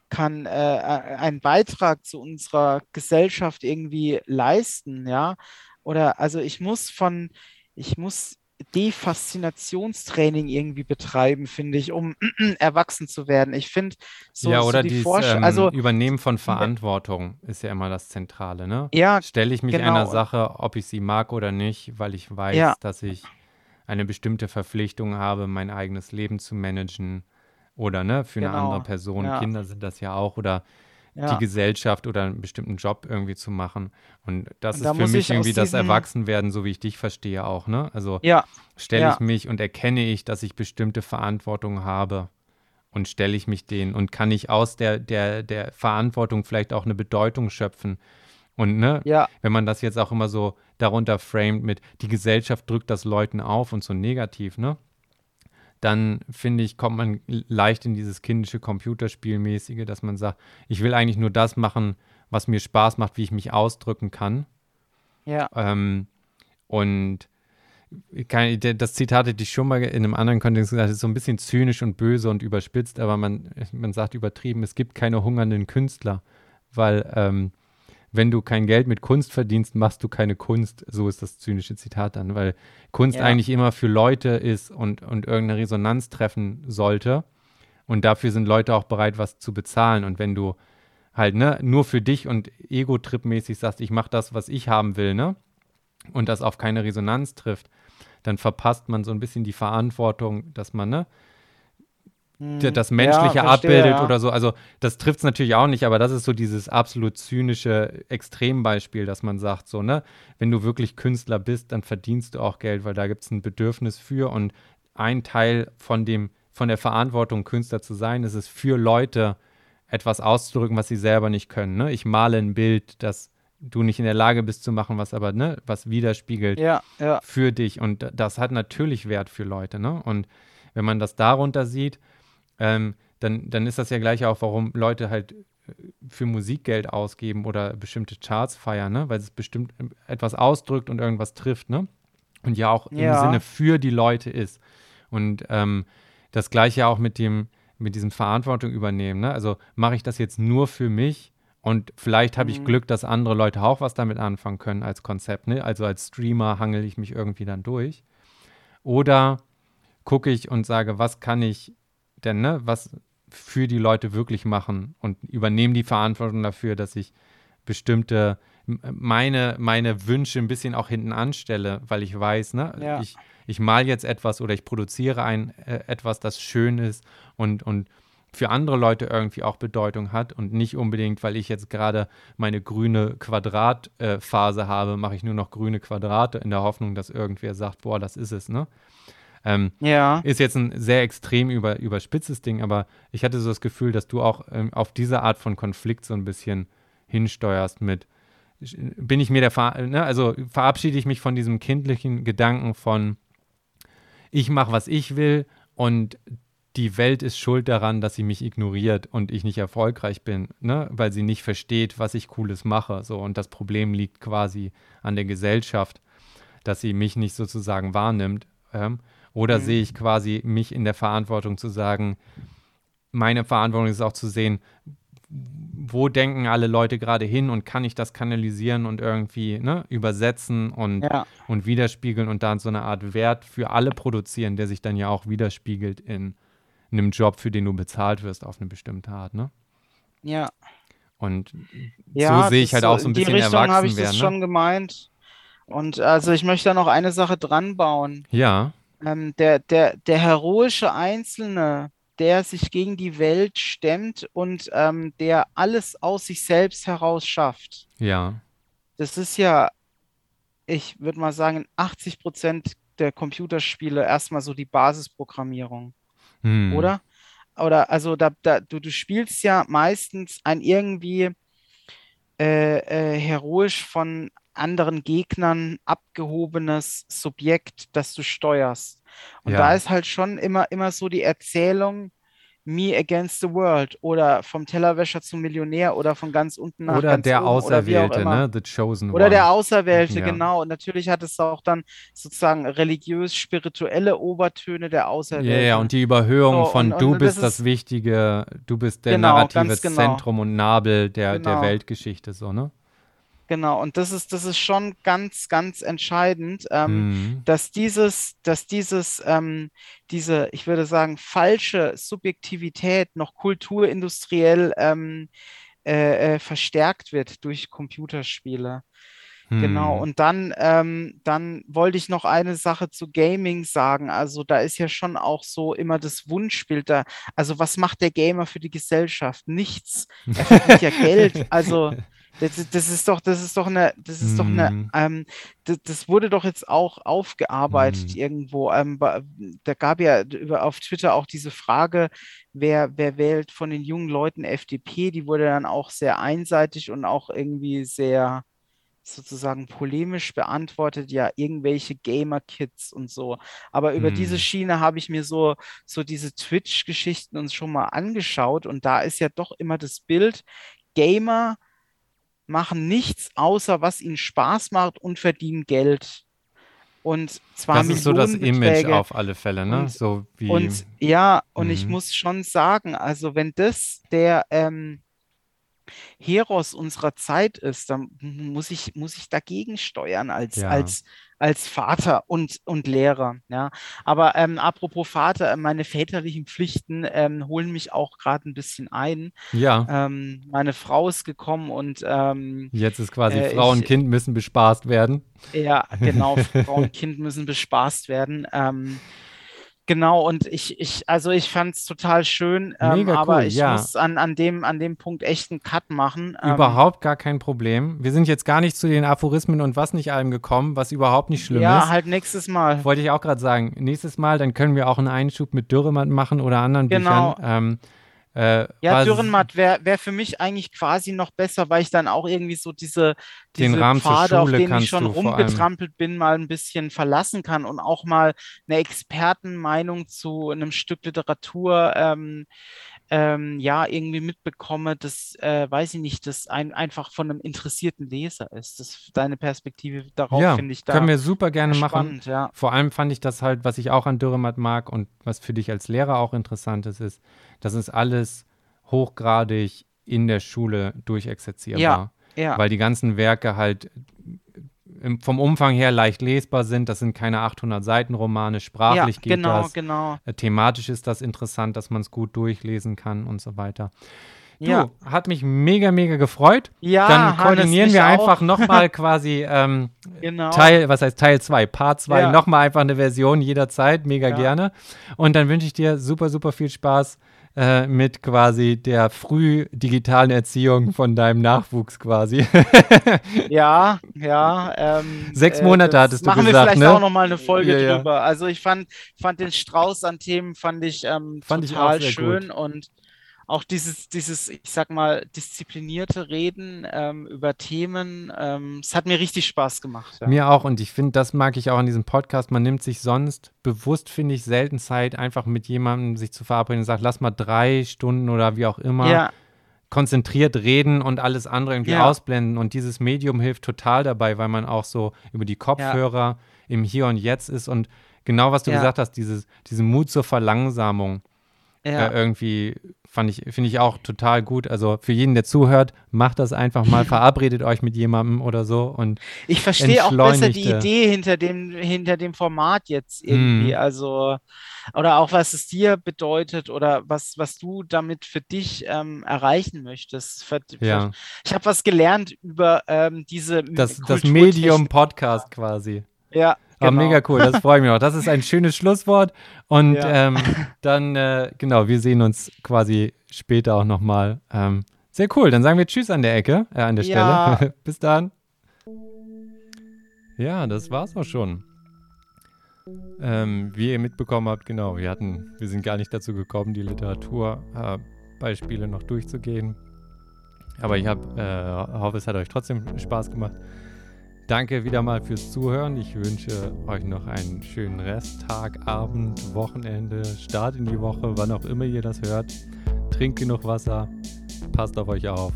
kann äh, äh, einen Beitrag zu unserer Gesellschaft irgendwie leisten, ja. Oder also ich muss von, ich muss Defaszinationstraining irgendwie betreiben, finde ich, um erwachsen zu werden. Ich finde so, ja, so die dieses Vorstellung, ähm, also Übernehmen von Verantwortung ist ja immer das Zentrale, ne? ja, Stelle ich mich genau. einer Sache, ob ich sie mag oder nicht, weil ich weiß, Ja. dass ich eine bestimmte Verpflichtung habe, mein eigenes Leben zu managen oder ne, für eine Genau, andere Person. ja. Kinder sind das ja auch oder ja, die Gesellschaft oder einen bestimmten Job irgendwie zu machen. Und das Und da ist für mich irgendwie das Erwachsenwerden, so wie ich dich verstehe auch, ne? Also ja, stelle Ja. ich mich und erkenne ich, dass ich bestimmte Verantwortung habe und stelle ich mich denen und kann ich aus der, der, der Verantwortung vielleicht auch eine Bedeutung schöpfen. Und ne, ja, wenn man das jetzt auch immer so darunter framet mit, die Gesellschaft drückt das Leuten auf und so negativ, ne? Dann finde ich, kommt man leicht in dieses kindische Computerspielmäßige, dass man sagt, ich will eigentlich nur das machen, was mir Spaß macht, wie ich mich ausdrücken kann. ja, Ähm, und kann, das Zitat hätte ich schon mal in einem anderen Kontext gesagt, ist so ein bisschen zynisch und böse und überspitzt, aber man, man sagt übertrieben, es gibt keine hungernden Künstler, weil ähm, wenn du kein Geld mit Kunst verdienst, machst du keine Kunst. So ist das zynische Zitat dann, weil Kunst ja. eigentlich immer für Leute ist und, und irgendeine Resonanz treffen sollte. Und dafür sind Leute auch bereit, was zu bezahlen. Und wenn du halt ne, nur für dich und Ego-Trip-mäßig sagst, ich mache das, was ich haben will, ne? Und das auf keine Resonanz trifft, dann verpasst man so ein bisschen die Verantwortung, dass man, ne. Das Menschliche ja, verstehe, abbildet ja. oder so. Also das trifft es natürlich auch nicht, aber das ist so dieses absolut zynische Extrembeispiel, dass man sagt, so, ne, wenn du wirklich Künstler bist, dann verdienst du auch Geld, weil da gibt es ein Bedürfnis für und ein Teil von dem, von der Verantwortung, Künstler zu sein, ist es für Leute etwas auszudrücken, was sie selber nicht können. Ne? Ich male ein Bild, das du nicht in der Lage bist zu machen, was aber, ne, was widerspiegelt ja, ja. für dich. Und das hat natürlich Wert für Leute, ne? Und wenn man das darunter sieht, ähm, dann, dann ist das ja gleich auch, warum Leute halt äh, für Musik Geld ausgeben oder bestimmte Charts feiern, ne? Weil es bestimmt etwas ausdrückt und irgendwas trifft, ne? Und ja auch ja. im Sinne für die Leute ist. Und ähm, das gleiche auch mit dem, mit diesem Verantwortung übernehmen, ne? Also mache ich das jetzt nur für mich und vielleicht habe ich mhm. Glück, dass andere Leute auch was damit anfangen können als Konzept. Ne? Also als Streamer hangel ich mich irgendwie dann durch. Oder gucke ich und sage, was kann ich denn, ne, was für die Leute wirklich machen und übernehme die Verantwortung dafür, dass ich bestimmte meine, meine Wünsche ein bisschen auch hinten anstelle, weil ich weiß, ne, ja. ich, ich mal jetzt etwas oder ich produziere ein äh, etwas, das schön ist und, und für andere Leute irgendwie auch Bedeutung hat und nicht unbedingt, weil ich jetzt gerade meine grüne Quadratphase äh, habe, mache ich nur noch grüne Quadrate in der Hoffnung, dass irgendwer sagt, boah, das ist es, ne? Ähm, ja. Ist jetzt ein sehr extrem über, überspitztes Ding, aber ich hatte so das Gefühl, dass du auch ähm, auf diese Art von Konflikt so ein bisschen hinsteuerst mit, bin ich mir der, Ver ne? also verabschiede ich mich von diesem kindlichen Gedanken von, ich mache, was ich will und die Welt ist schuld daran, dass sie mich ignoriert und ich nicht erfolgreich bin, ne? weil sie nicht versteht, was ich Cooles mache. So. Und das Problem liegt quasi an der Gesellschaft, dass sie mich nicht sozusagen wahrnimmt. Ähm, oder mhm. sehe ich quasi mich in der Verantwortung zu sagen, meine Verantwortung ist auch zu sehen, wo denken alle Leute gerade hin und kann ich das kanalisieren und irgendwie ne, übersetzen und, ja. und widerspiegeln und dann so eine Art Wert für alle produzieren, der sich dann ja auch widerspiegelt in einem Job, für den du bezahlt wirst auf eine bestimmte Art, ne? Ja. Und ja, so sehe ich halt auch so ein bisschen Richtung erwachsen habe ich werden. Das ne? schon gemeint. Und also ich möchte da noch eine Sache dran bauen. Ja. Ähm, der, der, der heroische Einzelne, der sich gegen die Welt stemmt und ähm, der alles aus sich selbst heraus schafft. Ja. Das ist ja, ich würde mal sagen, 80 Prozent der Computerspiele erstmal so die Basisprogrammierung. Hm. Oder? Oder also da, da, du, du spielst ja meistens ein irgendwie äh, äh, heroisch von anderen Gegnern abgehobenes Subjekt, das du steuerst. Und ja. da ist halt schon immer, immer so die Erzählung, Me Against the World oder vom Tellerwäscher zum Millionär oder von ganz unten nach oder ganz der oben Auserwählte, oder ne? The Chosen Oder One. der Auserwählte, ja. genau. Und natürlich hat es auch dann sozusagen religiös-spirituelle Obertöne der Auserwählte. Ja, yeah, und die Überhöhung so, von und, du und bist das, das, Wichtige, du bist der genau, narrative genau. Zentrum und Nabel der, genau. der Weltgeschichte, so, ne? Genau, und das ist, das ist schon ganz, ganz entscheidend, ähm, mhm. dass dieses, dass dieses, ähm, diese, ich würde sagen, falsche Subjektivität noch kulturindustriell ähm, äh, äh, verstärkt wird durch Computerspiele. Genau, mhm. und dann, ähm, dann wollte ich noch eine Sache zu Gaming sagen. Also da ist ja schon auch so immer das Wunschbild da. Also was macht der Gamer für die Gesellschaft? Nichts. Er verdient ja Geld. Also das, das, ist doch, das ist doch eine, das ist mm. doch eine, mhm. ähm, das, das, wurde doch jetzt auch aufgearbeitet mm. irgendwo. Ähm, da gab ja über, auf Twitter auch diese Frage, wer, wer wählt von den jungen Leuten FDP, die wurde dann auch sehr einseitig und auch irgendwie sehr sozusagen polemisch beantwortet, ja, irgendwelche Gamer-Kids und so. Aber über mm. diese Schiene habe ich mir so, so diese Twitch-Geschichten uns schon mal angeschaut und da ist ja doch immer das Bild, Gamer machen nichts außer was ihnen Spaß macht und verdienen Geld. und zwar Das ist so das Image auf alle Fälle, ne? Und- so wie. Und ja, und ich Mhm. muss schon sagen, also wenn das der ähm, Heros unserer Zeit ist, dann muss ich, muss ich dagegen steuern als, Ja. als, als Vater und, und Lehrer. Ja. Aber ähm, apropos Vater, äh, meine väterlichen Pflichten ähm, holen mich auch gerade ein bisschen ein. ja, Ähm, meine Frau ist gekommen und ähm, jetzt ist quasi äh, Frau und ich- Kind müssen bespaßt werden. Ja, genau, Frau und Kind müssen bespaßt werden. Genau, und ich, ich, also ich fand es total schön, ähm, aber cool, ich ja. muss an, an dem, an dem Punkt echt einen Cut machen. Ähm, Überhaupt gar kein Problem. Wir sind jetzt gar nicht zu den Aphorismen und was nicht allem gekommen, was überhaupt nicht schlimm ja, ist. halt nächstes Mal. Wollte ich auch gerade sagen. Nächstes Mal, dann können wir auch einen Einschub mit Dürrematt machen oder anderen Genau. Büchern. Ähm, äh, Ja, Dürrenmatt wäre wär für mich eigentlich quasi noch besser, weil ich dann auch irgendwie so diese, diese Pfade, auf denen ich schon rumgetrampelt bin, mal ein bisschen verlassen kann und auch mal eine Expertenmeinung zu einem Stück Literatur ähm, ähm, ja irgendwie mitbekomme, das äh, weiß ich nicht, das ein, einfach von einem interessierten Leser ist. Das deine Perspektive darauf ja, finde ich da können wir super gerne machen. spannend, ja. Vor allem fand ich das halt, was ich auch an Dürrematt mag und was für dich als Lehrer auch interessant ist, ist, das ist alles hochgradig in der Schule durchexerzierbar. Ja, Weil die ganzen Werke halt im, vom Umfang her leicht lesbar sind. Das sind keine 800 Seiten Romane. ja, Sprachlich geht genau, das. genau. Äh, Thematisch ist das interessant, dass man es gut durchlesen kann und so weiter. Du, Ja. hat mich mega, mega gefreut. Ja, Dann koordinieren wir einfach nochmal quasi ähm, Genau. Teil, was heißt Teil 2, Part 2, Ja. nochmal einfach eine Version jederzeit, mega Ja. gerne. Und dann wünsche ich dir super, super viel Spaß äh, mit quasi der früh digitalen Erziehung von deinem Nachwuchs quasi. Ja, ja. Ähm, Sechs Monate das hattest du machen gesagt, wir vielleicht ne? auch noch mal eine Folge Ja, ja. drüber. Also ich fand, fand den Strauß an Themen fand ich ähm, Fand ich total sehr schön und auch dieses, dieses, ich sag mal, disziplinierte Reden ähm, über Themen. Ähm, es hat mir richtig Spaß gemacht. Ja. Mir auch und ich finde, das mag ich auch an diesem Podcast. Man nimmt sich sonst bewusst, finde ich, selten Zeit, einfach mit jemandem sich zu verabreden und sagt, lass mal drei Stunden oder wie auch immer ja, konzentriert reden und alles andere irgendwie Ja. ausblenden. Und dieses Medium hilft total dabei, weil man auch so über die Kopfhörer im Hier und Jetzt ist und genau, was du gesagt hast, dieses, diesen Mut zur Verlangsamung ja. äh, irgendwie fand ich, finde ich auch total gut. Also für jeden, der zuhört, macht das einfach mal, verabredet euch mit jemandem oder so und Ich verstehe auch besser die Idee hinter dem, hinter dem Format jetzt irgendwie. Mhm. Also, oder auch was es dir bedeutet oder was, was du damit für dich ähm, erreichen möchtest. Ver ja, ver ich habe was gelernt über ähm, diese das, das Medium Podcast quasi. Ja, Ah, genau. mega cool, das freut mich auch. Das ist ein schönes Schlusswort. Und Ja. ähm, dann, äh, genau, wir sehen uns quasi später auch nochmal. Ähm, sehr cool, dann sagen wir Tschüss an der Ecke, äh, an der Ja. Stelle. Bis dann. Ja, das war's auch schon. Ähm, wie ihr mitbekommen habt, genau, wir hatten, wir sind gar nicht dazu gekommen, die Literaturbeispiele äh, noch durchzugehen. Aber ich hab, äh, hoffe, es hat euch trotzdem Spaß gemacht. Danke wieder mal fürs Zuhören. Ich wünsche euch noch einen schönen Resttag, Abend, Wochenende, Start in die Woche, wann auch immer ihr das hört. Trinkt genug Wasser, passt auf euch auf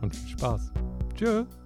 und viel Spaß. Tschüss.